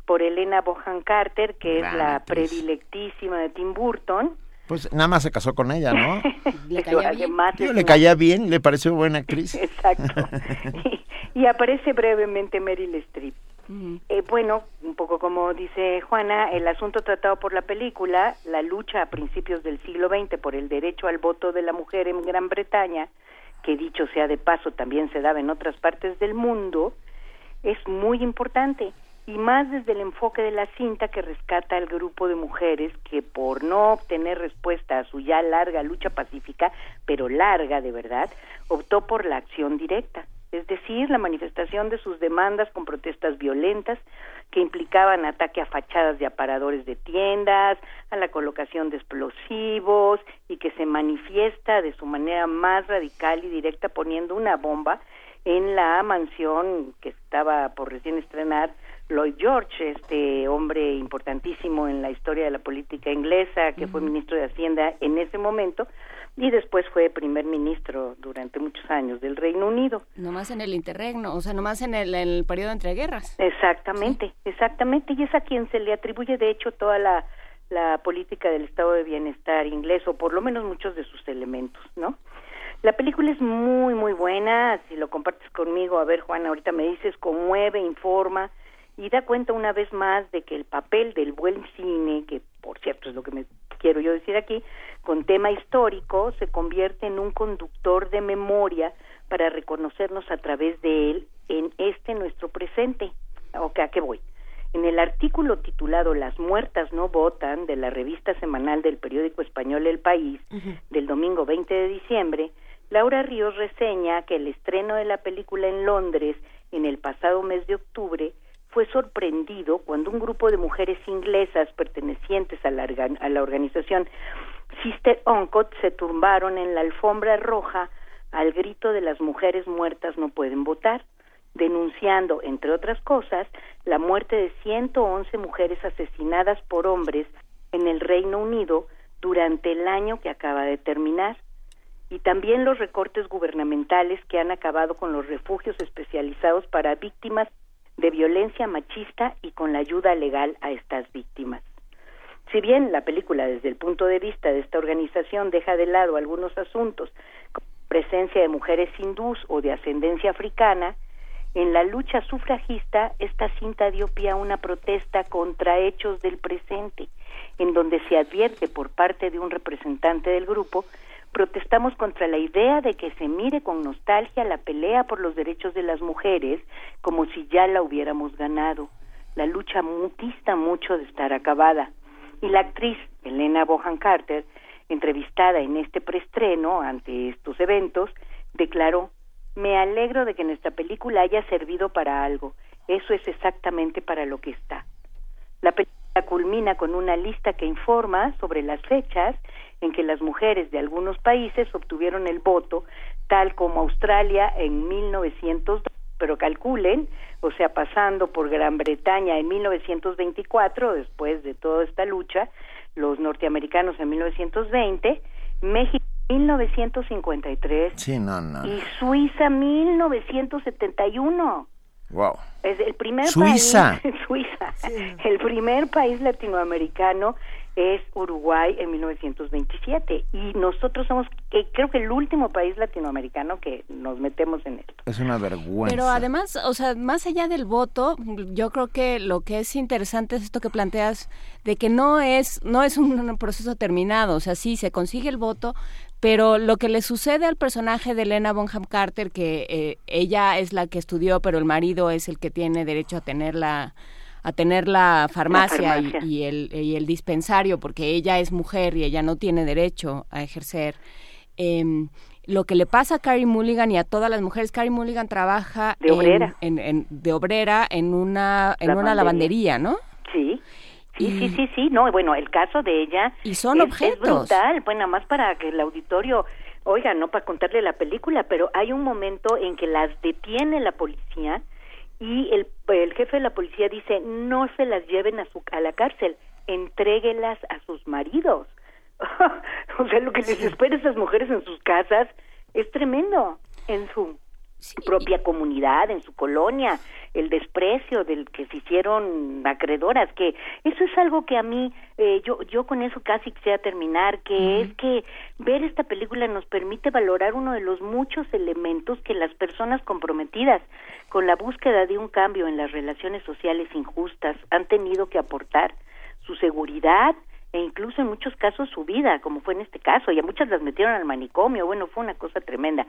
por Elena Bohan Carter, que es la predilectísima de Tim Burton. Pues nada más se casó con ella, ¿no? le caía bien. le caía bien, le pareció buena actriz. Exacto. y, aparece brevemente Meryl Streep. Eh, bueno, un poco como dice Juana, el asunto tratado por la película, la lucha a principios del siglo XX por el derecho al voto de la mujer en Gran Bretaña, que dicho sea de paso también se daba en otras partes del mundo, es muy importante. Y más desde el enfoque de la cinta que rescata al grupo de mujeres que por no obtener respuesta a su ya larga lucha pacífica, pero larga de verdad, optó por la acción directa, es decir, la manifestación de sus demandas con protestas violentas que implicaban ataque a fachadas de aparadores de tiendas, a la colocación de explosivos y que se manifiesta de su manera más radical y directa poniendo una bomba en la mansión que estaba por recién estrenar Lloyd George, este hombre importantísimo en la historia de la política inglesa, que fue ministro de Hacienda en ese momento, y después fue primer ministro durante muchos años del Reino Unido. Nomás en el interregno, o sea, nomás en el, en el periodo entre guerras. Exactamente, exactamente, y es a quien se le atribuye de hecho toda la, la política del estado de bienestar inglés, o por lo menos muchos de sus elementos, ¿no? La película es muy, muy buena, si lo compartes conmigo, a ver Juan, ahorita me dices, conmueve, informa, y da cuenta una vez más de que el papel del buen cine, que por cierto es lo que me quiero yo decir aquí, con tema histórico, se convierte en un conductor de memoria para reconocernos a través de él en este nuestro presente. ¿O ¿A qué voy? En el artículo titulado Las muertas no votan de la revista semanal del periódico español El País del domingo 20 de diciembre, Laura Ríos reseña que el estreno de la película en Londres en el pasado mes de octubre fue sorprendido cuando un grupo de mujeres inglesas pertenecientes a la, a la organización Sister Oncot se turbaron en la alfombra roja al grito de las mujeres muertas no pueden votar denunciando, entre otras cosas, la muerte de 111 mujeres asesinadas por hombres en el Reino Unido durante el año que acaba de terminar, y también los recortes gubernamentales que han acabado con los refugios especializados para víctimas de violencia machista y con la ayuda legal a estas víctimas. Si bien la película desde el punto de vista de esta organización deja de lado algunos asuntos como presencia de mujeres hindús o de ascendencia africana, en la lucha sufragista, esta cinta dio pie a una protesta contra hechos del presente, en donde se advierte por parte de un representante del grupo, protestamos contra la idea de que se mire con nostalgia la pelea por los derechos de las mujeres como si ya la hubiéramos ganado. La lucha dista mucho de estar acabada. Y la actriz Elena Bohan Carter, entrevistada en este preestreno ante estos eventos, declaró me alegro de que nuestra película haya servido para algo. Eso es exactamente para lo que está. La película culmina con una lista que informa sobre las fechas en que las mujeres de algunos países obtuvieron el voto, tal como Australia en 1902, pero calculen, o sea, pasando por Gran Bretaña en 1924, después de toda esta lucha, los norteamericanos en 1920, México 1953 sí, no, no. y Suiza 1971. Wow. Es el primer Suiza. país Suiza. El primer país latinoamericano es Uruguay en 1927 y nosotros somos eh, creo que el último país latinoamericano que nos metemos en esto. Es una vergüenza. Pero además, o sea, más allá del voto, yo creo que lo que es interesante es esto que planteas de que no es no es un proceso terminado, o sea, sí se consigue el voto, pero lo que le sucede al personaje de Elena Bonham Carter, que eh, ella es la que estudió, pero el marido es el que tiene derecho a tener la a tener la farmacia, Y, el, y el dispensario, porque ella es mujer y ella no tiene derecho a ejercer. Em, lo que le pasa a Carrie Mulligan y a todas las mujeres, Carrie Mulligan trabaja de obrera en, de obrera en una en una lavandería, ¿no? Sí. Sí, sí, sí, sí, no, bueno, el caso de ella y son es, objetos. es brutal, bueno, nada más para que el auditorio, oiga, no para contarle la película, pero hay un momento en que las detiene la policía y el, el jefe de la policía dice no se las lleven a, su, a la cárcel, entréguelas a sus maridos. o sea, lo que les espera a esas mujeres en sus casas es tremendo en su propia comunidad, en su colonia, el desprecio del que se hicieron acreedoras, que eso es algo que a mí, eh, yo, yo con eso casi quisiera terminar, que es que ver esta película nos permite valorar uno de los muchos elementos que las personas comprometidas con la búsqueda de un cambio en las relaciones sociales injustas han tenido que aportar, su seguridad, e incluso en muchos casos su vida, como fue en este caso, y a muchas las metieron al manicomio, bueno, fue una cosa tremenda,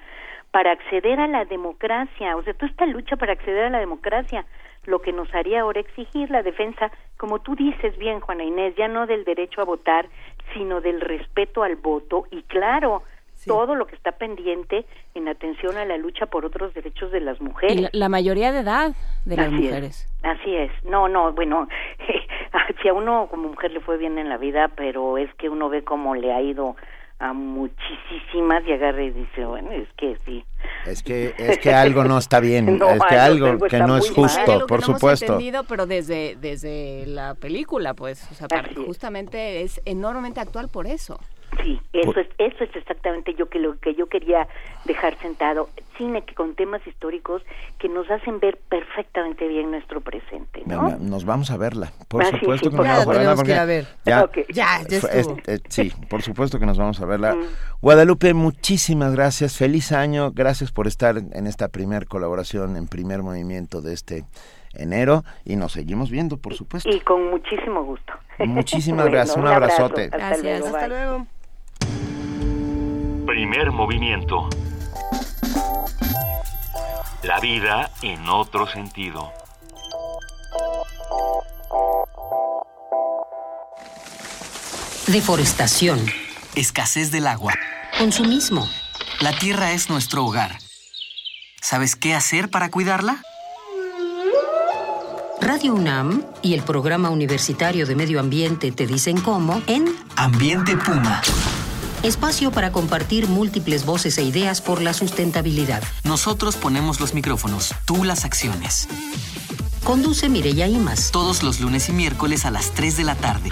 para acceder a la democracia, o sea, toda esta lucha para acceder a la democracia, lo que nos haría ahora exigir la defensa, como tú dices bien, Juana Inés, ya no del derecho a votar, sino del respeto al voto, y claro, todo lo que está pendiente en atención a la lucha por otros derechos de las mujeres. Y la, mayoría de edad de las Así mujeres. Es, así es. No, no, bueno, si a uno como mujer le fue bien en la vida, pero es que uno ve cómo le ha ido a muchísimas y agarra y dice, bueno, es que sí. Es que es que algo no está bien, es que algo que no es justo, por no supuesto. Hemos entendido, pero desde desde la película, pues, o sea, para, justamente es enormemente actual por eso. Sí, eso es, eso es exactamente yo que lo que yo quería dejar sentado. Cine que con temas históricos que nos hacen ver perfectamente bien nuestro presente, ¿no? Nos vamos a verla, por Ah, supuesto sí, que nos por vamos a verla. tenemos porque que ir a ver. Ya. Ya, ya es- eh, sí, por supuesto que nos vamos a verla. Mm. Guadalupe, muchísimas gracias, feliz año, gracias por estar en esta primer colaboración, en primer movimiento de este enero y nos seguimos viendo, por supuesto. Y con muchísimo gusto. Muchísimas Bueno, gracias, un abrazo. abrazote. Hasta Gracias. luego, Hasta luego. Primer movimiento. La vida en otro sentido. Deforestación. Escasez del agua. Consumismo. La tierra es nuestro hogar. ¿Sabes qué hacer para cuidarla? Radio UNAM y el Programa Universitario de Medio Ambiente te dicen cómo en Ambiente Puma. Espacio para compartir múltiples voces e ideas por la sustentabilidad. Nosotros ponemos los micrófonos, tú las acciones. Conduce Mireya Imas. Todos los lunes y miércoles a las 3 de la tarde.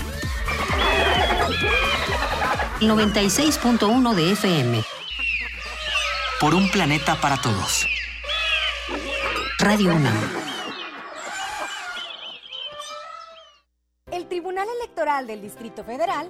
96.1 de FM. Por un planeta para todos. Radio UNAM. El Tribunal Electoral del Distrito Federal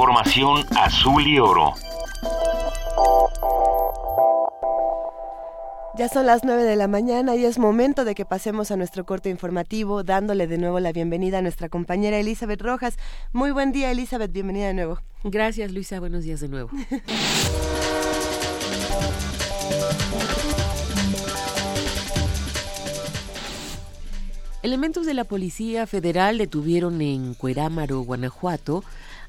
Información azul y oro. Ya son las 9 de la mañana y es momento de que pasemos a nuestro corte informativo, dándole de nuevo la bienvenida a nuestra compañera Elizabeth Rojas. Muy buen día, Elizabeth, bienvenida de nuevo. Gracias, Luisa, buenos días de nuevo. Elementos de la Policía Federal detuvieron en Cuerámaro, Guanajuato,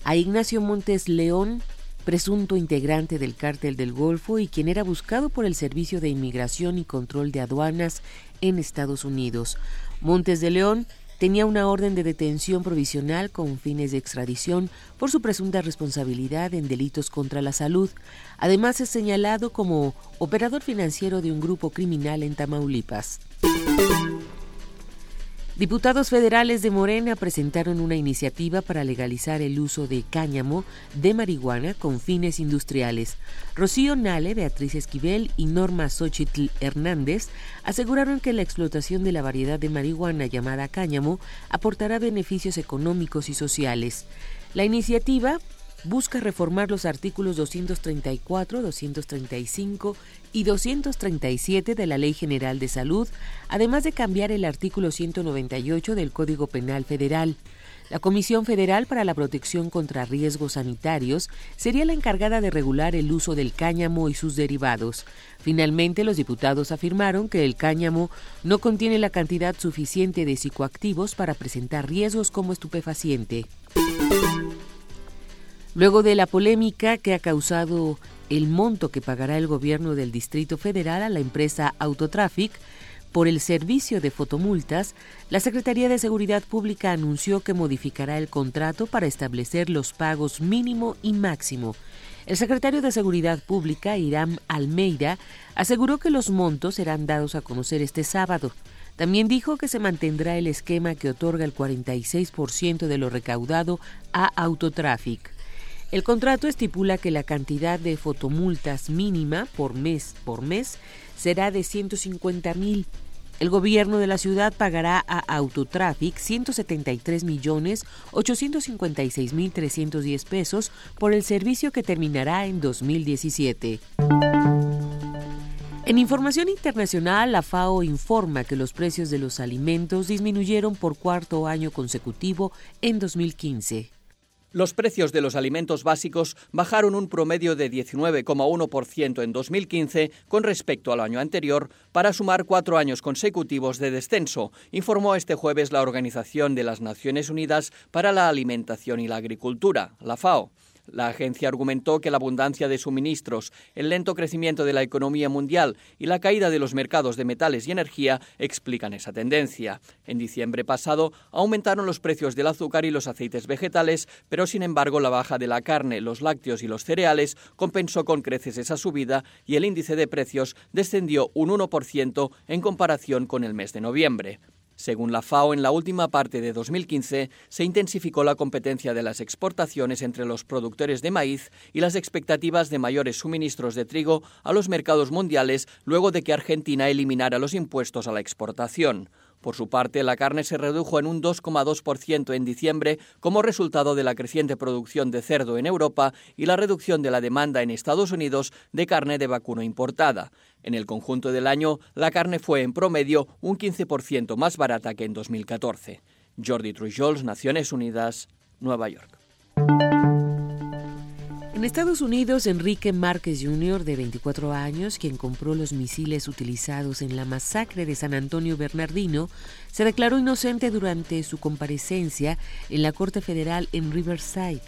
a Ignacio Montes León, presunto integrante del cártel del Golfo y quien era buscado por el Servicio de Inmigración y Control de Aduanas en Estados Unidos. Montes de León tenía una orden de detención provisional con fines de extradición por su presunta responsabilidad en delitos contra la salud. Además es señalado como operador financiero de un grupo criminal en Tamaulipas. Diputados federales de Morena presentaron una iniciativa para legalizar el uso de cáñamo de marihuana con fines industriales. Rocío Nale, Beatriz Esquivel y Norma Xochitl Hernández aseguraron que la explotación de la variedad de marihuana llamada cáñamo aportará beneficios económicos y sociales. La iniciativa busca reformar los artículos 234, 235 y 237 de la Ley General de Salud, además de cambiar el artículo 198 del Código Penal Federal. La Comisión Federal para la Protección contra Riesgos Sanitarios sería la encargada de regular el uso del cáñamo y sus derivados. Finalmente, los diputados afirmaron que el cáñamo no contiene la cantidad suficiente de psicoactivos para presentar riesgos como estupefaciente. Luego de la polémica que ha causado el monto que pagará el gobierno del Distrito Federal a la empresa Autotraffic por el servicio de fotomultas, la Secretaría de Seguridad Pública anunció que modificará el contrato para establecer los pagos mínimo y máximo. El secretario de Seguridad Pública, Irán Almeida, aseguró que los montos serán dados a conocer este sábado. También dijo que se mantendrá el esquema que otorga el 46% de lo recaudado a Autotraffic. El contrato estipula que la cantidad de fotomultas mínima por mes por mes será de 150 mil. El gobierno de la ciudad pagará a Autotraffic 173 millones 856 mil 310 pesos por el servicio que terminará en 2017. En información internacional, la FAO informa que los precios de los alimentos disminuyeron por cuarto año consecutivo en 2015. Los precios de los alimentos básicos bajaron un promedio de 19,1% en 2015 con respecto al año anterior, para sumar cuatro años consecutivos de descenso, informó este jueves la Organización de las Naciones Unidas para la Alimentación y la Agricultura, la FAO. La agencia argumentó que la abundancia de suministros, el lento crecimiento de la economía mundial y la caída de los mercados de metales y energía explican esa tendencia. En diciembre pasado aumentaron los precios del azúcar y los aceites vegetales, pero sin embargo la baja de la carne, los lácteos y los cereales compensó con creces esa subida y el índice de precios descendió un 1% en comparación con el mes de noviembre. Según la FAO, en la última parte de 2015 se intensificó la competencia de las exportaciones entre los productores de maíz y las expectativas de mayores suministros de trigo a los mercados mundiales luego de que Argentina eliminara los impuestos a la exportación. Por su parte, la carne se redujo en un 2,2% en diciembre como resultado de la creciente producción de cerdo en Europa y la reducción de la demanda en Estados Unidos de carne de vacuno importada. En el conjunto del año, la carne fue en promedio un 15% más barata que en 2014. Jordi Trujols, Naciones Unidas, Nueva York. En Estados Unidos, Enrique Márquez Jr., de 24 años, quien compró los misiles utilizados en la masacre de San Antonio Bernardino, se declaró inocente durante su comparecencia en la Corte Federal en Riverside.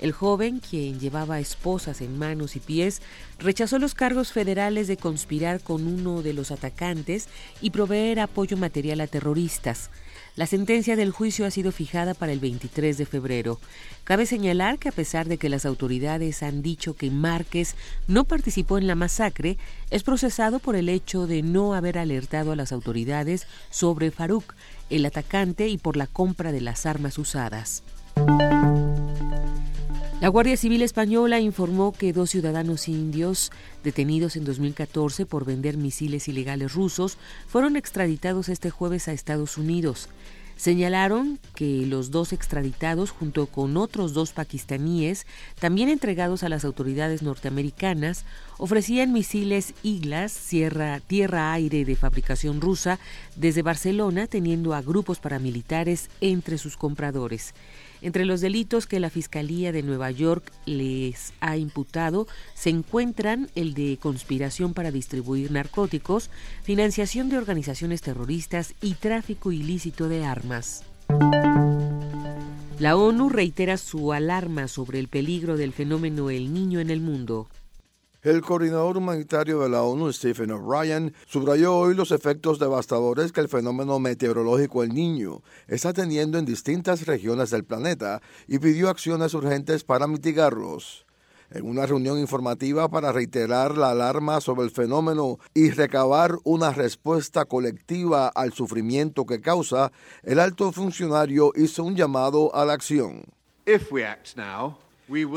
El joven, quien llevaba esposas en manos y pies, rechazó los cargos federales de conspirar con uno de los atacantes y proveer apoyo material a terroristas. La sentencia del juicio ha sido fijada para el 23 de febrero. Cabe señalar que a pesar de que las autoridades han dicho que Márquez no participó en la masacre, es procesado por el hecho de no haber alertado a las autoridades sobre Farouk, el atacante, y por la compra de las armas usadas. La Guardia Civil Española informó que dos ciudadanos indios detenidos en 2014 por vender misiles ilegales rusos fueron extraditados este jueves a Estados Unidos. Señalaron que los dos extraditados, junto con otros dos pakistaníes, también entregados a las autoridades norteamericanas, ofrecían misiles Iglas tierra-aire de fabricación rusa desde Barcelona, teniendo a grupos paramilitares entre sus compradores. Entre los delitos que la Fiscalía de Nueva York les ha imputado se encuentran el de conspiración para distribuir narcóticos, financiación de organizaciones terroristas y tráfico ilícito de armas. La ONU reitera su alarma sobre el peligro del fenómeno El Niño en el mundo. El coordinador humanitario de la ONU, Stephen O'Brien, subrayó hoy los efectos devastadores que el fenómeno meteorológico El Niño está teniendo en distintas regiones del planeta y pidió acciones urgentes para mitigarlos. En una reunión informativa para reiterar la alarma sobre el fenómeno y recabar una respuesta colectiva al sufrimiento que causa, el alto funcionario hizo un llamado a la acción.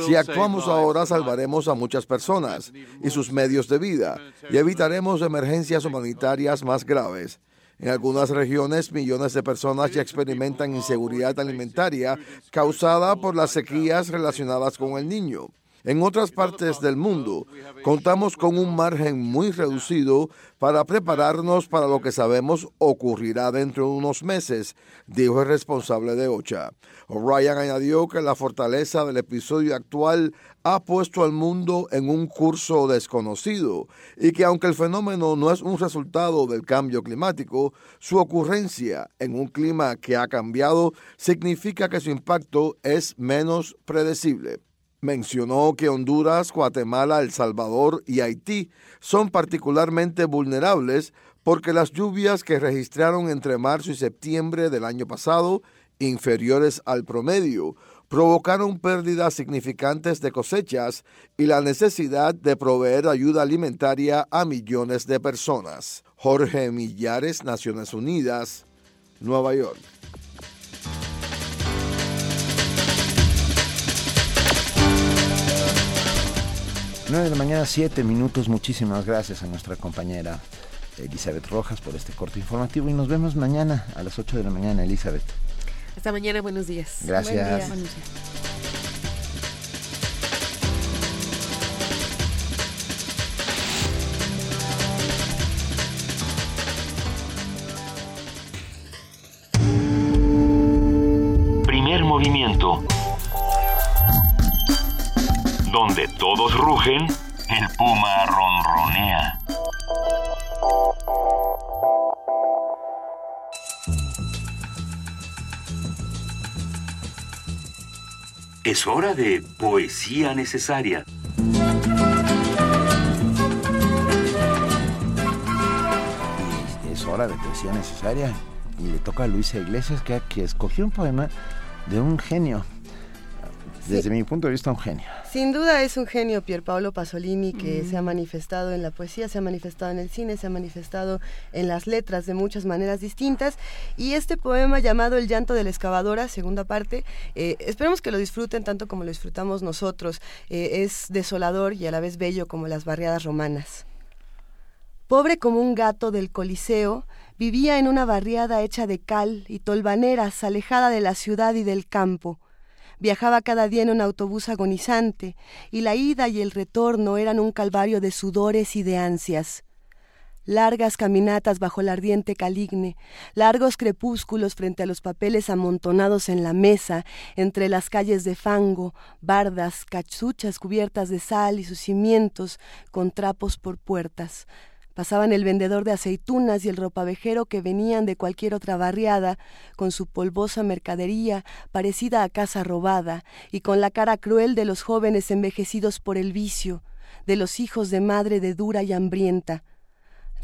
Si actuamos ahora, salvaremos a muchas personas y sus medios de vida y evitaremos emergencias humanitarias más graves. En algunas regiones, millones de personas ya experimentan inseguridad alimentaria causada por las sequías relacionadas con el niño. En otras partes del mundo, contamos con un margen muy reducido para prepararnos para lo que sabemos ocurrirá dentro de unos meses, dijo el responsable de OCHA. O'Brien añadió que la fortaleza del episodio actual ha puesto al mundo en un curso desconocido y que aunque el fenómeno no es un resultado del cambio climático, su ocurrencia en un clima que ha cambiado significa que su impacto es menos predecible. Mencionó que Honduras, Guatemala, El Salvador y Haití son particularmente vulnerables porque las lluvias que registraron entre marzo y septiembre del año pasado, inferiores al promedio, provocaron pérdidas significantes de cosechas y la necesidad de proveer ayuda alimentaria a millones de personas. Jorge Millares, Naciones Unidas, Nueva York. 9 de la mañana, 7 minutos. Muchísimas gracias a nuestra compañera Elizabeth Rojas por este corte informativo y nos vemos mañana a las 8 de la mañana, Elizabeth. Hasta mañana, buenos días. Gracias. Primer movimiento. Donde todos rugen, el puma ronronea. Es hora de poesía necesaria. Y es hora de poesía necesaria. Y le toca a Luisa Iglesias que, que escogió un poema de un genio. Desde mi punto de vista, un genio. Sin duda es un genio Pierpaolo Pasolini que se ha manifestado en la poesía, se ha manifestado en el cine, se ha manifestado en las letras de muchas maneras distintas. Y este poema llamado El llanto de la excavadora, segunda parte, eh, esperemos que lo disfruten tanto como lo disfrutamos nosotros. Eh, es desolador y a la vez bello como las barriadas romanas. Pobre como un gato del Coliseo, vivía en una barriada hecha de cal y tolvaneras, alejada de la ciudad y del campo. Viajaba cada día en un autobús agonizante, y la ida y el retorno eran un calvario de sudores y de ansias. Largas caminatas bajo el ardiente caligne, largos crepúsculos frente a los papeles amontonados en la mesa, entre las calles de fango, bardas, cachuchas cubiertas de sal y sus cimientos, con trapos por puertas. Pasaban el vendedor de aceitunas y el ropavejero que venían de cualquier otra barriada, con su polvosa mercadería parecida a casa robada, y con la cara cruel de los jóvenes envejecidos por el vicio, de los hijos de madre de dura y hambrienta.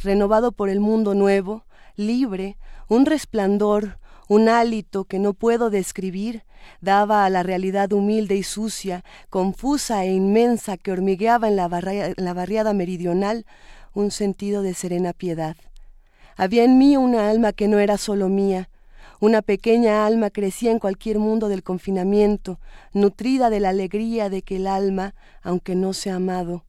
Renovado por el mundo nuevo, libre, un resplandor, un hálito que no puedo describir, daba a la realidad humilde y sucia, confusa e inmensa que hormigueaba en la, en la barriada meridional, un sentido de serena piedad. Había en mí una alma que no era solo mía, una pequeña alma crecía en cualquier mundo del confinamiento, nutrida de la alegría de que el alma, aunque no sea amado,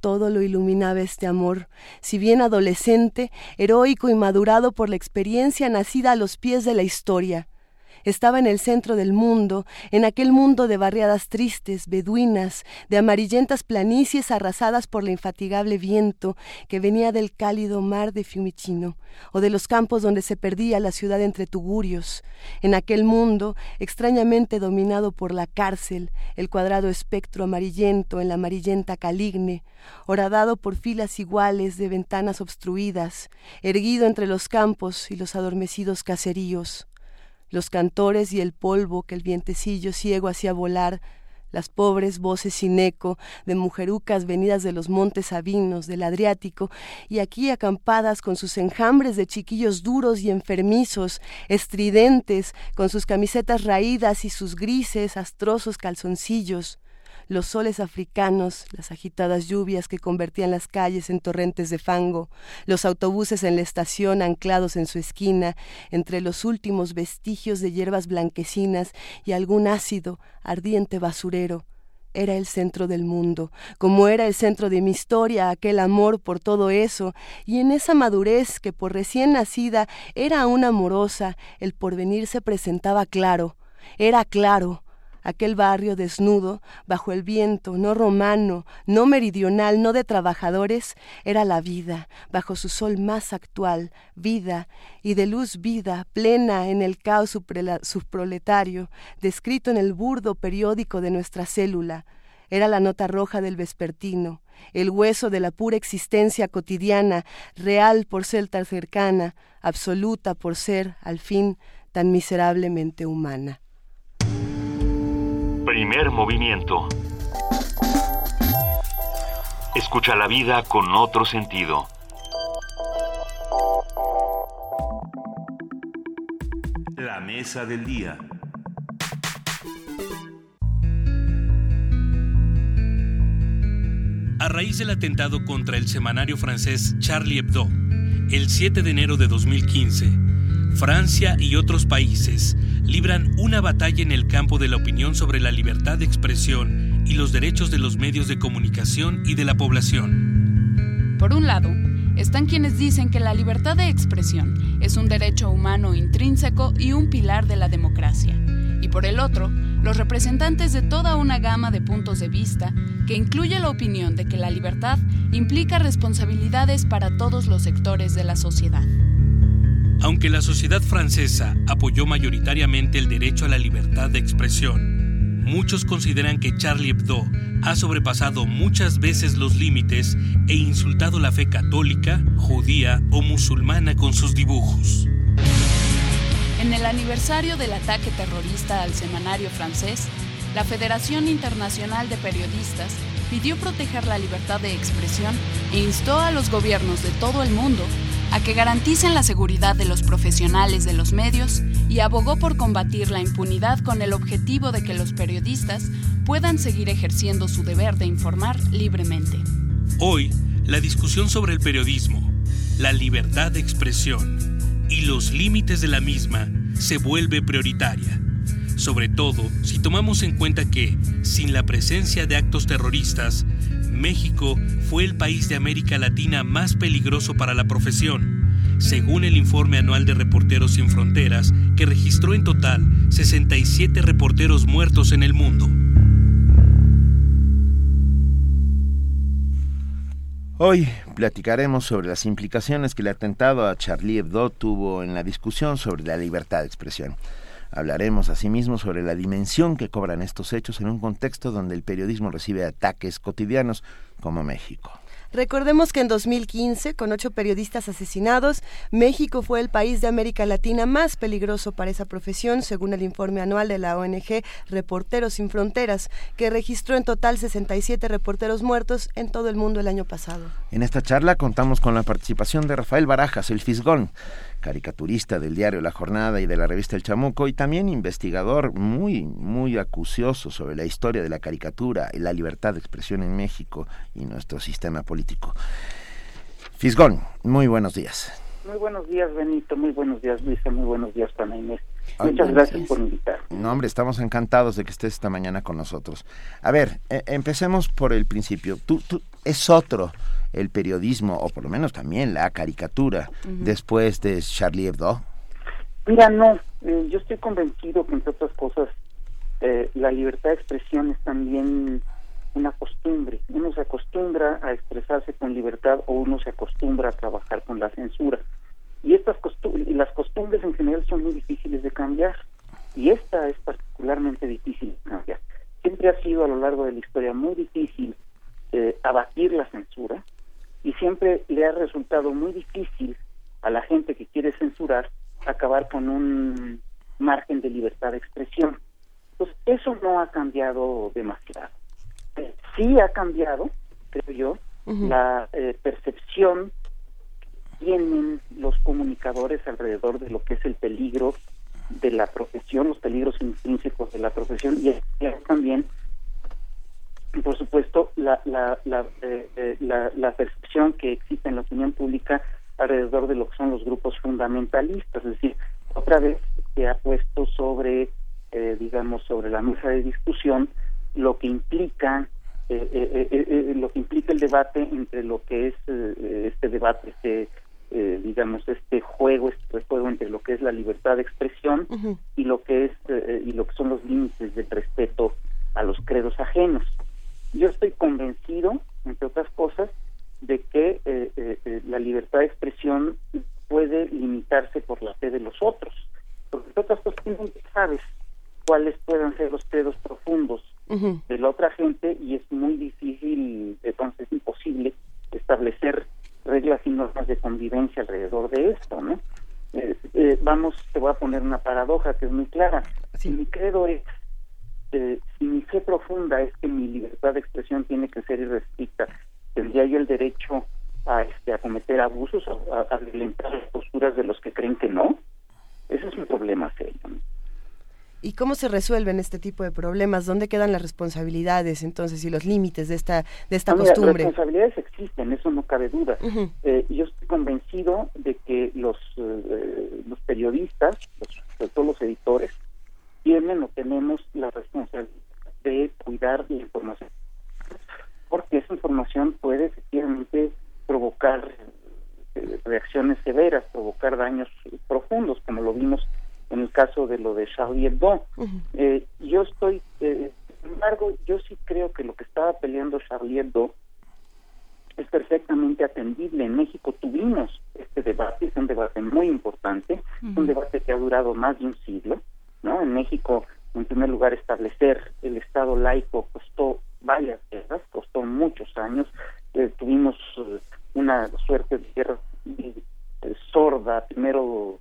todo lo iluminaba este amor, si bien adolescente, heroico y madurado por la experiencia nacida a los pies de la historia. Estaba en el centro del mundo, en aquel mundo de barriadas tristes, beduinas, de amarillentas planicies arrasadas por el infatigable viento que venía del cálido mar de Fiumicino, o de los campos donde se perdía la ciudad entre tugurios, en aquel mundo extrañamente dominado por la cárcel, el cuadrado espectro amarillento en la amarillenta caligne, horadado por filas iguales de ventanas obstruidas, erguido entre los campos y los adormecidos caseríos los cantores y el polvo que el vientecillo ciego hacía volar, las pobres voces sin eco de mujerucas venidas de los montes sabinos del Adriático y aquí acampadas con sus enjambres de chiquillos duros y enfermizos, estridentes, con sus camisetas raídas y sus grises, astrosos calzoncillos, los soles africanos, las agitadas lluvias que convertían las calles en torrentes de fango, los autobuses en la estación anclados en su esquina, entre los últimos vestigios de hierbas blanquecinas y algún ácido, ardiente basurero, era el centro del mundo, como era el centro de mi historia, aquel amor por todo eso, y en esa madurez que por recién nacida era aún amorosa, el porvenir se presentaba claro, era claro, aquel barrio desnudo, bajo el viento, no romano, no meridional, no de trabajadores, era la vida, bajo su sol más actual, vida, y de luz vida, plena en el caos subproletario, descrito en el burdo periódico de nuestra célula. Era la nota roja del vespertino, el hueso de la pura existencia cotidiana, real por ser tan cercana, absoluta por ser, al fin, tan miserablemente humana. Primer movimiento. Escucha la vida con otro sentido. La mesa del día. A raíz del atentado contra el semanario francés Charlie Hebdo, El 7 de enero de 2015, Francia y otros países libran una batalla en el campo de la opinión sobre la libertad de expresión y los derechos de los medios de comunicación y de la población. Por un lado, están quienes dicen que la libertad de expresión es un derecho humano intrínseco y un pilar de la democracia. Y por el otro, los representantes de toda una gama de puntos de vista que incluye la opinión de que la libertad implica responsabilidades para todos los sectores de la sociedad. Aunque la sociedad francesa apoyó mayoritariamente el derecho a la libertad de expresión, muchos consideran que Charlie Hebdo ha sobrepasado muchas veces los límites e insultado la fe católica, judía o musulmana con sus dibujos. En el aniversario del ataque terrorista al semanario francés, la Federación Internacional de Periodistas pidió proteger la libertad de expresión e instó a los gobiernos de todo el mundo a que garanticen la seguridad de los profesionales de los medios y abogó por combatir la impunidad con el objetivo de que los periodistas puedan seguir ejerciendo su deber de informar libremente. Hoy, la discusión sobre el periodismo, la libertad de expresión y los límites de la misma se vuelve prioritaria, sobre todo si tomamos en cuenta que, sin la presencia de actos terroristas, México fue el país de América Latina más peligroso para la profesión, según el informe anual de Reporteros Sin Fronteras, que registró en total 67 reporteros muertos en el mundo. Hoy platicaremos sobre las implicaciones que el atentado a Charlie Hebdo tuvo en la discusión sobre la libertad de expresión. Hablaremos asimismo sobre la dimensión que cobran estos hechos en un contexto donde el periodismo recibe ataques cotidianos como México. Recordemos que en 2015, con ocho periodistas asesinados, México fue el país de América Latina más peligroso para esa profesión, según el informe anual de la ONG Reporteros Sin Fronteras, que registró en total 67 reporteros muertos en todo el mundo el año pasado. En esta charla contamos con la participación de Rafael Barajas, el Fisgón, caricaturista del diario La Jornada y de la revista El Chamuco, y también investigador muy, muy acucioso sobre la historia de la caricatura y la libertad de expresión en México y nuestro sistema político. Fisgón, muy buenos días. Muy buenos días, Benito. Muy buenos días, Luisa. Muy buenos días, Pana Inés. Muchas gracias por invitar. No, hombre, estamos encantados de que estés esta mañana con nosotros. A ver, eh, empecemos por el principio. Tú, tú, es otro el periodismo, o por lo menos también la caricatura, después de Charlie Hebdo? Mira, no, eh, yo estoy convencido que entre otras cosas eh, la libertad de expresión es también una costumbre. Uno se acostumbra a expresarse con libertad o uno se acostumbra a trabajar con la censura. Y estas y las costumbres en general son muy difíciles de cambiar. Y esta es particularmente difícil de cambiar. Siempre ha sido a lo largo de la historia muy difícil eh, abatir la censura y siempre le ha resultado muy difícil a la gente que quiere censurar acabar con un margen de libertad de expresión. Pues eso no ha cambiado demasiado. Eh, sí ha cambiado, creo yo, la eh, percepción que tienen los comunicadores alrededor de lo que es el peligro de la profesión, los peligros intrínsecos de la profesión y también por supuesto, la, la, la, eh, eh, la, la, percepción que existe en la opinión pública alrededor de lo que son los grupos fundamentalistas, es decir, otra vez se ha puesto sobre, eh, digamos, sobre la mesa de discusión lo que implica lo que implica el debate entre lo que es este debate, este digamos este juego, este juego entre lo que es la libertad de expresión y lo que es y lo que son los límites del respeto a los credos ajenos. Yo estoy convencido, entre otras cosas, de que eh, eh, eh, la libertad de expresión puede limitarse por la fe de los otros, porque entre otras cosas tú nunca sabes cuáles puedan ser los credos profundos de la otra gente y es muy difícil, entonces es imposible establecer reglas y normas de convivencia alrededor de esto, ¿no? vamos, te voy a poner una paradoja que es muy clara. Si mi credo es eh, si mi fe profunda es que mi libertad de expresión tiene que ser irrestricta, ¿tendría yo el derecho a, este, a cometer abusos, a, violentar las posturas de los que creen que no? Ese es un problema serio. ¿Y cómo se resuelven este tipo de problemas? ¿Dónde quedan las responsabilidades entonces y los límites de esta de esta No, mira, costumbre? responsabilidades existen, eso no cabe duda. Eh, yo estoy convencido de que los, eh, los periodistas, los, sobre todo los editores, tienen o tenemos la responsabilidad de cuidar la información. Porque esa información puede efectivamente provocar eh, reacciones severas, provocar daños profundos, como lo vimos en el caso de lo de Charlie Hebdo. Eh, yo estoy, eh, sin embargo, yo sí creo que lo que estaba peleando Charlie Hebdo es perfectamente atendible. En México tuvimos este debate, es un debate muy importante, un debate que ha durado más de un siglo, ¿no? En México, en primer lugar, establecer el Estado laico costó varias guerras, costó muchos años, Eh, tuvimos eh, una suerte de guerra eh, sorda, primero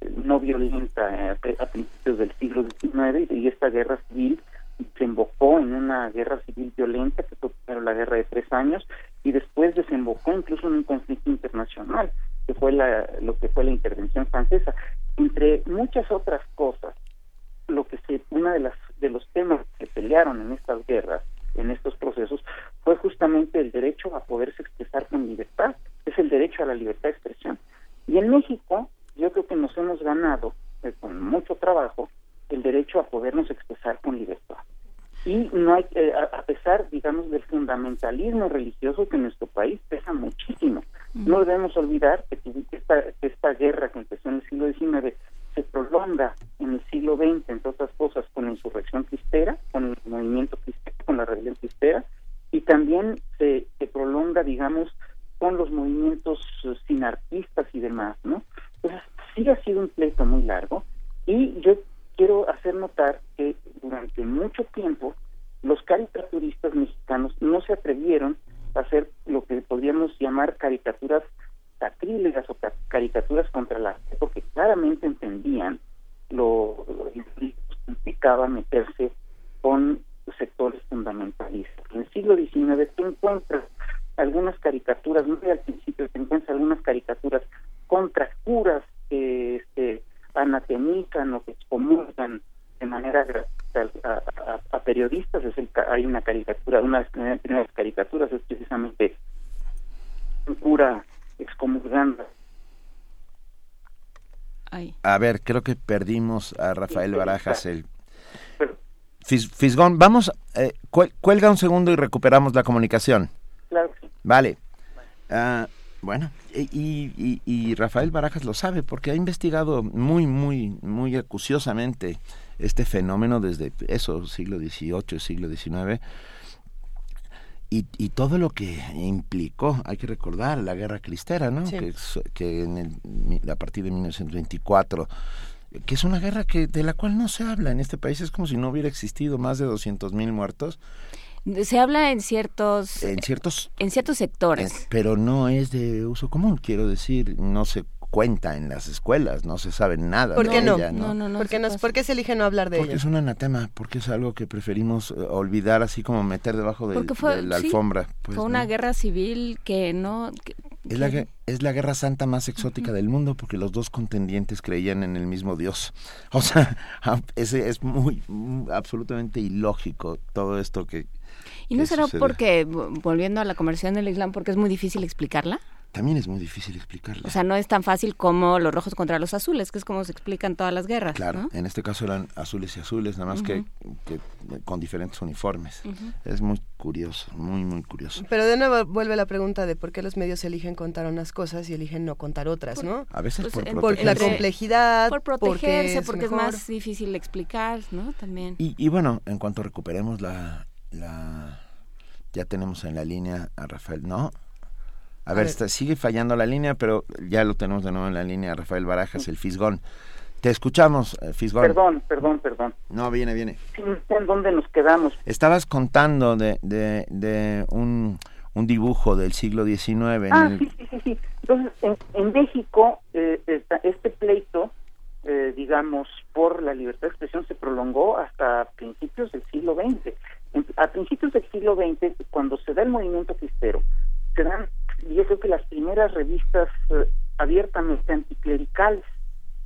eh, no violenta eh, a, principios del siglo XIX y esta guerra civil desembocó en una guerra civil violenta que fue primero la guerra de tres años y después desembocó incluso en un conflicto internacional que fue la, lo que fue la intervención francesa entre muchas otras cosas lo que se una de las de los temas en estas guerras en estos procesos fue justamente el derecho a poderse expresar con libertad es el derecho a la libertad de expresión y en México yo creo que nos hemos ganado eh, con mucho trabajo el derecho a podernos expresar con libertad y no hay eh, a, a pesar digamos del fundamentalismo religioso que en nuestro país pesa muchísimo no debemos olvidar que tu- que esta, que esta guerra que empezó en el siglo XIX se prolonga en el siglo XX entre otras cosas con la insurrección cristera con el movimiento cristero con la rebelión cristera y también se, se prolonga digamos con los movimientos eh, sinarquistas y demás no entonces sí ha sido un pleito muy largo y yo quiero hacer notar que durante mucho tiempo los caricaturistas mexicanos no se atrevieron a hacer lo que podríamos llamar caricaturas sacrílegas o ca- caricaturas contra la fe, porque claramente entendían lo, lo que implicaba meterse con sectores fundamentalistas. En el siglo XIX tú encuentras algunas caricaturas, muy al principio te encuentras algunas caricaturas contra curas que este, anatemizan o que excomulgan de manera gratuita a, a- a periodistas. Es el ca- hay una caricatura, una de las primeras- primeras caricaturas es precisamente un cura excomulgando A ver, creo que perdimos a Rafael Barajas el Fis- Fisgón, vamos, eh, cuel- cuelga un segundo y recuperamos la comunicación. Claro. Vale. Ah, bueno, y, y- y Rafael Barajas lo sabe porque ha investigado muy, muy, muy acuciosamente este fenómeno desde eso, siglo XVIII, siglo XIX, y, y todo lo que implicó, hay que recordar, la guerra cristera, ¿no? Sí. Que, que en el- a partir de 1924 que es una guerra que de la cual no se habla en este país es como si no hubiera existido más de 200 mil muertos Se habla en ciertos en ciertos en ciertos sectores. Pero no es de uso común, quiero decir, no se cuenta en las escuelas, no se sabe nada ¿Por de qué no? ella, ¿no? ¿Por, qué no- ¿Por qué se elige no hablar de Porque ello? es un anatema, porque es algo que preferimos eh, olvidar así como meter debajo Porque fue de la sí, alfombra. pues, fue una ¿no? guerra civil que no que- Es la, es la guerra santa más exótica del mundo porque los dos contendientes creían en el mismo Dios. O sea, ese es muy, absolutamente ilógico todo esto que... y no será sucede. porque vo- volviendo a la conversión del Islam porque es muy difícil explicarla. También es muy difícil explicarla. O sea, no es tan fácil como los rojos contra los azules, que es como se explican todas las guerras, Claro, ¿no? en este caso eran azules y azules, nada más que, que con diferentes uniformes. Es muy curioso, muy, muy curioso. Pero de nuevo vuelve la pregunta de por qué los medios eligen contar unas cosas y eligen no contar otras, ¿no? A veces por por protegerse. la complejidad, por protegerse, porque porque es, es, mejor. más difícil explicar, ¿no? También. Y, y bueno, en cuanto recuperemos la, la... Ya tenemos en la línea a Rafael, ¿no? A, A ver, ver. está- sigue fallando la línea, pero ya lo tenemos de nuevo en la línea, Rafael Barajas, el Fisgón. Te escuchamos, eh, Fisgón. Perdón, perdón, perdón. No, viene, viene. En dónde nos quedamos. Estabas contando de, de, de un, un dibujo del siglo XIX. en Ah, el- sí, sí, sí, sí. Entonces, en, en México, eh, esta- este pleito, eh, digamos, por la libertad de expresión se prolongó hasta principios del siglo XX. En- a principios del siglo XX, cuando se da el movimiento cristero, se dan, yo creo que las primeras revistas eh, abiertamente anticlericales,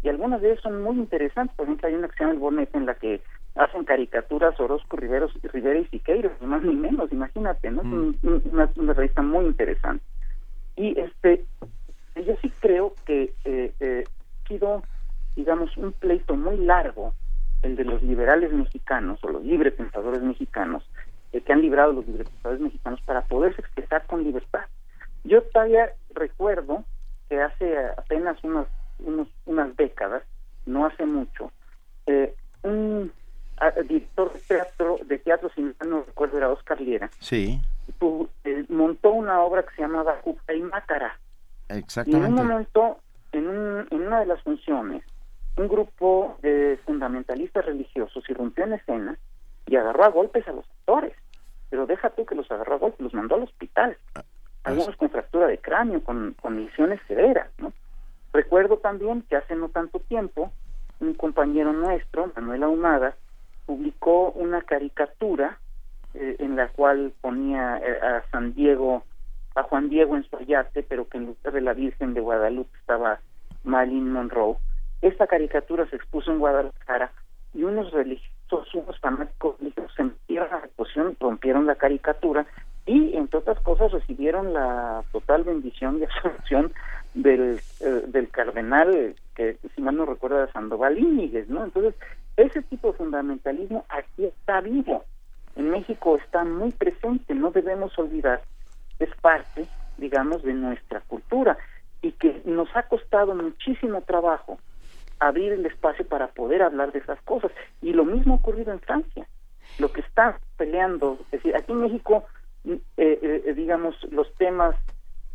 y algunas de ellas son muy interesantes. Por ejemplo, hay una acción del Bonete en la que hacen caricaturas Orozco, Riveros, Rivera y Siqueiros, ni más ni menos, imagínate, ¿no? Es un- una, una revista muy interesante. Y este, yo sí creo que eh, eh, ha sido, digamos, un pleito muy largo el de los liberales mexicanos o los librepensadores mexicanos, eh, que han librado los librepensadores mexicanos para poderse expresar con libertad. Yo todavía recuerdo que hace apenas unos, unos, unas décadas, no hace mucho, eh, un ah, director de teatro, de teatro, si no recuerdo, era Oscar Liera, Sí, tu- eh, montó una obra que se llamaba Juca y Mácara. Y en un exactamente. momento, en, un- en una de las funciones, un grupo de fundamentalistas religiosos irrumpió en escena y agarró a golpes a los actores. Pero deja tú que los agarró a golpes, los mandó al hospital. Algunos con fractura de cráneo, con, con lesiones severas, ¿no? Recuerdo también que hace no tanto tiempo, un compañero nuestro, Manuel Ahumada, publicó una caricatura eh, en la cual ponía eh, a San Diego, a Juan Diego en su ayate, pero que en lugar de la Virgen de Guadalupe estaba Marilyn Monroe. Esta caricatura se expuso en Guadalajara y unos religiosos, unos fanáticos religiosos se metieron a la exposición, rompieron la caricatura y, entre otras cosas, recibieron la total bendición y absolución del, eh, del cardenal, que si mal no recuerda, Sandoval Íñiguez, ¿no? Entonces, ese tipo de fundamentalismo aquí está vivo. En México está muy presente, no debemos olvidar, es parte, digamos, de nuestra cultura y que nos ha costado muchísimo trabajo abrir el espacio para poder hablar de esas cosas. Y lo mismo ha ocurrido en Francia. Lo que está peleando, es decir, aquí en México, eh, eh, digamos, los temas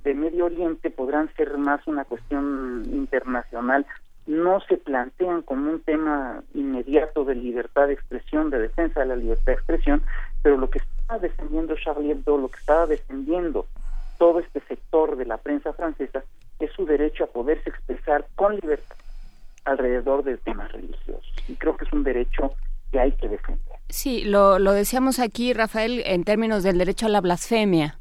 de Medio Oriente podrán ser más una cuestión internacional, no se plantean como un tema inmediato de libertad de expresión, de defensa de la libertad de expresión, pero lo que está defendiendo Charlie Hebdo, lo que estaba defendiendo todo este sector de la prensa francesa, es su derecho a poderse expresar con libertad alrededor de temas religiosos. Y creo que es un derecho que hay que defender. Sí, lo, lo decíamos aquí, Rafael, en términos del derecho a la blasfemia.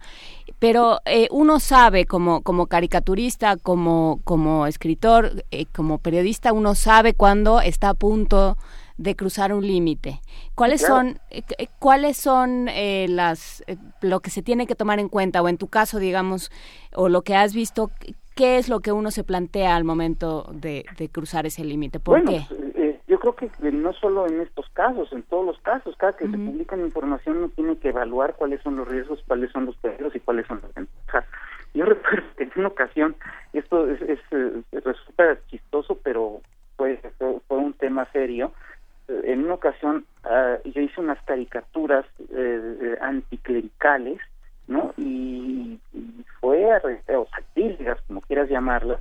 Pero eh, uno sabe, como, como caricaturista, como, como escritor, eh, como periodista, uno sabe cuándo está a punto de cruzar un límite. ¿Cuáles Claro. son, eh, eh, cuáles son eh, las, lo que se tiene que tomar en cuenta? O en tu caso, digamos, o lo que has visto, ¿qué es lo que uno se plantea al momento de, de cruzar ese límite? ¿Por bueno, qué? Creo que eh, no solo en estos casos, en todos los casos, cada que se publica información uno tiene que evaluar cuáles son los riesgos, cuáles son los peligros y cuáles son las ventajas. Yo recuerdo que en una ocasión, esto es, es, eh, resulta chistoso, pero fue, un tema serio. Eh, En una ocasión ah, yo hice unas caricaturas eh, anticlericales, ¿no? Y, y fue a re- o como quieras llamarlas,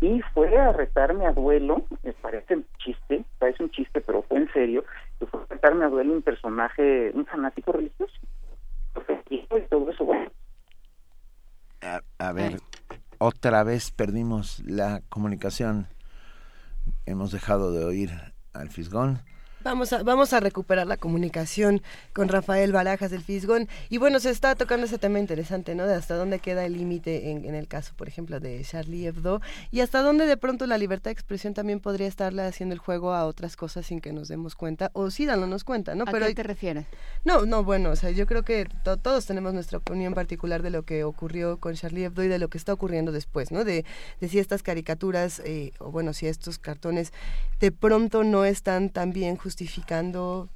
y fue a retarme a duelo, me parece un chiste, parece un chiste, pero fue en serio, y fue a retarme a duelo un personaje, un fanático religioso. Y todo eso, bueno, A, a ver, otra vez perdimos la comunicación. Hemos dejado de oír al Fisgón. Vamos a, vamos a recuperar la comunicación con Rafael Barajas del Fisgón. Y bueno, se está tocando ese tema interesante, ¿no? De hasta dónde queda el límite en, en el caso, por ejemplo, de Charlie Hebdo. Y hasta dónde de pronto la libertad de expresión también podría estarle haciendo el juego a otras cosas sin que nos demos cuenta. O sí dándonos cuenta, ¿no? ¿A Pero qué te refieres? No, no, bueno, o sea, yo creo que to- todos tenemos nuestra opinión particular de lo que ocurrió con Charlie Hebdo y de lo que está ocurriendo después, ¿no? De, de si estas caricaturas, eh, o bueno, si estos cartones de pronto no están también justificando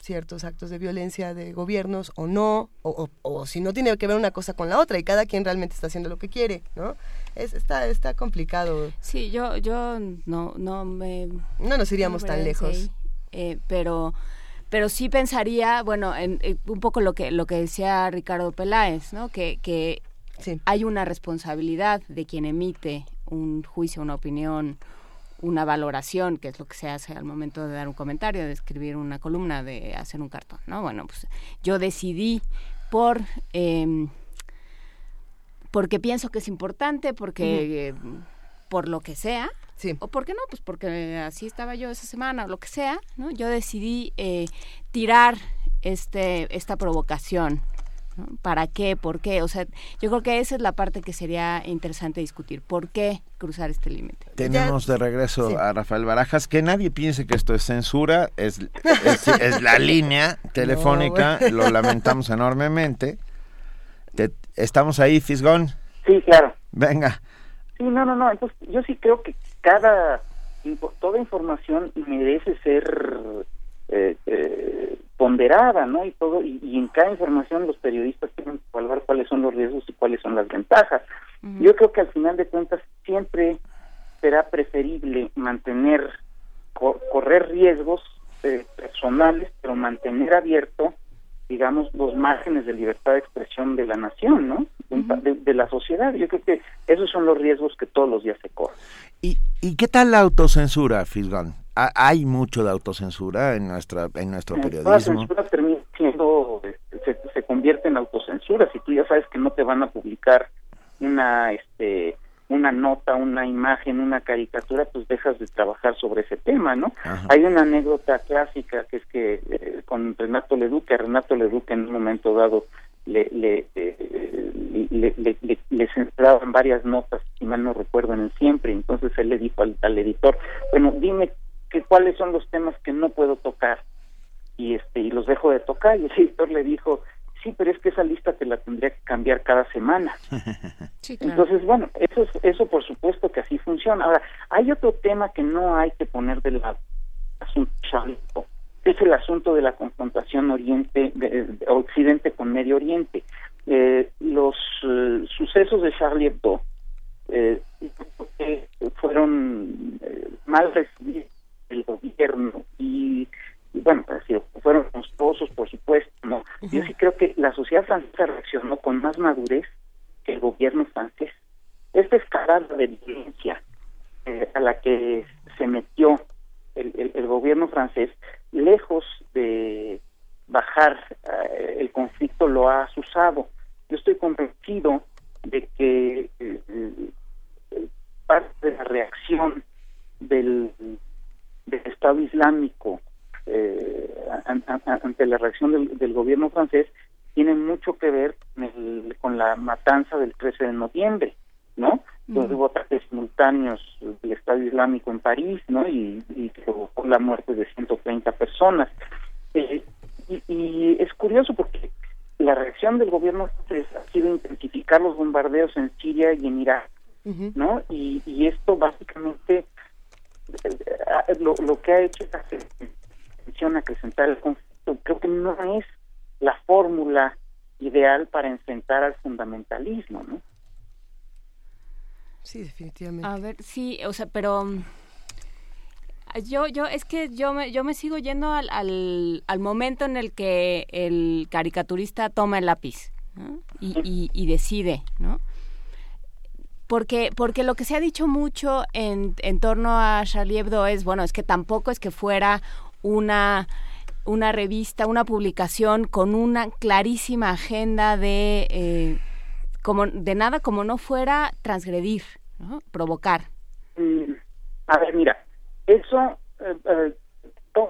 ciertos actos de violencia de gobiernos o no, o, o- o si no tiene que ver una cosa con la otra y cada quien realmente está haciendo lo que quiere, ¿no? Es, está, está complicado. Sí, yo, yo no, no me... No nos iríamos tan lejos. Eh, pero, pero sí pensaría, bueno, en, en un poco lo que, lo que decía Ricardo Peláez, ¿no? Que, que hay una responsabilidad de quien emite un juicio, una opinión, una valoración, que es lo que se hace al momento de dar un comentario, de escribir una columna, de hacer un cartón, ¿no? Bueno, pues yo decidí por... em, porque pienso que es importante, porque eh, por lo que sea, o porque no, pues porque así estaba yo esa semana, o lo que sea, ¿no? Yo decidí eh, tirar este esta provocación ¿Para qué? ¿Por qué? O sea, yo creo que esa es la parte que sería interesante discutir. ¿Por qué cruzar este límite? Tenemos de regreso a Rafael Barajas. Que nadie piense que esto es censura, es, es, la línea telefónica, lo lamentamos enormemente. ¿Estamos ahí, Fisgón? Sí, claro. Venga. Sí, no, no, no. Entonces, yo sí creo que cada, toda información merece ser eh, eh, ponderada, ¿no? Y todo, y, en cada información los periodistas tienen que evaluar cuáles son los riesgos y cuáles son las ventajas. Yo creo que al final de cuentas siempre será preferible mantener, correr riesgos eh, personales, pero mantener abierto, digamos, los márgenes de libertad de expresión de la nación, ¿no? de, la sociedad. Yo creo que esos son los riesgos que todos los días se corren. ¿Y, y qué tal la autocensura, Fisgón? Hay mucho de autocensura en nuestra en nuestro periodismo. La censura termina siendo se, se, convierte en autocensura si tú ya sabes que no te van a publicar una este una nota, una imagen, una caricatura, pues dejas de trabajar sobre ese tema, ¿no? Hay una anécdota clásica que es que eh, con Renato Leduque, a Renato Leduque en un momento dado le le, eh, le, le, le, censuraban varias notas, si mal no recuerdo, en el siempre, entonces él le dijo al, al editor, bueno, dime que cuáles son los temas que no puedo tocar. Y este y los dejo de tocar. Y el editor le dijo sí pero es que esa lista te la tendría que cambiar cada semana. Entonces bueno eso eso por supuesto que así funciona. Ahora hay otro tema que no hay que poner de lado. Asunto es el asunto de la confrontación oriente de, occidente con medio oriente. Eh, los eh, sucesos de Charlie Hebdo eh, fueron eh, mal recibidos el gobierno y, bueno, fueron monstruosos, por supuesto, ¿no? Yo sí creo que la sociedad francesa reaccionó con más madurez que el gobierno francés. Esta escalada de violencia eh, a la que se metió el, el, gobierno francés, lejos de bajar eh, el conflicto, lo ha asusado. Yo estoy convencido de que eh, parte de la reacción del del Estado Islámico eh, ante la reacción del, gobierno francés tiene mucho que ver con, la matanza del 13 de noviembre, ¿no? Donde hubo ataques simultáneos del Estado Islámico en París, ¿no? Y, y provocó la muerte de 130 personas. Eh, y, es curioso porque la reacción del gobierno francés ha sido intensificar los bombardeos en Siria y en Irak, ¿no? Y, y esto básicamente lo, lo que ha hecho es hacer acrecentar el conflicto. Creo que no es la fórmula ideal para enfrentar al fundamentalismo, ¿no? Sí, definitivamente. A ver, sí, o sea, pero mm, yo, yo, es que yo me, yo me sigo yendo al, al, al momento en el que el caricaturista toma el lápiz y, y, y, decide, ¿no? Porque, porque lo que se ha dicho mucho en, en torno a Charlie Hebdo es, bueno, es que tampoco es que fuera una una revista, una publicación con una clarísima agenda de eh, como de nada como no fuera transgredir, ¿no? provocar. Mm, a ver, mira, eso eh, eh,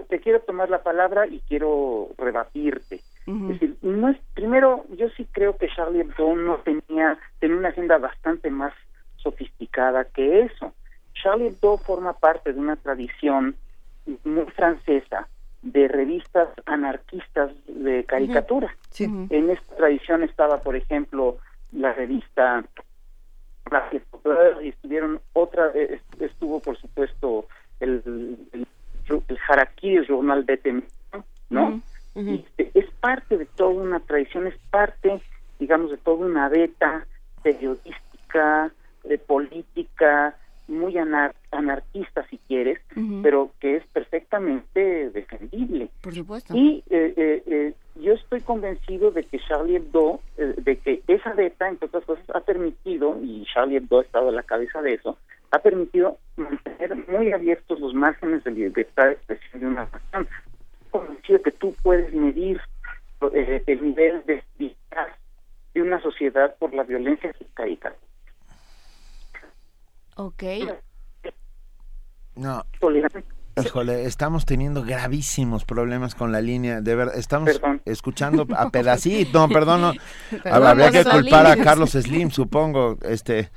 te quiero tomar la palabra y quiero rebatirte. Es decir, no es, primero, yo sí creo que Charlie Hebdo no tenía, tenía una agenda bastante más sofisticada que eso. Charlie Hebdo forma parte de una tradición muy francesa de revistas anarquistas de caricatura. En esta tradición estaba, por ejemplo, la revista y estuvieron otra eh, estuvo por supuesto el el, el Harakiri, el Journal de ¿no? Este, es parte de toda una tradición, es parte, digamos, de toda una beta periodística, de política muy anarquista si quieres, pero que es perfectamente defendible. Por supuesto. Y eh, eh, eh, yo estoy convencido de que Charlie Hebdo, de que esa beta, entre otras cosas, ha permitido, y Charlie Hebdo ha estado a la cabeza de eso, ha permitido mantener muy abiertos los márgenes de libertad de expresión de una nación. Estoy convencido que tú puedes medir el nivel de de una sociedad por la violencia arcaica Ok. No. Híjole, estamos teniendo gravísimos problemas con la línea. De verdad, estamos escuchando a pedacito. No, perdón, no. Habría que culpar a Carlos Slim, supongo. Este.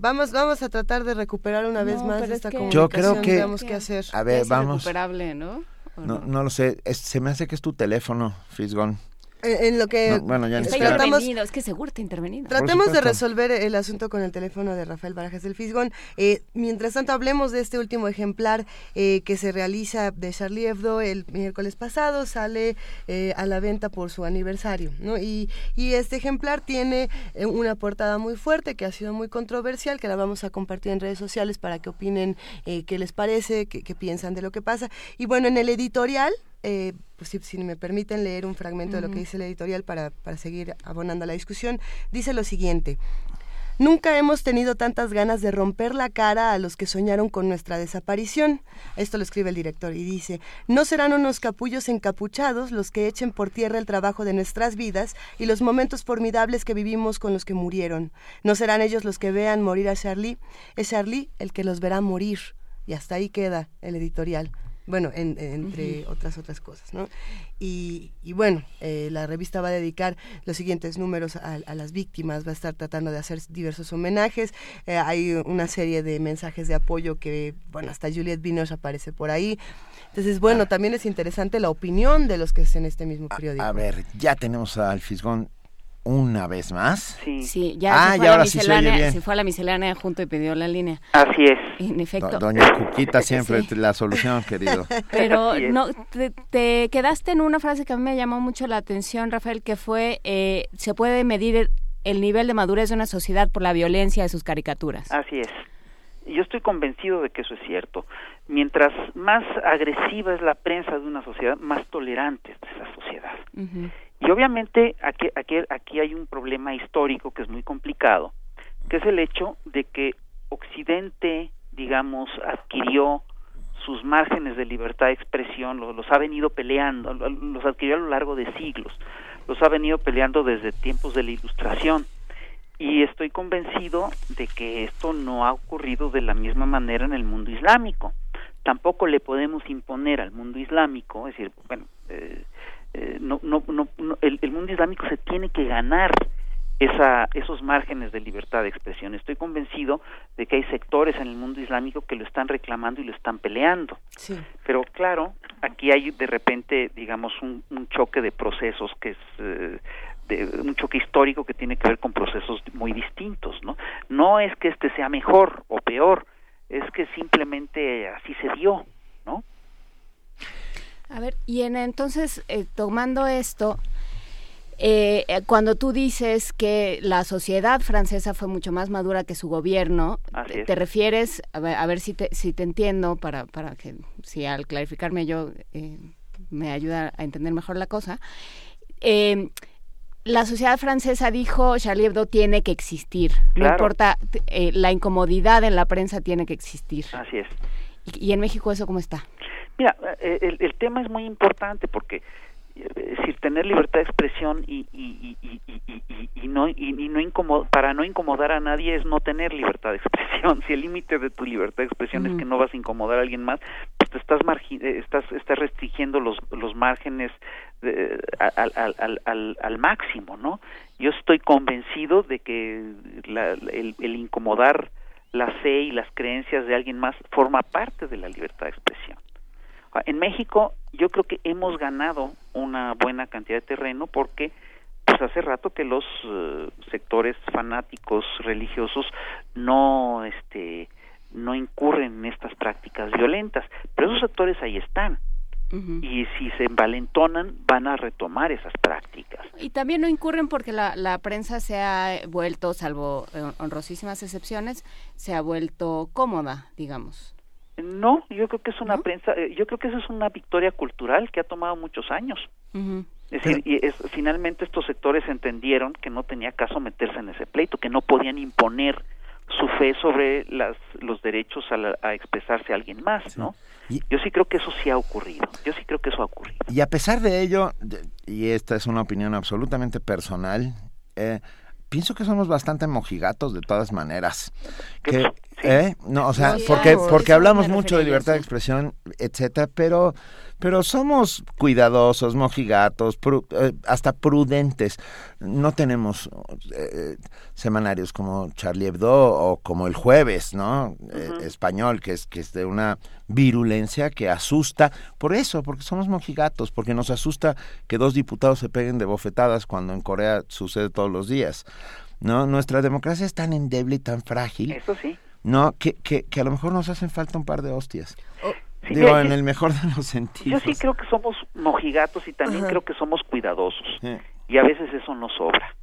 Vamos, vamos a tratar de recuperar una vez más esta comunicación. Yo creo que. que hacer. A ver, vamos. ¿no? No, no lo sé. se me hace que es tu teléfono, Fisgón. En, lo que bueno, ya intervenido, es que seguro está intervenido. Tratemos de resolver el asunto con el teléfono de Rafael Barajas del Fisgón. Eh, mientras tanto, hablemos de este último ejemplar eh, que se realiza de Charlie Hebdo el miércoles pasado, sale eh, a la venta por su aniversario. ¿no? Y, y este ejemplar tiene una portada muy fuerte que ha sido muy controversial, que la vamos a compartir en redes sociales para que opinen qué les parece, qué, qué piensan de lo que pasa. Y bueno, en el editorial eh, pues si, me permiten leer un fragmento de lo que dice el editorial para, para seguir abonando la discusión, dice lo siguiente. Nunca hemos tenido tantas ganas de romper la cara a los que soñaron con nuestra desaparición. Esto lo escribe el director y dice, no serán unos capullos encapuchados los que echen por tierra el trabajo de nuestras vidas y los momentos formidables que vivimos con los que murieron. No serán ellos los que vean morir a Charlie, es Charlie el que los verá morir. Y hasta ahí queda el editorial bueno, entre otras otras cosas, ¿no? Y, bueno, eh, la revista va a dedicar los siguientes números a, las víctimas, va a estar tratando de hacer diversos homenajes, eh, hay una serie de mensajes de apoyo que, bueno, hasta Juliette Binoche aparece por ahí. Entonces, bueno, ah. también es interesante la opinión de los que estén en este mismo periódico. A, ver, ya tenemos al Fisgón una vez más. Sí, sí ya, ah, se, fue a la miscelánea, se, fue a la miscelánea junto y pidió la línea. Así es. En efecto. doña Cuquita siempre la solución, querido. Pero no te, quedaste en una frase que a mí me llamó mucho la atención, Rafael, que fue, eh, se puede medir el, nivel de madurez de una sociedad por la violencia de sus caricaturas. Así es. Yo estoy convencido de que eso es cierto. Mientras más agresiva es la prensa de una sociedad, más tolerante es esa sociedad. Y obviamente aquí, aquí, aquí hay un problema histórico que es muy complicado, que es el hecho de que Occidente, digamos, adquirió sus márgenes de libertad de expresión, los, los, ha venido peleando, los adquirió a lo largo de siglos, los ha venido peleando desde tiempos de la Ilustración. Y estoy convencido de que esto no ha ocurrido de la misma manera en el mundo islámico. Tampoco le podemos imponer al mundo islámico, es decir, bueno, eh, eh, no, no, no, el, mundo islámico se tiene que ganar esa, esos márgenes de libertad de expresión. Estoy convencido de que hay sectores en el mundo islámico que lo están reclamando y lo están peleando. Pero claro, aquí hay de repente, digamos, un, choque de procesos que es eh, de, un choque histórico que tiene que ver con procesos muy distintos, ¿no? No es que este sea mejor o peor, es que simplemente así se dio. A ver, y en, entonces, eh, tomando esto, eh, eh, cuando tú dices que la sociedad francesa fue mucho más madura que su gobierno, te, refieres, a ver, a ver, si, te, si te entiendo, para, para que si al clarificarme yo me ayuda a entender mejor la cosa. la sociedad francesa dijo Charlie Hebdo tiene que existir, no importa, la incomodidad en la prensa tiene que existir. Así es. ¿Y, y en México eso cómo está? Mira, eh, el, el tema es muy importante porque eh, si tener libertad de expresión y, y, y, y, y no y, no incomod para no incomodar a nadie es no tener libertad de expresión. Si el límite de tu libertad de expresión es que no vas a incomodar a alguien más pues te estás eh, estás estás restringiendo los los márgenes al, al, al, al, máximo no yo estoy convencido de que la, el, el incomodar la fe y las creencias de alguien más forma parte de la libertad de expresión en México yo creo que hemos ganado una buena cantidad de terreno porque pues hace rato que los eh, sectores fanáticos religiosos no este no incurren en estas prácticas violentas, pero esos sectores ahí están. Y si se envalentonan, van a retomar esas prácticas. Y también no incurren porque la, la prensa se ha vuelto, salvo eh, honrosísimas excepciones, se ha vuelto cómoda, digamos. No, yo creo que es una prensa, eh, yo creo que eso es una victoria cultural que ha tomado muchos años. Es decir, y es, finalmente estos sectores entendieron que no tenía caso meterse en ese pleito, que no podían imponer su fe sobre las, los derechos a, expresarse a alguien más, ¿no? yo sí creo que eso sí ha ocurrido, yo sí creo que eso ha ocurrido. Y a pesar de ello, y esta es una opinión absolutamente personal, eh, pienso que somos bastante mojigatos de todas maneras. Que, ¿Eh? No, o sea, porque, porque hablamos mucho de libertad de expresión, etcétera, pero pero somos cuidadosos, mojigatos, eh, hasta prudentes. No tenemos eh, semanarios como Charlie Hebdo o como El Jueves, ¿no? Eh, español, que es, que es de una virulencia que asusta. Por eso, porque somos mojigatos, porque nos asusta que dos diputados se peguen de bofetadas cuando en Corea sucede todos los días. ¿No? Nuestra democracia es tan endeble y tan frágil. Eso sí. No, que, que, que a lo mejor nos hacen falta un par de hostias. Digo, en el mejor de los sentidos. Yo sí creo que somos mojigatos y también creo que somos cuidadosos. Y a veces eso nos sobra,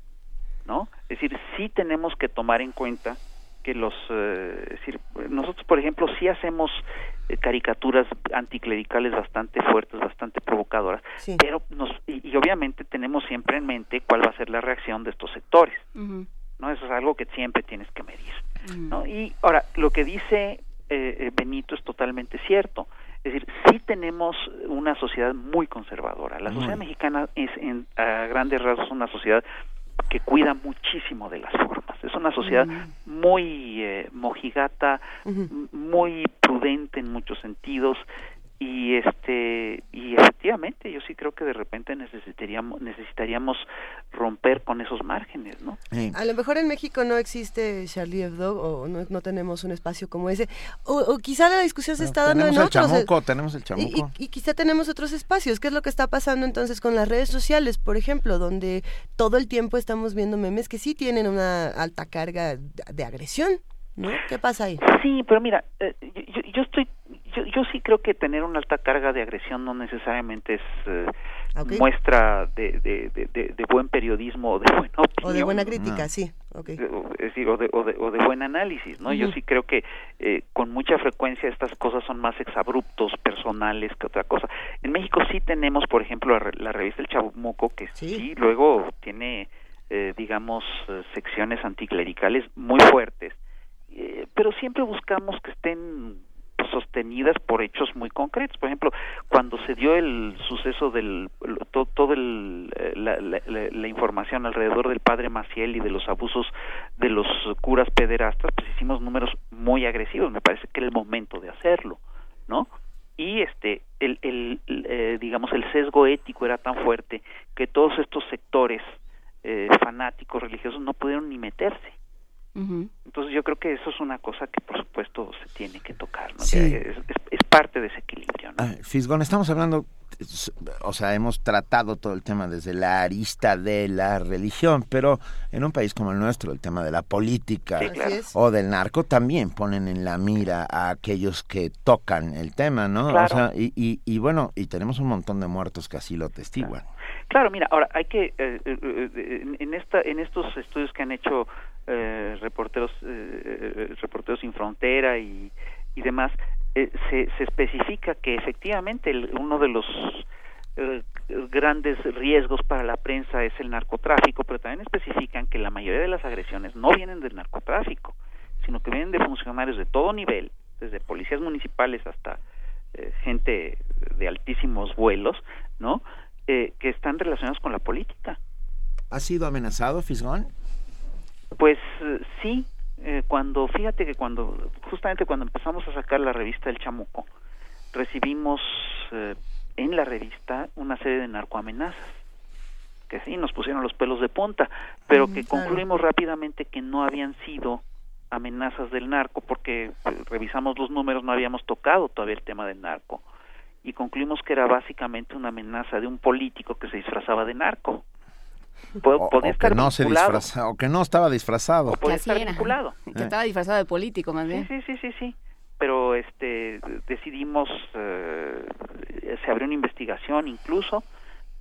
¿no? Es decir, sí tenemos que tomar en cuenta que los... Eh, es decir, nosotros, por ejemplo, sí hacemos eh, caricaturas anticlericales bastante fuertes, bastante provocadoras, pero nos... Y, obviamente tenemos siempre en mente cuál va a ser la reacción de estos sectores, ¿no? Eso es algo que siempre tienes que medir, ¿no? Y ahora, lo que dice eh, eh, Benito es totalmente cierto. Es decir, sí tenemos una sociedad muy conservadora. La sociedad mexicana es, en, a grandes rasgos, una sociedad que cuida muchísimo de las formas. Es una sociedad muy eh, mojigata, muy prudente en muchos sentidos y este y efectivamente yo sí creo que de repente necesitaríamos necesitaríamos romper con esos márgenes no a lo mejor en México no existe Charlie Hebdo o no, no tenemos un espacio como ese. O, quizá la discusión se está dando en el otros chamuco, tenemos el chamuco. y, quizá tenemos otros espacios. Qué es lo que está pasando entonces con las redes sociales por ejemplo donde todo el tiempo estamos viendo memes que sí tienen una alta carga de agresión ¿no? ¿Qué pasa ahí? Sí, pero mira, eh, yo, yo, estoy yo, yo sí creo que tener una alta carga de agresión no necesariamente es eh, muestra de, de, de, buen periodismo o de buena opinión. O de buena crítica, sí. Okay. Es decir, o de, o de, o de buen análisis, ¿no? Yo sí creo que eh, con mucha frecuencia estas cosas son más exabruptos, personales que otra cosa. En México sí tenemos, por ejemplo, la, revista El Chabumoco, que sí, luego tiene, eh, digamos, secciones anticlericales muy fuertes, pero siempre buscamos que estén sostenidas por hechos muy concretos. Por ejemplo, cuando se dio el suceso del todo, todo el, eh, la, la, información alrededor del padre Maciel y de los abusos de los curas pederastas, pues hicimos números muy agresivos. Me parece que era el momento de hacerlo, ¿no? Y este, el, el eh, digamos, el sesgo ético era tan fuerte que todos estos sectores eh, fanáticos religiosos no pudieron ni meterse entonces yo creo que eso es una cosa que por supuesto se tiene que tocar, es, parte de ese equilibrio. ¿no? Ah, Fisgón, estamos hablando, o sea, hemos tratado todo el tema desde la arista de la religión, pero en un país como el nuestro, el tema de la política o del narco también ponen en la mira a aquellos que tocan el tema, ¿no? O sea, y, y, bueno, y tenemos un montón de muertos que así lo testiguan. Claro, mira, ahora hay que eh, eh, eh, en esta en estos estudios que han hecho reporteros reporteros sin frontera y, y demás se, se especifica que efectivamente uno de los grandes riesgos para la prensa es el narcotráfico, pero también especifican que la mayoría de las agresiones no vienen del narcotráfico, sino que vienen de funcionarios de todo nivel, desde policías municipales hasta gente de altísimos vuelos, ¿no? Eh, que están relacionados con la política. ¿Ha sido amenazado, Fisgón? Pues eh, sí, eh, cuando, fíjate que cuando, justamente cuando empezamos a sacar la revista El Chamuco, recibimos en la revista una serie de narcoamenazas, que sí, nos pusieron los pelos de punta, pero que concluimos rápidamente que no habían sido amenazas del narco, porque revisamos los números, no habíamos tocado todavía el tema del narco y concluimos que era básicamente una amenaza de un político que se disfrazaba de narco. O, que no se disfraza, o que no estaba disfrazado. O puede estar vinculado. Que eh. estaba disfrazado de político, más bien. Sí, sí, sí, sí, Pero este, decidimos, eh, se abrió una investigación incluso,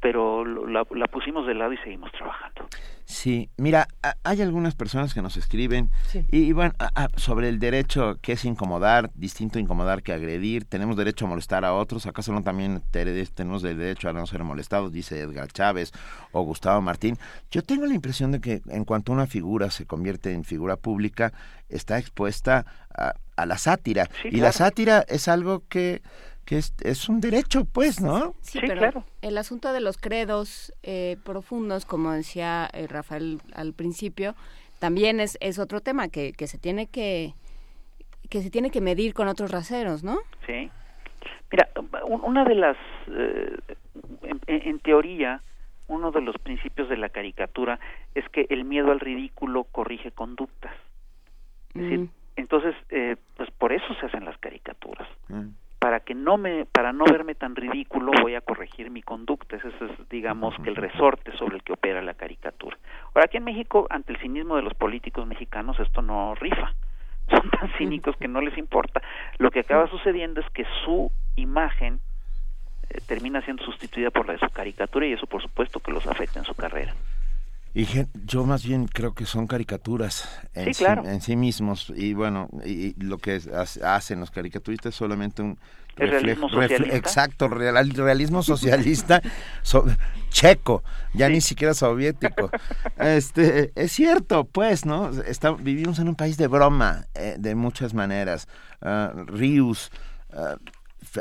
pero la, pusimos de lado y seguimos trabajando. Sí, mira, hay algunas personas que nos escriben y, bueno, sobre el derecho que es incomodar, distinto incomodar que agredir, tenemos derecho a molestar a otros, acaso no también tenemos el derecho a no ser molestados, dice Edgar Chávez o Gustavo Martín. Yo tengo la impresión de que en cuanto una figura se convierte en figura pública, está expuesta a, la sátira y la sátira es algo que que es, un derecho, pues, ¿no? Sí, pero claro. el asunto de los credos eh, profundos, como decía eh, Rafael al principio, también es, es otro tema que, que se tiene que, que se tiene que medir con otros raseros, ¿no? Sí. Mira, una de las, eh, en, teoría, uno de los principios de la caricatura es que el miedo al ridículo corrige conductas. Es decir, mm. entonces, eh, pues por eso se hacen las caricaturas. Mm. Para que no me, para no verme tan ridículo, voy a corregir mi conducta. Ese es, digamos, que el resorte sobre el que opera la caricatura. Ahora, aquí en México, ante el cinismo de los políticos mexicanos, esto no rifa. Son tan cínicos que no les importa. Lo que acaba sucediendo es que su imagen eh, termina siendo sustituida por la de su caricatura y eso por supuesto que los afecta en su carrera. Y yo más bien creo que son caricaturas en sí, en sí mismos y bueno, y, lo que hacen los caricaturistas es solamente un reflejo, exacto, realismo socialista checo, ya ni siquiera soviético. Este, es cierto, pues, ¿no? Está, vivimos en un país de broma eh, de muchas maneras. Uh, Rius, uh,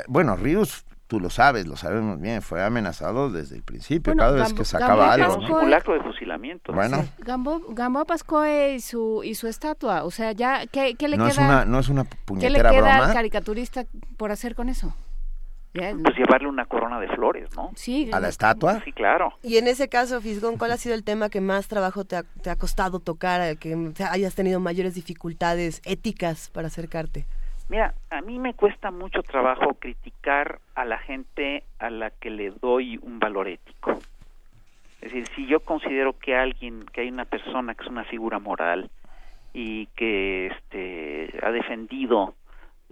bueno, Rius tú lo sabes, lo sabemos bien, fue amenazado desde el principio, cada vez que sacaba algo. Un simulacro de fusilamiento. Bueno. Gambo, Gambo Pascoe y su, y su estatua, o sea, ya, ¿qué, qué le no queda? Es una, no es una puñetera ¿Qué le queda broma? al caricaturista por hacer con eso? Pues llevarle una corona de flores, ¿no? Sí. ¿A la estatua? Sí, claro. Y en ese caso, Fisgón, ¿cuál ha sido el tema que más trabajo te ha, te ha costado tocar, que hayas tenido mayores dificultades éticas para acercarte? Mira, a mí me cuesta mucho trabajo criticar a la gente a la que le doy un valor ético. Es decir, si yo considero que alguien, que hay una persona que es una figura moral y que este, ha defendido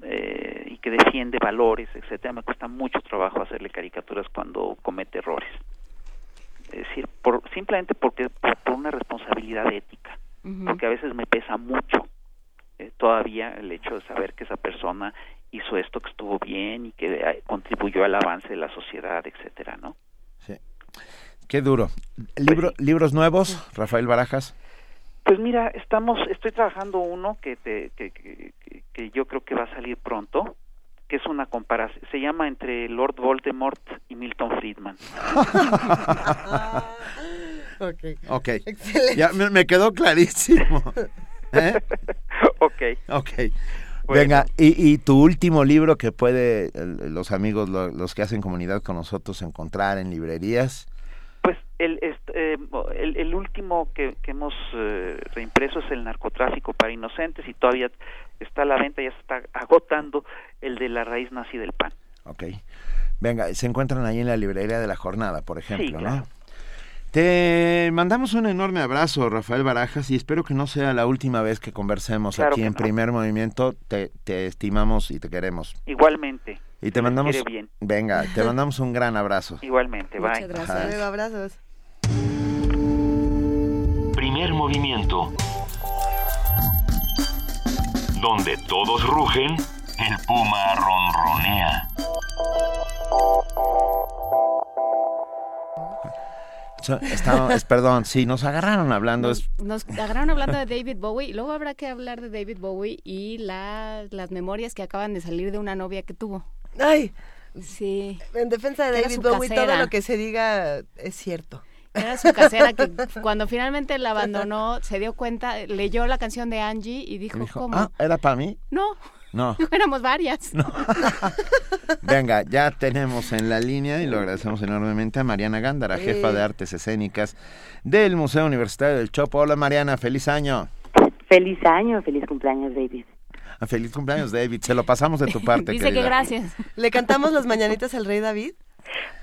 eh, y que defiende valores, etcétera, me cuesta mucho trabajo hacerle caricaturas cuando comete errores. Es decir, por, simplemente porque por, una responsabilidad ética, porque a veces me pesa mucho eh, todavía el hecho de saber que esa persona hizo esto que estuvo bien y que eh, contribuyó al avance de la sociedad, etcétera, ¿no? Sí. Qué duro. Libro, pues libros nuevos, Rafael Barajas. Pues mira, estamos, estoy trabajando uno que, te, que, que, que, yo creo que va a salir pronto, que es una comparación, se llama entre Lord Voldemort y Milton Friedman. ok. Ok. Ya me, me quedó clarísimo. ¿Eh? Ok. Ok. Venga, y, tu último libro que puede los amigos, los que hacen comunidad con nosotros, encontrar en librerías. Pues el, eh, el, último que, hemos eh, reimpreso es El narcotráfico para inocentes y todavía está a la venta, ya se está agotando el de la raíz nazi del pan. Ok. Venga, se encuentran ahí en la librería de la jornada, por ejemplo, ¿no? Te mandamos un enorme abrazo, Rafael Barajas, y espero que no sea la última vez que conversemos aquí en Primer Movimiento. Te, estimamos y te queremos. Igualmente. Y te mandamos. Venga, te mandamos un gran abrazo. Igualmente, bye. Muchas gracias. Abrazos. Primer Movimiento. Donde todos rugen, el puma ronronea. Estamos, perdón, sí, nos agarraron hablando. Nos, agarraron hablando de David Bowie. Luego habrá que hablar de David Bowie y las memorias que acaban de salir de una novia que tuvo. ¡Ay! Sí. En defensa de David Bowie, todo lo que se diga es cierto. Era su casera que cuando finalmente la abandonó, se dio cuenta, leyó la canción de Angie y dijo, ¿cómo? Ah, ¿era para mí? No. No. Éramos varias. Venga, ya tenemos en la línea y lo agradecemos enormemente a Mariana Gándara, jefa de artes escénicas del Museo Universitario del Chopo. Hola Mariana, feliz año. Feliz año, feliz cumpleaños David. Ah, feliz cumpleaños David, se lo pasamos de tu parte. Dice que gracias. ¿Le cantamos las mañanitas al rey David?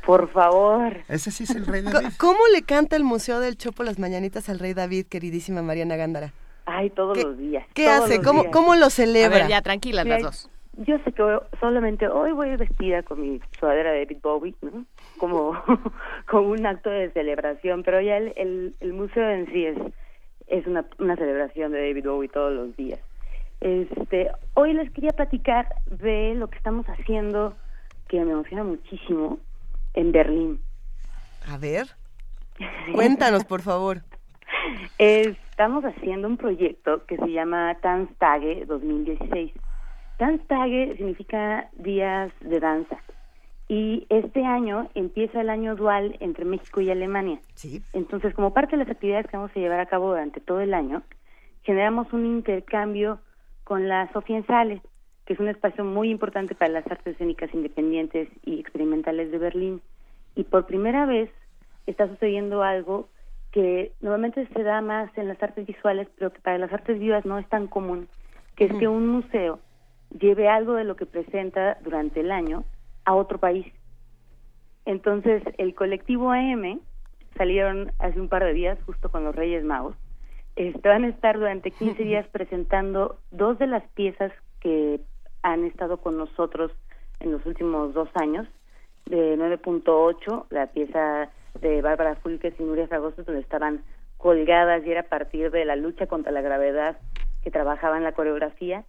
Por favor. Ese sí es el rey David. ¿Cómo le canta el Museo del Chopo las mañanitas al rey David, queridísima Mariana Gándara? Ay, todos los días. ¿Qué hace? ¿Cómo, ¿Cómo lo celebra? A ver, ya, tranquilas las dos. Yo sé que solamente hoy voy vestida con mi sudadera de David Bowie, ¿no? Como, como un acto de celebración, pero ya el, el, museo en sí es, es una, una celebración de David Bowie todos los días. Este, hoy les quería platicar de lo que estamos haciendo, que me emociona muchísimo, en Berlín. A ver, cuéntanos, por favor. Estamos haciendo un proyecto que se llama Tanztage 2016. Tanztage significa días de danza. Y este año empieza el año dual entre México y Alemania. Sí. Entonces, como parte de las actividades que vamos a llevar a cabo durante todo el año, generamos un intercambio con la Sofía en Sales, que es un espacio muy importante para las artes escénicas independientes y experimentales de Berlín. Y por primera vez está sucediendo algo que normalmente se da más en las artes visuales, pero que para las artes vivas no es tan común, que es que un museo lleve algo de lo que presenta durante el año a otro país. Entonces, el colectivo AM salieron hace un par de días, justo con los Reyes Magos, este, van a estar durante 15 días presentando dos de las piezas que han estado con nosotros en los últimos dos años, de 9.8, la pieza de Bárbara Fulques y Nuria Fragoso, donde estaban colgadas y era a partir de la lucha contra la gravedad que trabajaban la coreografía,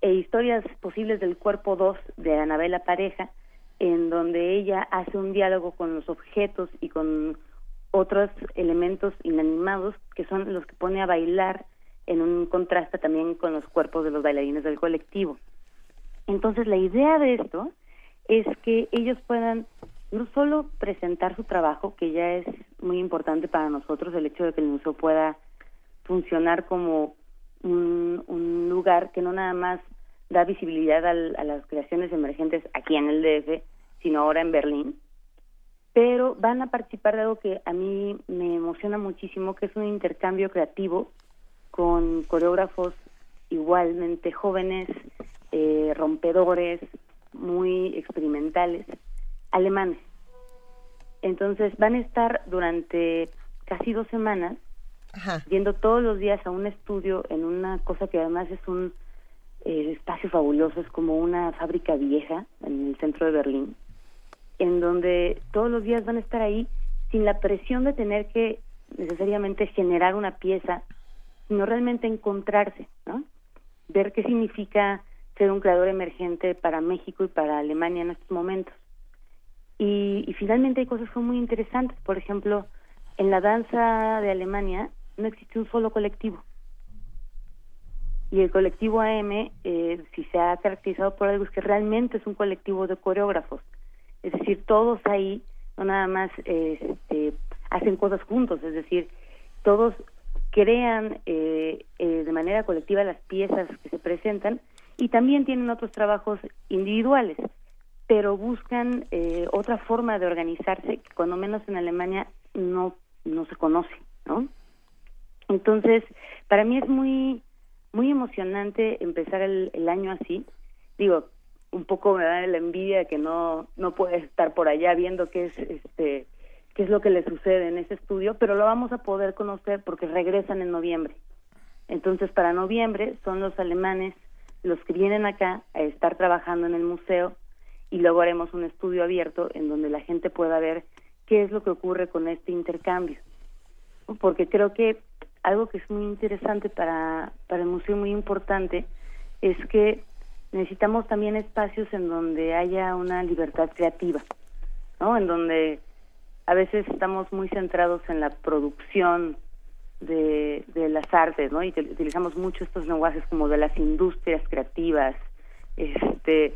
e Historias Posibles del Cuerpo 2 de Anabela Pareja, en donde ella hace un diálogo con los objetos y con otros elementos inanimados que son los que pone a bailar en un contraste también con los cuerpos de los bailarines del colectivo. Entonces la idea de esto es que ellos puedan no solo presentar su trabajo, que ya es muy importante para nosotros, el hecho de que el museo pueda funcionar como un, lugar que no nada más da visibilidad a las creaciones emergentes aquí en el DF, sino ahora en Berlín, pero van a participar de algo que a mí me emociona muchísimo, que es un intercambio creativo con coreógrafos igualmente jóvenes, eh, rompedores, muy experimentales, alemanes. Entonces van a estar durante casi dos semanas yendo todos los días a un estudio en una cosa que además es un eh, espacio fabuloso, es como una fábrica vieja en el centro de Berlín, en donde todos los días van a estar ahí sin la presión de tener que necesariamente generar una pieza, sino realmente encontrarse, ¿no? Ver qué significa ser un creador emergente para México y para Alemania en estos momentos. Y, y finalmente hay cosas que son muy interesantes. Por ejemplo, en la danza de Alemania no existe un solo colectivo. Y el colectivo AM, eh, si se ha caracterizado por algo, es que realmente es un colectivo de coreógrafos. Es decir, todos ahí no nada más este, hacen cosas juntos, es decir, todos crean eh, eh, de manera colectiva las piezas que se presentan y también tienen otros trabajos individuales, pero buscan eh, otra forma de organizarse que cuando menos en Alemania no, no se conoce, ¿no? Entonces, para mí es muy, muy emocionante empezar el, el año así. Digo, un poco me da la envidia que no, no puede estar por allá viendo qué es, este, qué es lo que le sucede en ese estudio, pero lo vamos a poder conocer porque regresan en noviembre. Entonces, para noviembre son los alemanes los que vienen acá a estar trabajando en el museo y luego haremos un estudio abierto en donde la gente pueda ver qué es lo que ocurre con este intercambio. Porque creo que algo que es muy interesante para, para el museo, muy importante, es que necesitamos también espacios en donde haya una libertad creativa, ¿no? En donde a veces estamos muy centrados en la producción de, de las artes, ¿no? Y utilizamos mucho estos lenguajes como de las industrias creativas, este,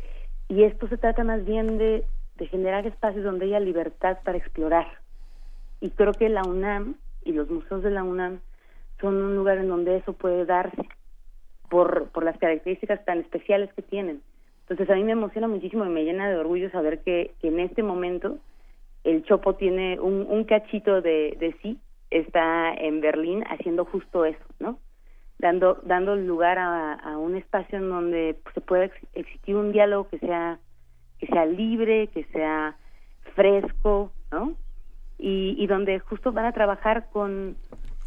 y esto se trata más bien de, generar espacios donde haya libertad para explorar. Y creo que la UNAM y los museos de la UNAM son un lugar en donde eso puede darse por, por las características tan especiales que tienen. Entonces a mí me emociona muchísimo y me llena de orgullo saber que, que en este momento el Chopo tiene un, un cachito de, de sí está en Berlín haciendo justo eso, ¿no? Dando, dando lugar a, a un espacio en donde se pueda existir un diálogo que sea, que sea libre, que sea fresco, ¿no? Y, y donde justo van a trabajar con,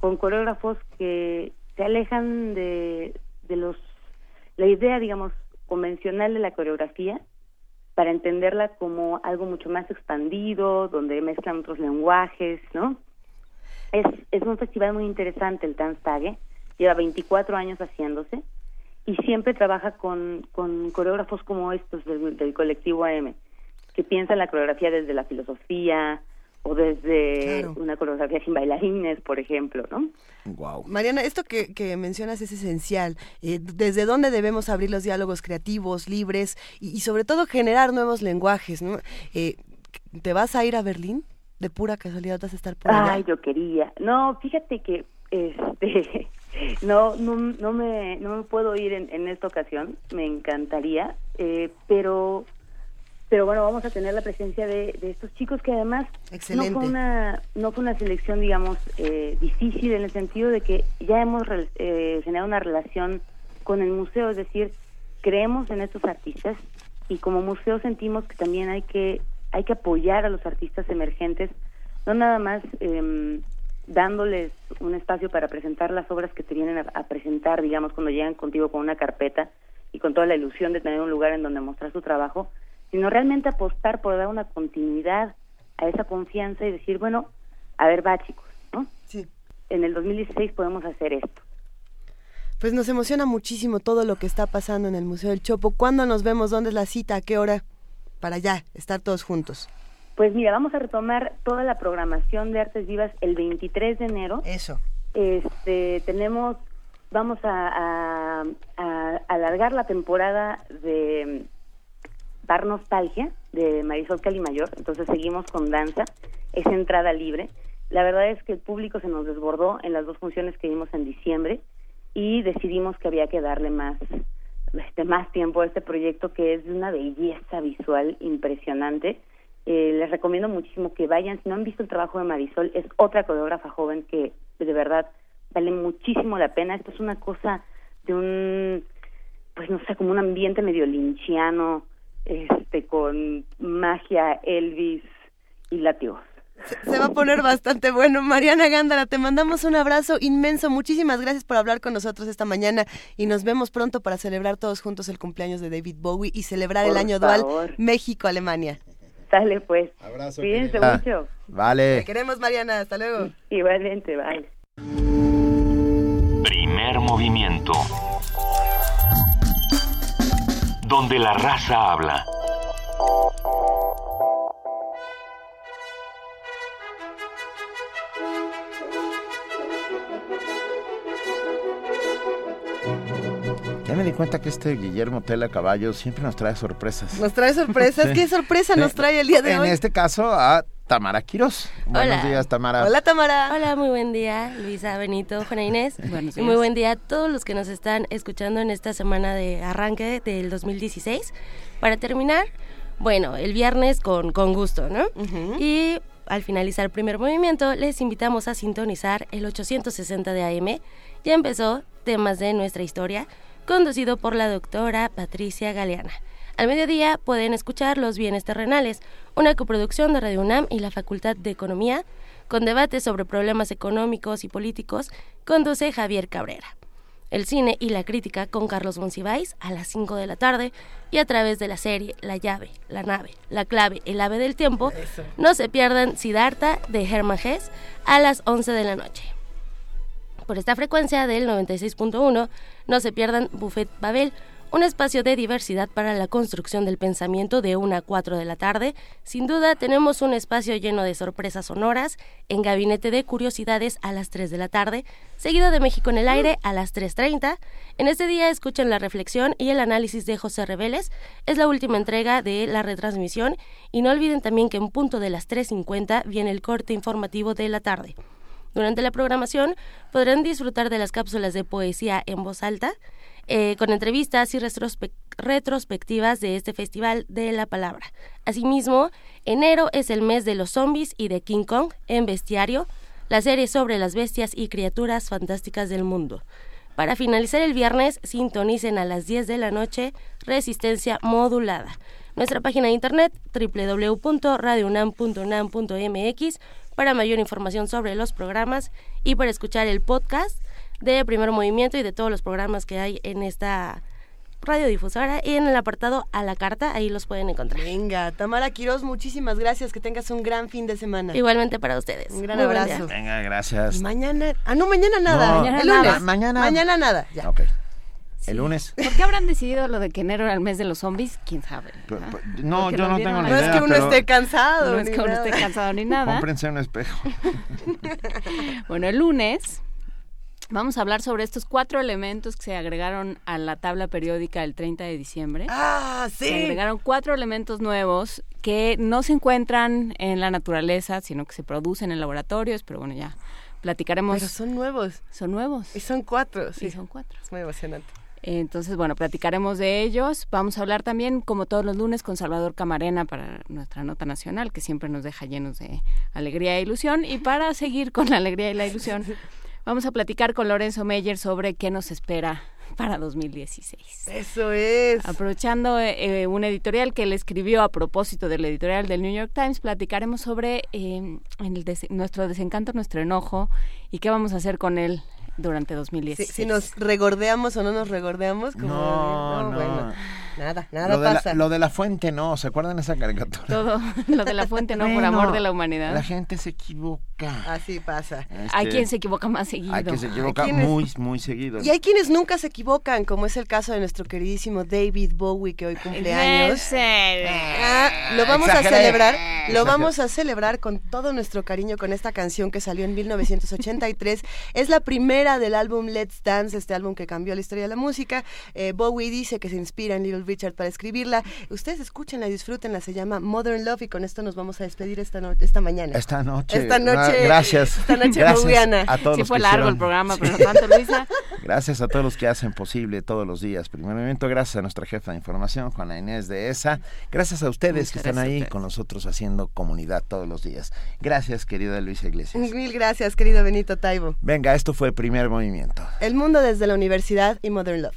con coreógrafos que se alejan de, de los, la idea, digamos, convencional de la coreografía, para entenderla como algo mucho más expandido, donde mezclan otros lenguajes, ¿no? Es, es un festival muy interesante el Tanztage, lleva 24 años haciéndose y siempre trabaja con, con coreógrafos como estos del, del colectivo AM, que piensan la coreografía desde la filosofía o desde una coreografía sin bailarines, por ejemplo, ¿no? Wow. Mariana, esto que, que mencionas es esencial. Eh, ¿Desde dónde debemos abrir los diálogos creativos, libres y, y sobre todo generar nuevos lenguajes? ¿no? Eh, ¿Te vas a ir a Berlín? de pura casualidad vas a estar por allá. Ay, yo quería. No, fíjate que este no, no, no, me, no me puedo ir en, en esta ocasión, me encantaría, eh, pero pero bueno, vamos a tener la presencia de, de estos chicos que además no fue una no fue una selección, digamos, eh, difícil en el sentido de que ya hemos eh, generado una relación con el museo, es decir, creemos en estos artistas y como museo sentimos que también hay que hay que apoyar a los artistas emergentes, no nada más eh, dándoles un espacio para presentar las obras que te vienen a, presentar, digamos, cuando llegan contigo con una carpeta y con toda la ilusión de tener un lugar en donde mostrar su trabajo, sino realmente apostar por dar una continuidad a esa confianza y decir, bueno, a ver, va chicos, ¿no? Sí. En el 2016 podemos hacer esto. Pues nos emociona muchísimo todo lo que está pasando en el Museo del Chopo. ¿Cuándo nos vemos? ¿Dónde es la cita? ¿A qué hora? Para ya estar todos juntos. Pues mira, vamos a retomar toda la programación de Artes Vivas el 23 de enero. Eso. Este, tenemos, vamos a, alargar la temporada de Bar Nostalgia de Marisol Calimayor, entonces seguimos con danza, es entrada libre. La verdad es que el público se nos desbordó en las dos funciones que vimos en diciembre y decidimos que había que darle más este más tiempo a este proyecto que es de una belleza visual impresionante eh, les recomiendo muchísimo que vayan. Si no han visto el trabajo de Marisol, es otra coreógrafa joven que de verdad vale muchísimo la pena. Esto es una cosa de un, pues no sé, como un ambiente medio linchiano, este, con magia, Elvis y latios. Se va a poner bastante bueno. Mariana Gándara, te mandamos un abrazo inmenso. Muchísimas gracias por hablar con nosotros esta mañana y nos vemos pronto para celebrar todos juntos el cumpleaños de David Bowie y celebrar el año dual México-Alemania. Sale pues. Abrazo. Cuídense Ah, mucho. Vale. Te queremos, Mariana. Hasta luego. Igualmente, bye. Primer movimiento. Donde la raza habla. Ya me di cuenta que este Guillermo Tela Caballo siempre nos trae sorpresas. Nos trae sorpresas. Sí. ¿Qué sorpresa nos trae el día de en hoy? este caso a Tamara Quiroz. Buenos días, Tamara. Hola, Tamara. Hola, muy buen día, Luisa, Benito, Juana Inés. Buenos Y días. muy buen día a todos los que nos están escuchando en esta semana de arranque del 2016. Para terminar, bueno, el viernes con, con gusto, ¿no? Y al finalizar el primer movimiento, les invitamos a sintonizar el 860 de AM. Ya empezó temas de nuestra historia, conducido por la doctora Patricia Galeana. Al mediodía pueden escuchar Los Bienes Terrenales, una coproducción de Radio UNAM y la Facultad de Economía, con debates sobre problemas económicos y políticos, conduce Javier Cabrera. El cine y la crítica con Carlos Monsiváis a las 5 de la tarde y a través de la serie La llave, la nave, la clave, el ave del tiempo, no se pierdan Siddhartha de Hermann Hesse a las 11 de la noche. Por esta frecuencia del 96.1 no se pierdan Buffet Babel, un espacio de diversidad para la construcción del pensamiento de 1 a 4 de la tarde. Sin duda tenemos un espacio lleno de sorpresas sonoras en Gabinete de Curiosidades a las 3 de la tarde, seguido de México en el aire a las 3.30. En este día escuchen la reflexión y el análisis de José Reveles. Es la última entrega de la retransmisión y no olviden también que en punto de las 3.50 viene el corte informativo de la tarde. Durante la programación podrán disfrutar de las cápsulas de poesía en voz alta, eh, con entrevistas y retrospe- retrospectivas de este Festival de la Palabra. Asimismo, enero es el mes de los zombies y de King Kong en Bestiario, la serie sobre las bestias y criaturas fantásticas del mundo. Para finalizar el viernes, sintonicen a las 10 de la noche Resistencia Modulada. Nuestra página de internet www.radiounam.unam.mx para mayor información sobre los programas y para escuchar el podcast de Primer Movimiento y de todos los programas que hay en esta radiodifusora y en el apartado a la carta, ahí los pueden encontrar. Venga, Tamara Quiroz, muchísimas gracias. Que tengas un gran fin de semana. Igualmente para ustedes. Un gran Muy abrazo. Venga, gracias. Y mañana. Ah, no, mañana nada. No, el nada. lunes. Mañana- Mañana nada. Ya. El lunes. ¿Por qué habrán decidido lo de que enero era el mes de los zombies? ¿Quién sabe? No, Porque yo no tengo ni idea. No es que uno esté cansado. No es que uno esté cansado ni nada. Cómprense un espejo. Bueno, el lunes vamos a hablar sobre estos cuatro elementos que se agregaron a la tabla periódica el 30 de diciembre. Ah, sí. Se agregaron cuatro elementos nuevos que no se encuentran en la naturaleza, sino que se producen en laboratorios, pero bueno, ya platicaremos... Pero son nuevos. Son nuevos. Y son cuatro. Sí, son cuatro. Es muy emocionante. Entonces, bueno, platicaremos de ellos. Vamos a hablar también, como todos los lunes, con Salvador Camarena para nuestra nota nacional, que siempre nos deja llenos de alegría e ilusión. Y para seguir con la alegría y la ilusión, vamos a platicar con Lorenzo Meyer sobre qué nos espera para 2016. Eso es. Aprovechando eh, un editorial que él escribió a propósito del editorial del New York Times, platicaremos sobre eh, nuestro desencanto, nuestro enojo y qué vamos a hacer con él durante 2016. Si, si nos regordeamos o no nos regordeamos, como no, no, bueno, nada, nada lo pasa. De la, lo de la fuente no, ¿se acuerdan esa caricatura? Todo, lo de la fuente no, por amor de la humanidad. La gente se equivoca. Así pasa. Este, hay quien se equivoca más seguido. Hay quien se equivoca muy, muy seguido. Y hay quienes nunca se equivocan, como es el caso de nuestro queridísimo David Bowie, que hoy cumple años. Ah, lo vamos a celebrar, lo vamos a celebrar con todo nuestro cariño con esta canción que salió en 1983. es la primera del álbum Let's Dance, este álbum que cambió la historia de la música. Eh, Bowie dice que se inspira en Little Richard para escribirla. Ustedes escúchenla y disfrútenla, se llama Modern Love y con esto nos vamos a despedir esta, no esta mañana. Esta noche. Esta noche. gracias. Esta noche gracias a todos sí los fue que largo hicieron. el programa, pero no tanto, Luisa. Gracias a todos los que hacen posible todos los días. Primer momento, gracias a nuestra jefa de información, Juana Inés de ESA. Gracias a ustedes Muchas que están ahí con nosotros haciendo comunidad todos los días. Gracias, querida Luisa Iglesias. Mil gracias, querido Benito Taibo. Venga, esto fue Primer Movimiento. El mundo desde la universidad y Modern Love.